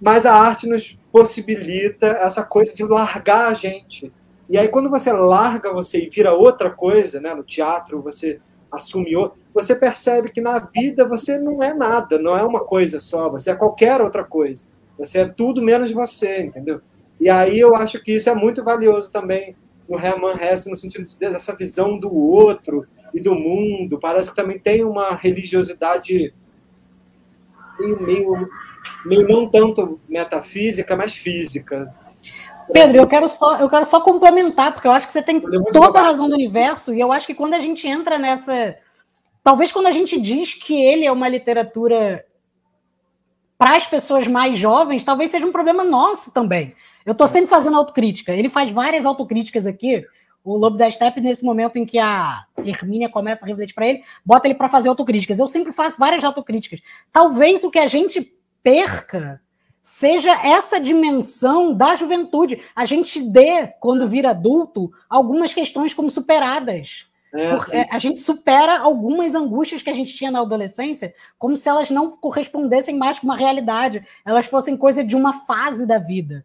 Mas a arte nos possibilita essa coisa de largar a gente. E aí, quando você larga você e vira outra coisa, né? No teatro, você assumiu, você percebe que na vida você não é nada, não é uma coisa só, você é qualquer outra coisa. Você é tudo menos você, entendeu? E aí eu acho que isso é muito valioso também no Hermann Hesse, no sentido dessa visão do outro e do mundo. Parece que também tem uma religiosidade meio, meio, meio não tanto metafísica, mas física. Pedro, eu quero só, eu quero só complementar, porque eu acho que você tem toda a razão do universo, e eu acho que quando a gente entra nessa. Talvez quando a gente diz que ele é uma literatura para as pessoas mais jovens, talvez seja um problema nosso também. Eu estou sempre fazendo autocrítica. Ele faz várias autocríticas aqui. O Lobo da Steppe, nesse momento em que a Hermínia começa a refletir para ele, bota ele para fazer autocríticas. Eu sempre faço várias autocríticas. Talvez o que a gente perca seja essa dimensão da juventude. A gente dê, quando vira adulto, algumas questões como superadas. É, é, a gente supera algumas angústias que a gente tinha na adolescência, como se elas não correspondessem mais com uma realidade, elas fossem coisa de uma fase da vida.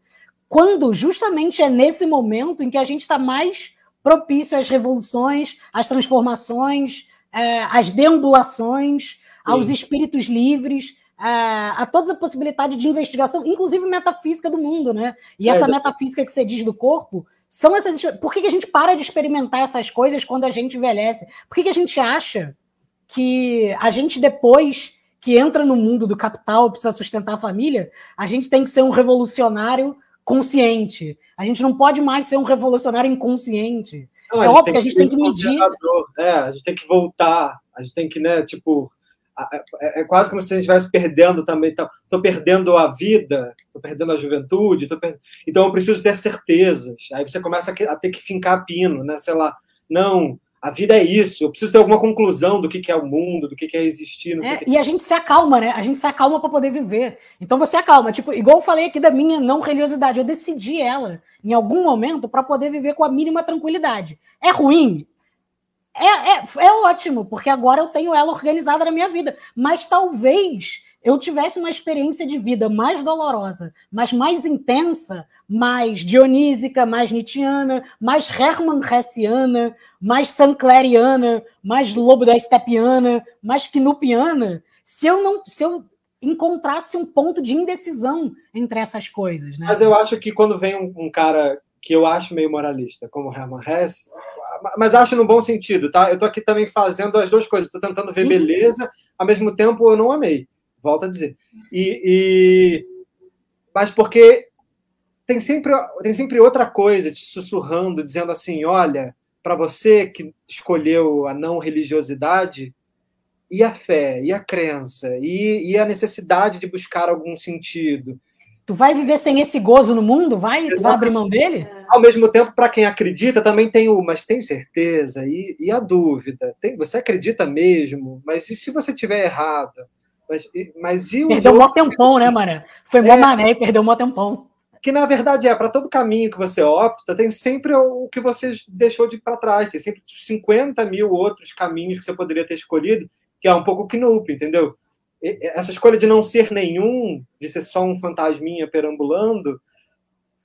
Quando justamente é nesse momento em que a gente está mais propício às revoluções, às transformações, é, às deambulações, aos Sim. espíritos livres, a, a toda a possibilidade de investigação, inclusive metafísica do mundo, né? E essa é, metafísica que você diz do corpo são essas. Por que, que a gente para de experimentar essas coisas quando a gente envelhece? Por que, que a gente acha que a gente depois que entra no mundo do capital precisa sustentar a família, a gente tem que ser um revolucionário consciente. A gente não pode mais ser um revolucionário inconsciente. Não, é óbvio que a gente tem que medir. É, a gente tem que voltar, a gente tem que, né, tipo, é, é quase como se a gente estivesse perdendo também. Estou tá, perdendo a vida, estou perdendo a juventude, per... então eu preciso ter certezas. Aí você começa a ter que fincar pino, né? Sei lá, não, a vida é isso, eu preciso ter alguma conclusão do que, que é o mundo, do que, que é existir. É, e a gente se acalma, né? A gente se acalma para poder viver. Então você acalma. Tipo, igual eu falei aqui da minha não religiosidade, eu decidi ela em algum momento para poder viver com a mínima tranquilidade. É ruim? É, é, é ótimo, porque agora eu tenho ela organizada na minha vida. Mas talvez eu tivesse uma experiência de vida mais dolorosa, mas mais intensa, mais dionísica, mais nietzschiana, mais Hermann Hessiana, mais Sancleriana, mais Lobo da Estepiana, mais Knupiana, se eu não, se eu encontrasse um ponto de indecisão entre essas coisas, né? Mas eu acho que quando vem um, um cara que eu acho meio moralista, como Hermann Hesse, mas acho no bom sentido, tá? Eu tô aqui também fazendo as duas coisas, tô tentando ver beleza, ao mesmo tempo eu não amei volto a dizer. E, e, mas porque tem sempre, tem sempre outra coisa te sussurrando, dizendo assim: olha, para você que escolheu a não religiosidade, e a fé, e a crença, e, e a necessidade de buscar algum sentido. Tu vai viver sem esse gozo no mundo? Vai? Tu vai abrir mão dele? Ao mesmo tempo, para quem acredita, também tem o mas tem certeza e, e a dúvida. Tem, você acredita mesmo, mas e se você tiver errado? Mas, mas e perdeu outros... mó tempão, né, Maré? Foi mó é, mané e perdeu mó tempão. Que na verdade é, para todo caminho que você opta, tem sempre o que você deixou de para trás, tem sempre 50 mil outros caminhos que você poderia ter escolhido, que é um pouco Knup, entendeu? Essa escolha de não ser nenhum, de ser só um fantasminha perambulando,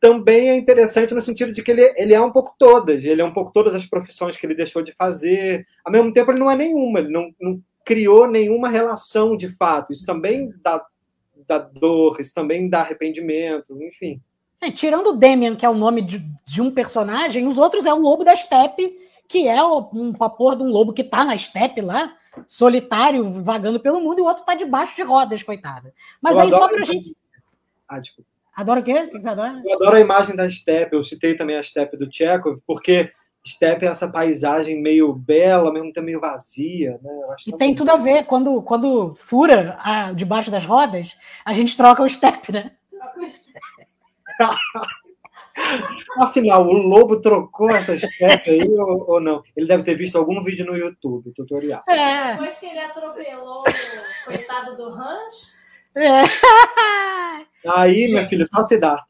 também é interessante no sentido de que ele, ele é um pouco todas, ele é um pouco todas as profissões que ele deixou de fazer. Ao mesmo tempo, ele não é nenhuma, ele não, não criou nenhuma relação de fato. Isso também dá, dá dor, isso também dá arrependimento, enfim. É, tirando o Demian, que é o nome de, de, um personagem, os outros é o Lobo da Steppe que é um vapor de um lobo que está na estepe lá, solitário, vagando pelo mundo, e o outro está debaixo de rodas, coitada. Mas eu aí só pra gente. Ah, desculpa. Adora o quê? O que você adora? Eu adoro a imagem da estepe. Eu citei também a estepe do Tchekov, porque estepe é essa paisagem meio bela, mesmo tempo meio vazia. Né? e tem tudo a ver. Quando, quando fura a, debaixo das rodas, a gente troca o estepe, né? Afinal, o lobo trocou essa estepe aí ou, ou, não? Ele deve ter visto algum vídeo no YouTube, tutorial. É. Depois que ele atropelou o coitado do rancho. É. Aí, minha filha, só se dá.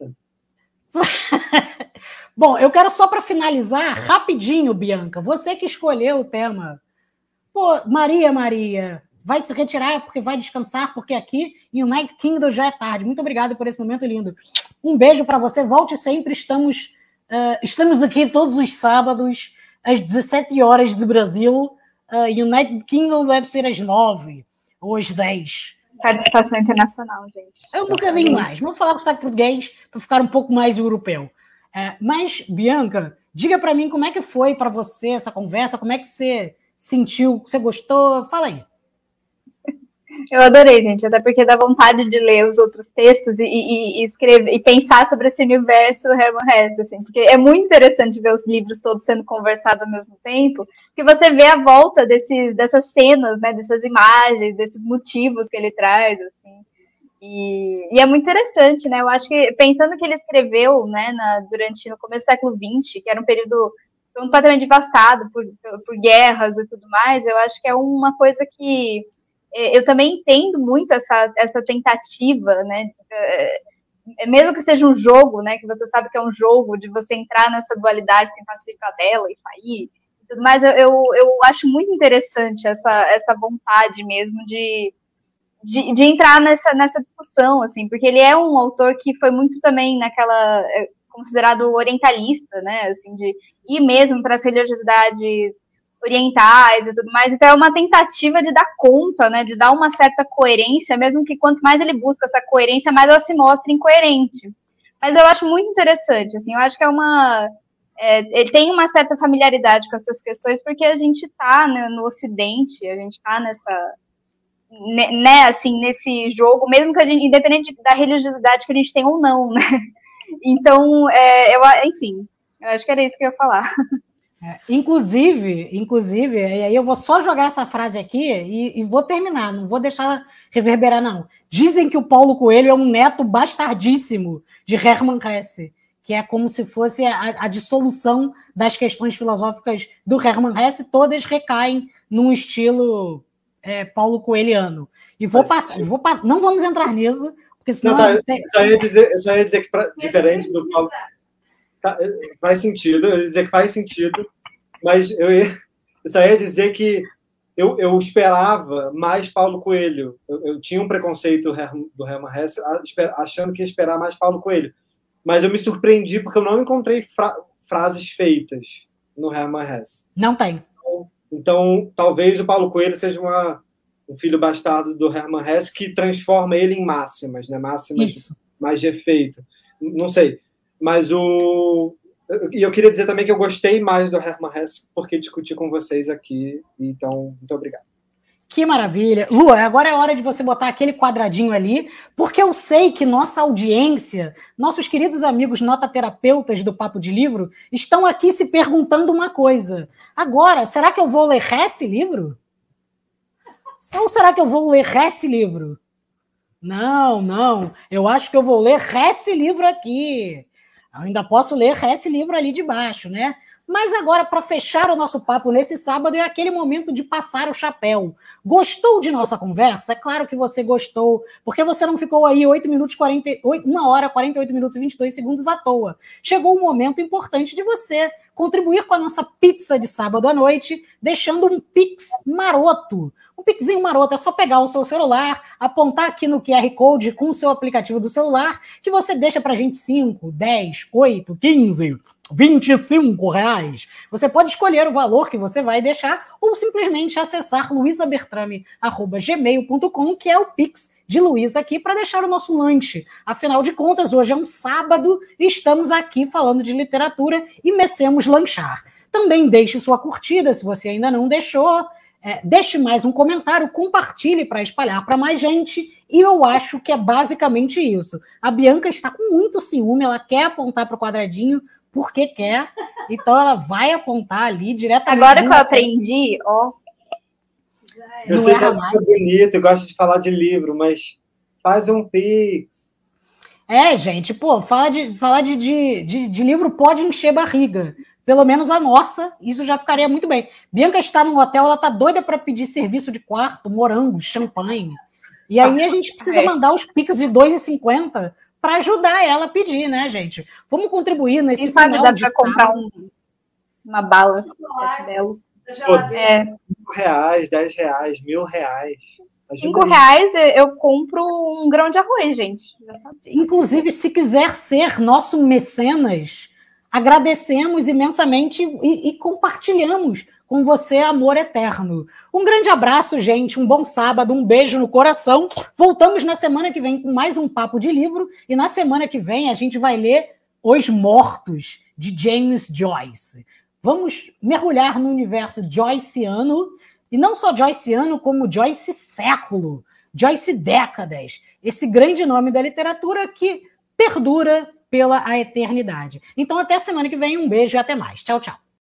Bom, eu quero só para finalizar rapidinho, Bianca. Você que escolheu o tema. Pô, Maria, Maria, vai se retirar porque vai descansar, porque aqui em United Kingdom já é tarde. Muito obrigado por esse momento lindo. Um beijo para você. Volte sempre. Estamos, uh, estamos aqui todos os sábados, às 17 horas do Brasil. Uh, United Kingdom deve ser às 9 ou às 10. Participação internacional, gente. É um bocadinho mais. Vamos falar com o sotaque português para ficar um pouco mais europeu. É, mas, Bianca, diga para mim como é que foi para você essa conversa, como é que você sentiu, você gostou? Fala aí. Eu adorei, gente, até porque dá vontade de ler os outros textos e, e, e escrever e pensar sobre esse universo Herman Hesse, assim, porque é muito interessante ver os livros todos sendo conversados ao mesmo tempo, que você vê a volta desses, dessas cenas, né, dessas imagens, desses motivos que ele traz, assim. E, e, é muito interessante, né? Eu acho que pensando que ele escreveu, né, na, durante no começo do século XX, que era um período completamente devastado por, por, por guerras e tudo mais, eu acho que é uma coisa que eu também entendo muito essa, essa tentativa, né? É, é, mesmo que seja um jogo, né? Que você sabe que é um jogo, de você entrar nessa dualidade, tentar sair para dela e sair e tudo mais, eu, eu, eu, acho muito interessante essa, essa vontade mesmo de, de, de, entrar nessa, nessa discussão, assim, porque ele é um autor que foi muito também naquela considerado orientalista, né, assim, de ir mesmo para as religiosidades orientais e tudo mais. Então é uma tentativa de dar conta, né, de dar uma certa coerência, mesmo que quanto mais ele busca essa coerência, mais ela se mostra incoerente. Mas eu acho muito interessante, assim, eu acho que é uma é, ele tem uma certa familiaridade com essas questões porque a gente está né, no Ocidente, a gente está nessa né, né, assim, nesse jogo, mesmo que a gente, independente da religiosidade que a gente tem ou não, né? Então, é, eu, enfim, eu acho que era isso que eu ia falar. É, inclusive, inclusive, e aí eu vou só jogar essa frase aqui e, e, vou terminar, não vou deixar reverberar, não. Dizem que o Paulo Coelho é um neto bastardíssimo de Hermann Hesse, que é como se fosse a, a dissolução das questões filosóficas do Hermann Hesse, todas recaem num estilo é, Paulo Coelhiano. E vou passar, vou, não vamos entrar nisso, porque senão. Não, tá, só, ia dizer, só ia dizer que, pra, diferente do Paulo. Tá, faz sentido, eu ia dizer que faz sentido, mas eu, ia, eu só ia dizer que eu, eu esperava mais Paulo Coelho. Eu, eu tinha um preconceito do Herman Hesse, achando que ia esperar mais Paulo Coelho. Mas eu me surpreendi porque eu não encontrei fra frases feitas no Herman Hesse. Não tem. Então, então, talvez o Paulo Coelho seja uma, um filho bastardo do Herman Hesse que transforma ele em máximas, né? Máximas Isso. mais de efeito. Não sei. Mas o, e eu queria dizer também que eu gostei mais do Herman Hesse porque discuti com vocês aqui. Então, muito obrigado. Que maravilha. Lua, agora é hora de você botar aquele quadradinho ali, porque eu sei que nossa audiência, nossos queridos amigos notaterapeutas do Papo de Livro, estão aqui se perguntando uma coisa. Agora, será que eu vou ler esse livro? Ou será que eu vou ler esse livro? Não, não. Eu acho que eu vou ler esse livro aqui. Ainda posso ler esse livro ali de baixo, né? Mas agora, para fechar o nosso papo nesse sábado, é aquele momento de passar o chapéu. Gostou de nossa conversa? É claro que você gostou, porque você não ficou aí 8 minutos 48, 1 hora, 48 minutos e 22 segundos à toa. Chegou um momento importante de você contribuir com a nossa pizza de sábado à noite, deixando um pix maroto. Um pixinho maroto é só pegar o seu celular, apontar aqui no QR Code com o seu aplicativo do celular, que você deixa para a gente 5, 10, 8, 15 25 reais. Você pode escolher o valor que você vai deixar ou simplesmente acessar luisabertrame.gmail.com, que é o Pix de Luísa aqui, para deixar o nosso lanche. Afinal de contas, hoje é um sábado e estamos aqui falando de literatura e mecemos lanchar. Também deixe sua curtida, se você ainda não deixou. É, deixe mais um comentário, compartilhe para espalhar para mais gente. E eu acho que é basicamente isso. A Bianca está com muito ciúme, ela quer apontar para o quadradinho porque quer, então ela vai apontar ali diretamente. Agora que eu aprendi, ó. Eu sei que é bonito, eu gosto de falar de livro, mas faz um pix. É, gente, pô, falar de, falar de, de, de, de livro pode encher barriga pelo menos a nossa, isso já ficaria muito bem. Bianca está no hotel, ela tá doida para pedir serviço de quarto, morango, champanhe. E aí a gente precisa é. mandar os piques de 2,50 para ajudar ela a pedir, né, gente? Vamos contribuir nesse Quem sabe dá para comprar um, uma bala belo. É. Cinco reais, dez reais, mil reais. Cinco reais eu compro um grão de arroz, gente. Inclusive, se quiser ser nosso mecenas, agradecemos imensamente e, e compartilhamos com você amor eterno. Um grande abraço, gente. Um bom sábado, um beijo no coração. Voltamos na semana que vem com mais um papo de livro. E na semana que vem a gente vai ler Os Mortos, de James Joyce. Vamos mergulhar no universo joyceano, e não só joyceano, como Joyce século, Joyce décadas. Esse grande nome da literatura que perdura pela a eternidade. Então, até semana que vem, um beijo e até mais. Tchau, tchau.